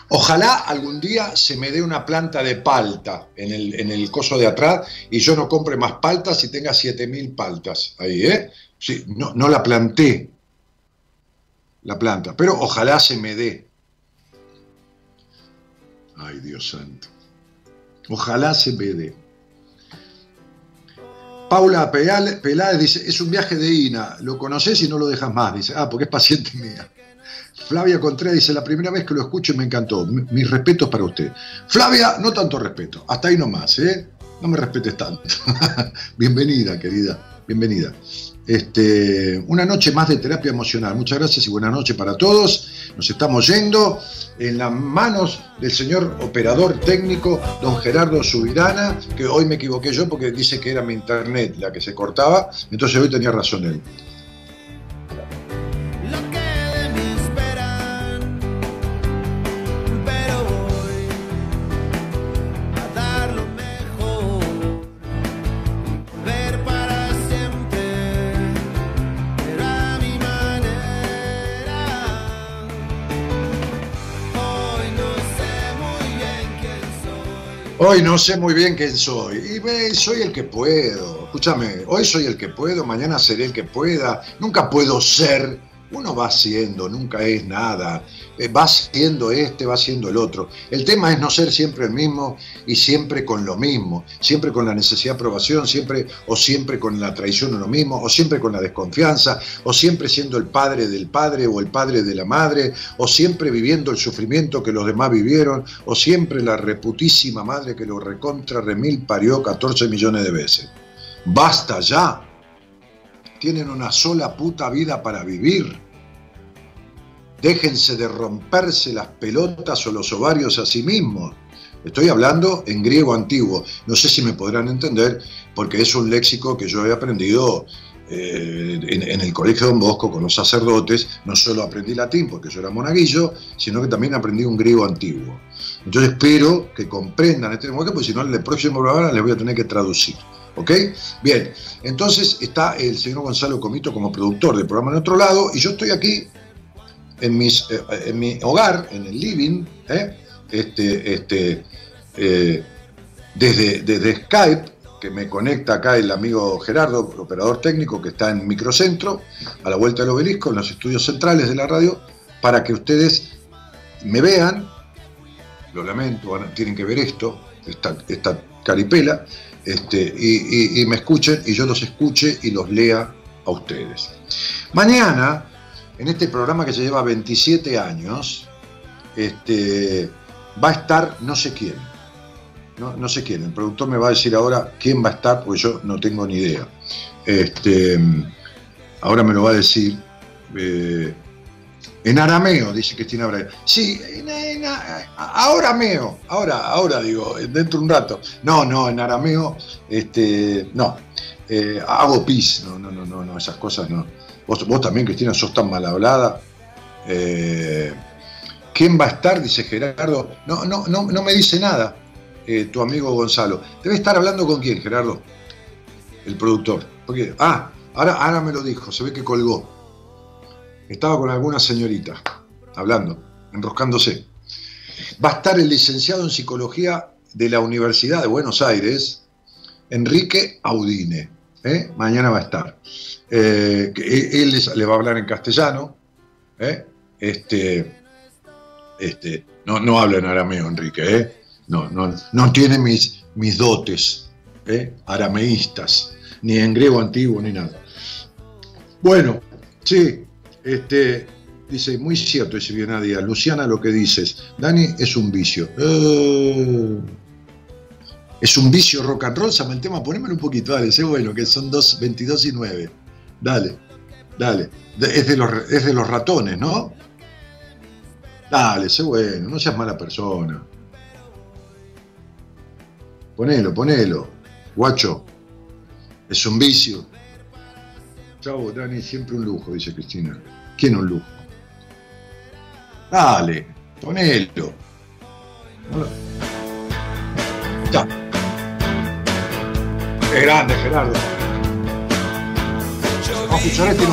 Ojalá algún día se me dé una planta de palta en el, en el coso de atrás y yo no compre más paltas y tenga 7000 paltas ahí, ¿eh? Sí, no, no la planté, la planta, pero ojalá se me dé. Ay, Dios santo. Ojalá se me dé. Paula Peláez dice, es un viaje de Ina, lo conoces y no lo dejas más. Dice, ah, porque es paciente mía. Flavia Contreras dice, la primera vez que lo escucho y me encantó. Mis respetos para usted. Flavia, no tanto respeto, hasta ahí nomás, ¿eh? No me respetes tanto. Bienvenida, querida, bienvenida. Este, una noche más de terapia emocional. Muchas gracias y buenas noches para todos. Nos estamos yendo en las manos del señor operador técnico, don Gerardo Subirana, que hoy me equivoqué yo porque dice que era mi internet la que se cortaba, entonces hoy tenía razón él. Hoy no sé muy bien quién soy. Y ve, soy el que puedo. Escúchame, hoy soy el que puedo, mañana seré el que pueda. Nunca puedo ser. Uno va siendo, nunca es nada. Eh, va siendo este, va siendo el otro. El tema es no ser siempre el mismo y siempre con lo mismo. Siempre con la necesidad de aprobación, siempre o siempre con la traición a uno mismo, o siempre con la desconfianza, o siempre siendo el padre del padre o el padre de la madre, o siempre viviendo el sufrimiento que los demás vivieron, o siempre la reputísima madre que lo recontra remil parió 14 millones de veces. Basta ya. Tienen una sola puta vida para vivir. Déjense de romperse las pelotas o los ovarios a sí mismos. Estoy hablando en griego antiguo. No sé si me podrán entender, porque es un léxico que yo he aprendido eh, en, el colegio Don Bosco con los sacerdotes. No solo aprendí latín porque yo era monaguillo, sino que también aprendí un griego antiguo. Entonces espero que comprendan este lenguaje, porque si no, en el próximo programa les voy a tener que traducir. ¿Ok? Bien, entonces está el señor Gonzalo Comito como productor del programa en otro lado, y yo estoy aquí en, mis, eh, en mi hogar, en el living, ¿eh? este, este, eh, desde, desde Skype, que me conecta acá el amigo Gerardo, operador técnico, que está en Microcentro, a la vuelta del obelisco, en los estudios centrales de la radio, para que ustedes me vean, lo lamento, tienen que ver esto, esta, esta caripela, este, y me escuchen, y yo los escuche y los lea a ustedes. Mañana, en este programa que se lleva 27 años, este, va a estar no sé quién. No, no sé quién. El productor me va a decir ahora quién va a estar, porque yo no tengo ni idea. Este, ahora me lo va a decir. eh, en arameo, dice Cristina Braga. Sí, ahora meo, ahora, ahora digo, dentro de un rato. No, no, en arameo, este, no. Eh, hago pis, no, no, no, no, esas cosas no. Vos, vos también, Cristina, sos tan mal hablada. Eh, ¿Quién va a estar? Dice Gerardo. No, no, no, no me dice nada eh, tu amigo Gonzalo. Debe estar hablando con quién, Gerardo. El productor. Porque, ah, ahora, ahora me lo dijo, se ve que colgó. Estaba con alguna señorita, hablando, enroscándose. Va a estar el licenciado en psicología de la Universidad de Buenos Aires, Enrique Audine. ¿Eh? Mañana va a estar. Eh, que él le va a hablar en castellano. ¿eh? Este, este, no, no habla en arameo, Enrique. No, no, no tiene mis, mis dotes arameístas, ni en griego antiguo, ni nada. Bueno, sí, este, dice, muy cierto, dice bien Díaz. Luciana, lo que dices, Dani es un vicio. Es un vicio rock and roll, Sama el tema, ponémelo un poquito, dale, sé bueno, que son dos, 22 y 9. Dale, dale. Es, de los, es de los ratones, ¿no? Dale, sé bueno, no seas mala persona. Ponelo, ponelo. Guacho, es un vicio. Chau, Dani, siempre un lujo, dice Cristina. ¿Quién un lujo? Dale, ponelo. Qué grande, Gerardo. Vamos a escuchar este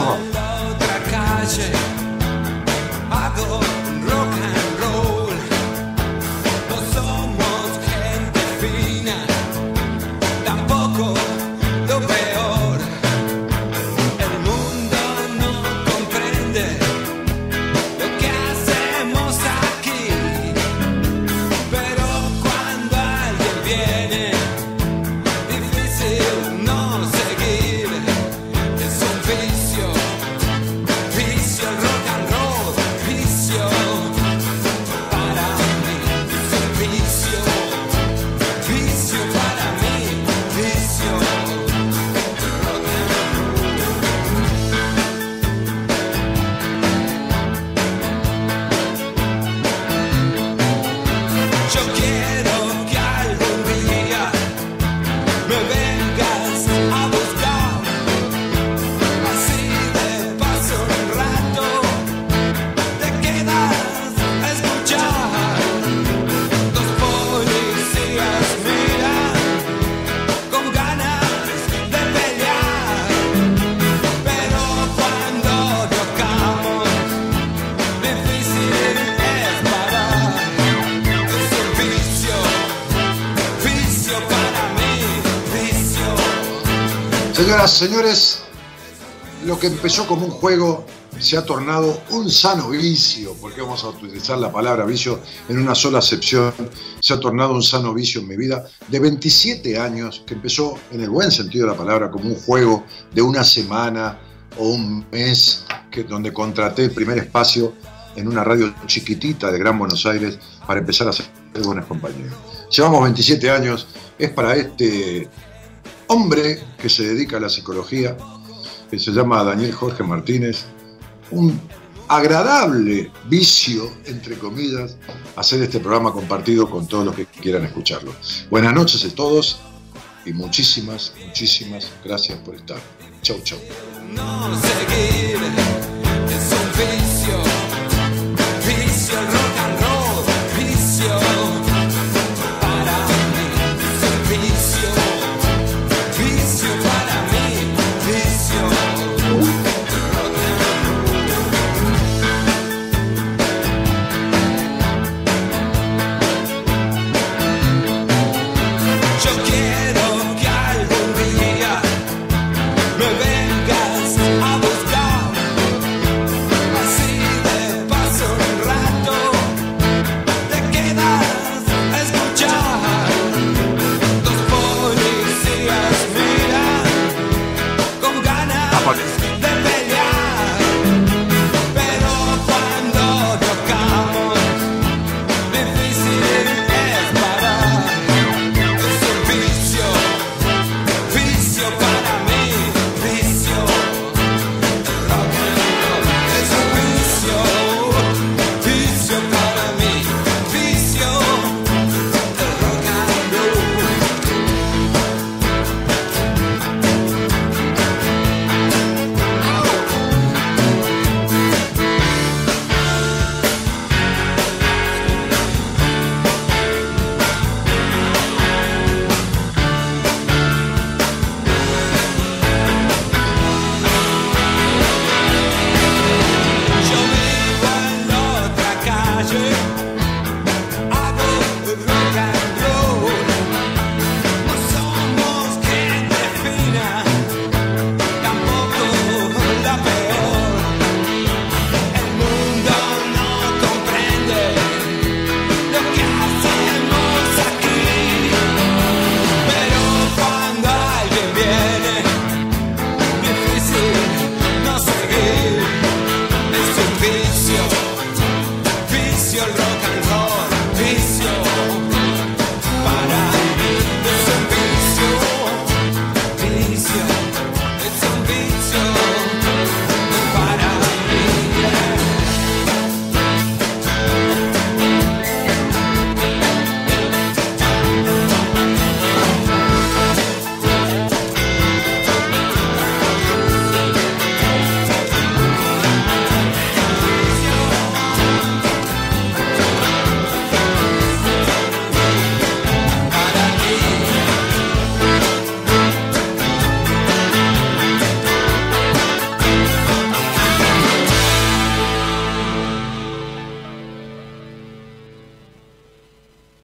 señores, lo que empezó como un juego se ha tornado un sano vicio, porque vamos a utilizar la palabra vicio en una sola acepción, se ha tornado un sano vicio en mi vida de 27 años, que empezó en el buen sentido de la palabra como un juego de una semana o un mes, que, donde contraté el primer espacio en una radio chiquitita de Gran Buenos Aires para empezar a hacer buenas compañías. Llevamos 27 años, es para este hombre que se dedica a la psicología, que se llama Daniel Jorge Martínez, un agradable vicio, entre comillas, hacer este programa compartido con todos los que quieran escucharlo. Buenas noches a todos y muchísimas, muchísimas gracias por estar. Chau, chau.